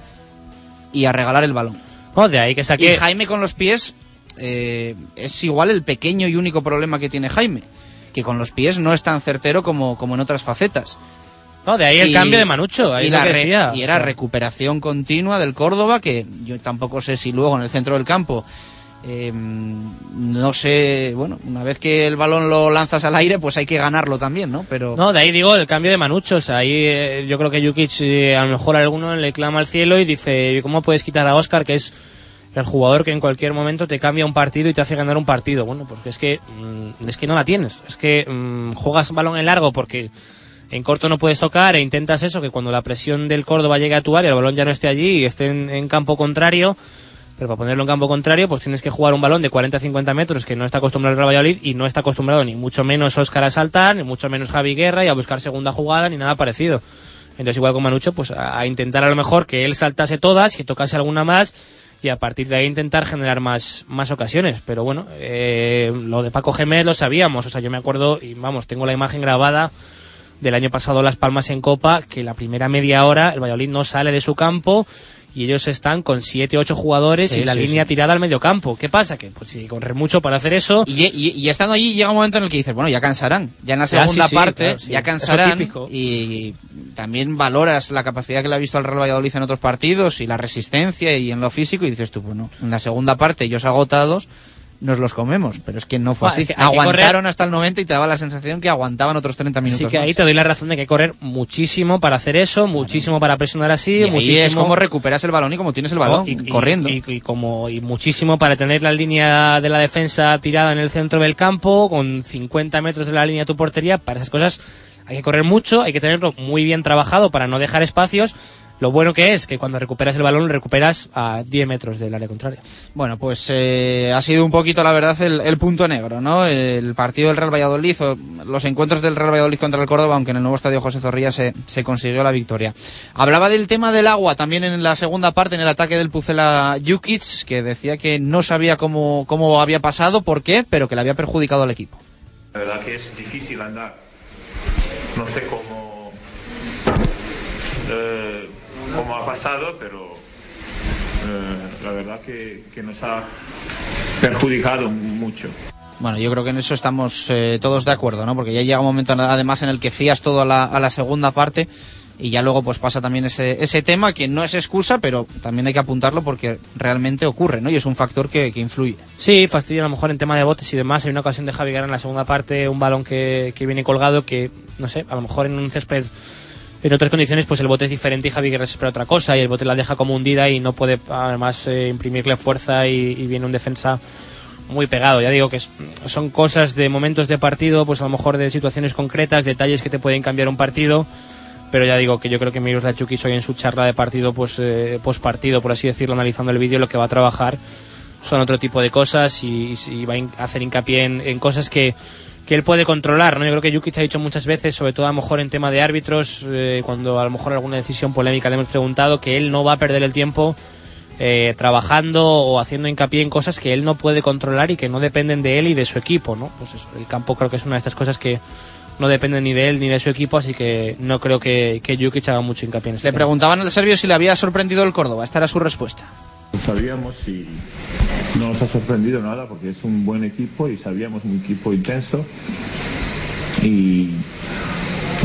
y a regalar el balón.
No, de ahí que saqué...
Y Jaime con los pies eh, es igual el pequeño y único problema que tiene Jaime, que con los pies no es tan certero como, como en otras facetas.
No, de ahí el
Y-
cambio de Manucho. Ahí
y, la re- y era recuperación continua del Córdoba, que yo tampoco sé si luego en el centro del campo, eh, no sé, bueno, una vez que el balón lo lanzas al aire, pues hay que ganarlo también, ¿no? Pero
No, de ahí digo el cambio de Manuchos. Ahí eh, yo creo que Jukic eh, a lo mejor alguno le clama al cielo y dice, ¿cómo puedes quitar a Oscar, que es el jugador que en cualquier momento te cambia un partido y te hace ganar un partido? Bueno, pues que es que, mm, es que no la tienes. Es que mm, juegas balón en largo porque en corto no puedes tocar e intentas eso, que cuando la presión del Córdoba llegue a tu área, el balón ya no esté allí y esté en campo contrario. Pero para ponerlo en campo contrario, pues tienes que jugar un balón de 40-50 metros que no está acostumbrado el Real Valladolid y no está acostumbrado ni mucho menos Óscar a saltar, ni mucho menos Javi Guerra y a buscar segunda jugada ni nada parecido. Entonces igual con Manucho, pues a, intentar a lo mejor que él saltase todas, que tocase alguna más y a partir de ahí intentar generar más, más ocasiones. Pero bueno, eh, lo de Paco Gemés lo sabíamos, o sea, yo me acuerdo y vamos, tengo la imagen grabada del año pasado Las Palmas en Copa, que la primera media hora el Valladolid no sale de su campo y ellos están con 7 8 jugadores
Sí,
y la
sí,
línea
sí.
tirada al medio campo. ¿Qué pasa? Que pues si correr mucho para hacer eso.
Y, y- y estando allí llega un momento en el que dices, bueno, ya cansarán. Ya en la segunda parte
claro,
ya cansarán. Y también valoras la capacidad que le ha visto al Real Valladolid en otros partidos y la resistencia y en lo físico y dices tú, bueno, en la segunda parte ellos agotados nos los comemos. Pero es que no fue así.
es que hay que
Aguantaron hasta el 90 y te daba la sensación que aguantaban otros 30 minutos
Sí que ahí
más.
te doy la razón de que correr muchísimo para hacer eso, muchísimo para presionar así,
Y
muchísimo
es como recuperas el balón y como tienes el balón,
y, y-
corriendo.
Y, y como, y muchísimo para tener la línea de la defensa tirada en el centro del campo, con 50 metros de la línea de tu portería. Para esas cosas hay que correr mucho, hay que tenerlo muy bien trabajado para no dejar espacios. Lo bueno que es que cuando recuperas el balón lo recuperas a 10 metros del área contraria.
Bueno, pues eh, ha sido un poquito, la verdad, el, el punto negro, ¿no? El partido del Real Valladolid, o los encuentros del Real Valladolid contra el Córdoba, aunque en el nuevo estadio José Zorrilla se, se consiguió la victoria. Hablaba del tema del agua también en la segunda parte, en el ataque del Pucela Jukic, que decía que no sabía cómo, cómo había pasado, por qué, pero que le había perjudicado al equipo.
La verdad que es difícil andar. No sé cómo, eh, cómo ha pasado, pero eh, la verdad que, que nos ha perjudicado mucho.
Bueno, yo creo que en eso estamos eh, todos de acuerdo, ¿no? Porque ya llega un momento además en el que fías todo a la, a la segunda parte y ya luego pues pasa también ese, ese tema que no es excusa, pero también hay que apuntarlo porque realmente ocurre, ¿no? Y es un factor que, que influye.
Sí, fastidia a lo mejor en tema de botes y demás. Hay una ocasión de Javi Guerra en la segunda parte, un balón que, que viene colgado que, no sé, a lo mejor en un césped en otras condiciones pues el bote es diferente y Javi Guerra espera otra cosa y el bote la deja como hundida y no puede además eh, imprimirle fuerza y, viene un defensa muy pegado. Ya digo que son cosas de momentos de partido, pues a lo mejor de situaciones concretas, detalles que te pueden cambiar un partido. Pero ya digo que yo creo que Miroslav Chukic hoy en su charla de partido, pues eh, post partido, por así decirlo, analizando el vídeo, lo que va a trabajar son otro tipo de cosas y, va a hacer hincapié en cosas que, que él puede controlar. ¿no? Yo creo que Jukic ha dicho muchas veces, sobre todo a lo mejor en tema de árbitros, eh, cuando a lo mejor alguna decisión polémica le hemos preguntado, que él no va a perder el tiempo eh, trabajando o haciendo hincapié en cosas que él no puede controlar y que no dependen de él y de su equipo. ¿no? Pues eso, el campo creo que es una de estas cosas que no dependen ni de él ni de su equipo, así que no creo que, que Jukic haga mucho hincapié en este
Le
tema.
preguntaban al serbio si le había sorprendido el Córdoba. Esta era su respuesta.
Lo sabíamos y no nos ha sorprendido nada porque es un buen equipo y sabíamos un equipo intenso. Y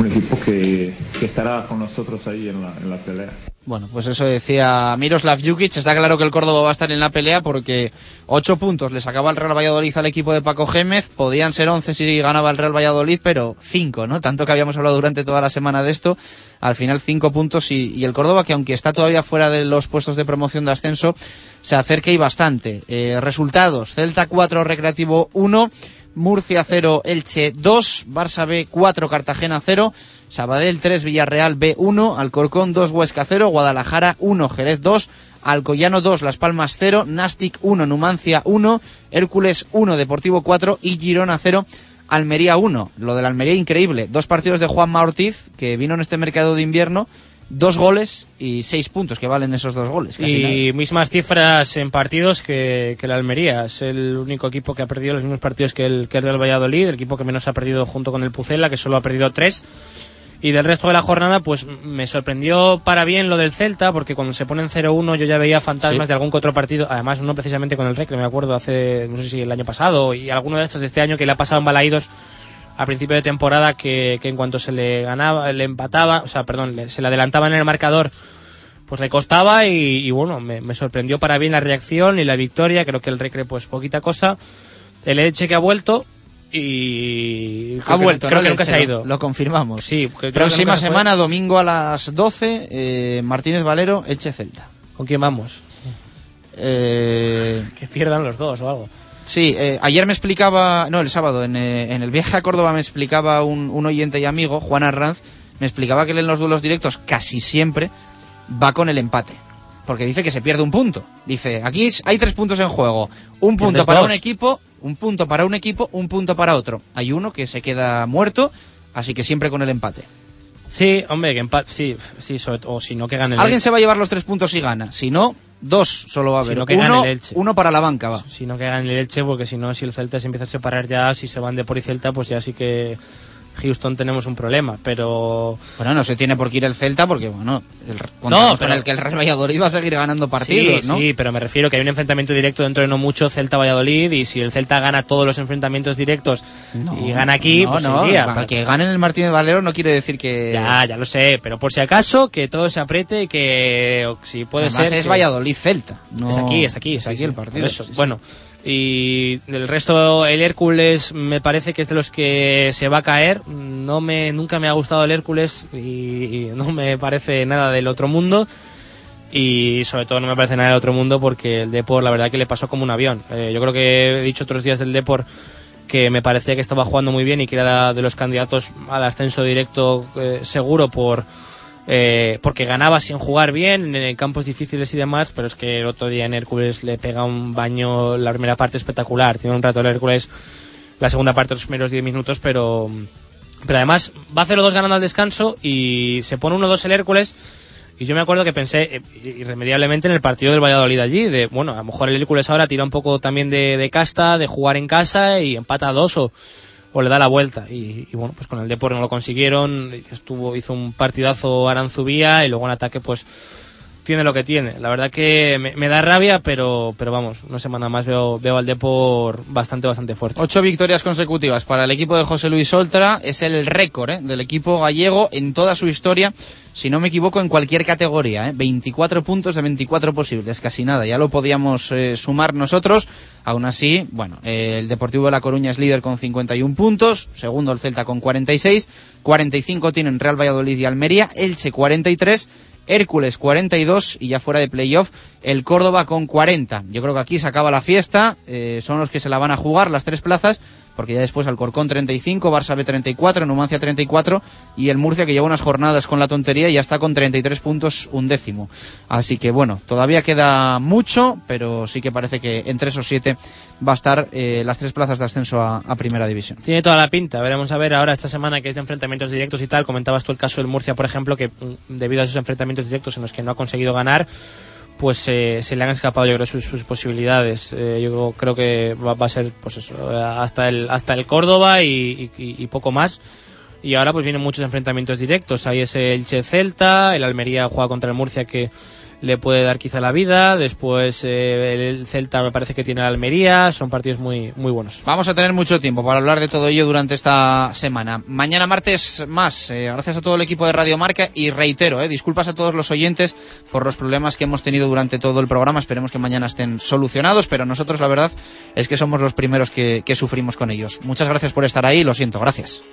un equipo que, estará con nosotros ahí en la, en la pelea.
Bueno, pues eso decía Miroslav Jukic. Está claro que el Córdoba va a estar en la pelea porque ocho puntos le sacaba el Real Valladolid al equipo de Paco Gémez. Podían ser 11 si ganaba el Real Valladolid, pero cinco, ¿no? Tanto que habíamos hablado durante toda la semana de esto. Al final cinco puntos y, y el Córdoba, que aunque está todavía fuera de los puestos de promoción de ascenso, se acerca y bastante. Eh, resultados. Celta 4, Recreativo 1. Murcia 0, Elche 2, Barça B 4, Cartagena 0, Sabadell 3, Villarreal B 1, Alcorcón 2, Huesca 0, Guadalajara 1, Jerez 2, Alcoyano 2, Las Palmas 0, Nastic 1, Numancia 1, Hércules 1, Deportivo 4 y Girona 0. Almería 1, lo del Almería increíble, dos partidos de Juanma Ortiz, que vino en este mercado de invierno, dos goles y seis puntos que valen esos dos goles. Casi
y
nada.
mismas cifras en partidos que, que el Almería. Es el único equipo que ha perdido los mismos partidos que el, que el Real Valladolid, el equipo que menos ha perdido junto con el Pucela, que solo ha perdido tres. Y del resto de la jornada, pues me sorprendió para bien lo del Celta, porque cuando se ponen 0-1 yo ya veía fantasmas
Sí.
de algún que otro partido, además uno precisamente con el Recre, me acuerdo hace, no sé si el año pasado, y alguno de estos de este año que le ha pasado en Balaídos a principio de temporada que, que en cuanto se le ganaba, le empataba, o sea, perdón, le- se le adelantaba en el marcador, pues le costaba y, y bueno, me, me sorprendió para bien la reacción y la victoria, creo que el Recre pues poquita cosa, el Elche que ha vuelto y creo
Ha
que-
vuelto,
creo
¿no?
que nunca se ha ido.
Lo confirmamos.
Sí, que creo que
Próxima
se
semana, domingo a las 12, eh, Martínez Valero, Elche Celta.
¿Con quién vamos?
Eh,
Que pierdan los dos o algo.
Sí, eh, ayer me explicaba, no, el sábado, en, eh, en el viaje a Córdoba me explicaba un, un oyente y amigo, Juan Arranz, me explicaba que él en los duelos directos casi siempre va con el empate. Porque dice que se pierde un punto. Dice, aquí hay tres puntos en juego. Un punto para un equipo, un punto para un equipo, un punto para otro. Hay uno que se queda muerto, así que siempre con el empate.
Sí, hombre, que empate, sí, sí, sobre o si no que gane el
Alguien
Elche.
se va a llevar los tres puntos y gana. Si no, dos solo va a
Si
haber.
no, que gane
uno,
el Elche.
uno para la banca va.
Si no que gane el Elche, porque si no, si el Celta se empieza a separar ya, si se van de por y Celta, pues ya sí que Houston tenemos un problema, pero...
Bueno, no se tiene por qué ir el Celta porque, bueno, el,
No, pero-
con el que el Real Valladolid va a seguir ganando partidos,
sí,
¿no?
sí, pero me refiero que hay un enfrentamiento directo dentro de no mucho Celta-Valladolid y si el Celta gana todos los enfrentamientos directos y gana aquí,
no,
pues
no,
iría.
para que ganen el Martínez Valero no quiere decir que...
Ya, ya lo sé, pero por si acaso que todo se apriete y que o, si puede
Además
ser
es
que-
Valladolid-Celta. no-
Es aquí, es aquí,
Es aquí
sí.
el partido.
Eso,
sí, sí.
Y del resto el Hércules me parece que es de los que se va a caer. No me, nunca me ha gustado el Hércules y, y no me parece nada del otro mundo. Y sobre todo no me parece nada del otro mundo porque el Depor la verdad que le pasó como un avión. Eh, yo creo que he dicho otros días del Depor que me parecía que estaba jugando muy bien y que era de los candidatos al ascenso directo eh, seguro por eh, porque ganaba sin jugar bien en campos difíciles y demás, pero es que el otro día en Hércules le pega un baño la primera parte espectacular. Tiene un rato el Hércules la segunda parte los primeros 10 minutos, pero pero además va 0-2 ganando al descanso y se pone 1-2 el Hércules. Y yo me acuerdo que pensé eh, irremediablemente en el partido del Valladolid allí, de bueno, a lo mejor el Hércules ahora tira un poco también de, casta, de jugar en casa y empata a o, o le da la vuelta. Y, y bueno, pues con el Depor no lo consiguieron, estuvo, hizo un partidazo Aranzubía y luego en ataque pues tiene lo que tiene. La verdad que me, da rabia, pero, pero vamos, una semana más veo, veo al Depor bastante, bastante fuerte.
Ocho victorias consecutivas para el equipo de José Luis Oltra. Es el récord ¿eh? del equipo gallego en toda su historia, si no me equivoco, en cualquier categoría. ¿eh? 24 puntos de 24 posibles, casi nada. Ya lo podíamos eh, sumar nosotros. Aún así, bueno, eh, el Deportivo de La Coruña es líder con 51 puntos. Segundo el Celta con 46. 45 tienen Real Valladolid y Almería. Elche 43. Hércules 42 y ya fuera de playoff el Córdoba con 40. Yo creo que aquí se acaba la fiesta, eh, son los que se la van a jugar las tres plazas, porque ya después Alcorcón 35, Barça B 34, Numancia 34 y el Murcia que lleva unas jornadas con la tontería y ya está con 33 puntos un décimo. Así que bueno, todavía queda mucho, pero sí que parece que entre esos siete va a estar eh, las tres plazas de ascenso a, a Primera División.
Tiene toda la pinta. Veremos a ver ahora esta semana que es de enfrentamientos directos y tal. Comentabas tú el caso del Murcia, por ejemplo, que mm, debido a esos enfrentamientos directos en los que no ha conseguido ganar, pues eh, se le han escapado yo creo sus, sus posibilidades. Eh, yo creo, que va, va a ser pues eso, eh, hasta el hasta el Córdoba y, poco más. Y ahora pues vienen muchos enfrentamientos directos. Hay ese Elche Celta, el Almería juega contra el Murcia que le puede dar quizá la vida. Después eh, el Celta me parece que tiene la Almería. Son partidos muy, muy buenos.
Vamos a tener mucho tiempo para hablar de todo ello durante esta semana. Mañana martes más. Eh, gracias a todo el equipo de Radio Marca y reitero, eh, disculpas a todos los oyentes por los problemas que hemos tenido durante todo el programa. Esperemos que mañana estén solucionados, pero nosotros la verdad es que somos los primeros que, que sufrimos con ellos. Muchas gracias por estar ahí. Lo siento. Gracias.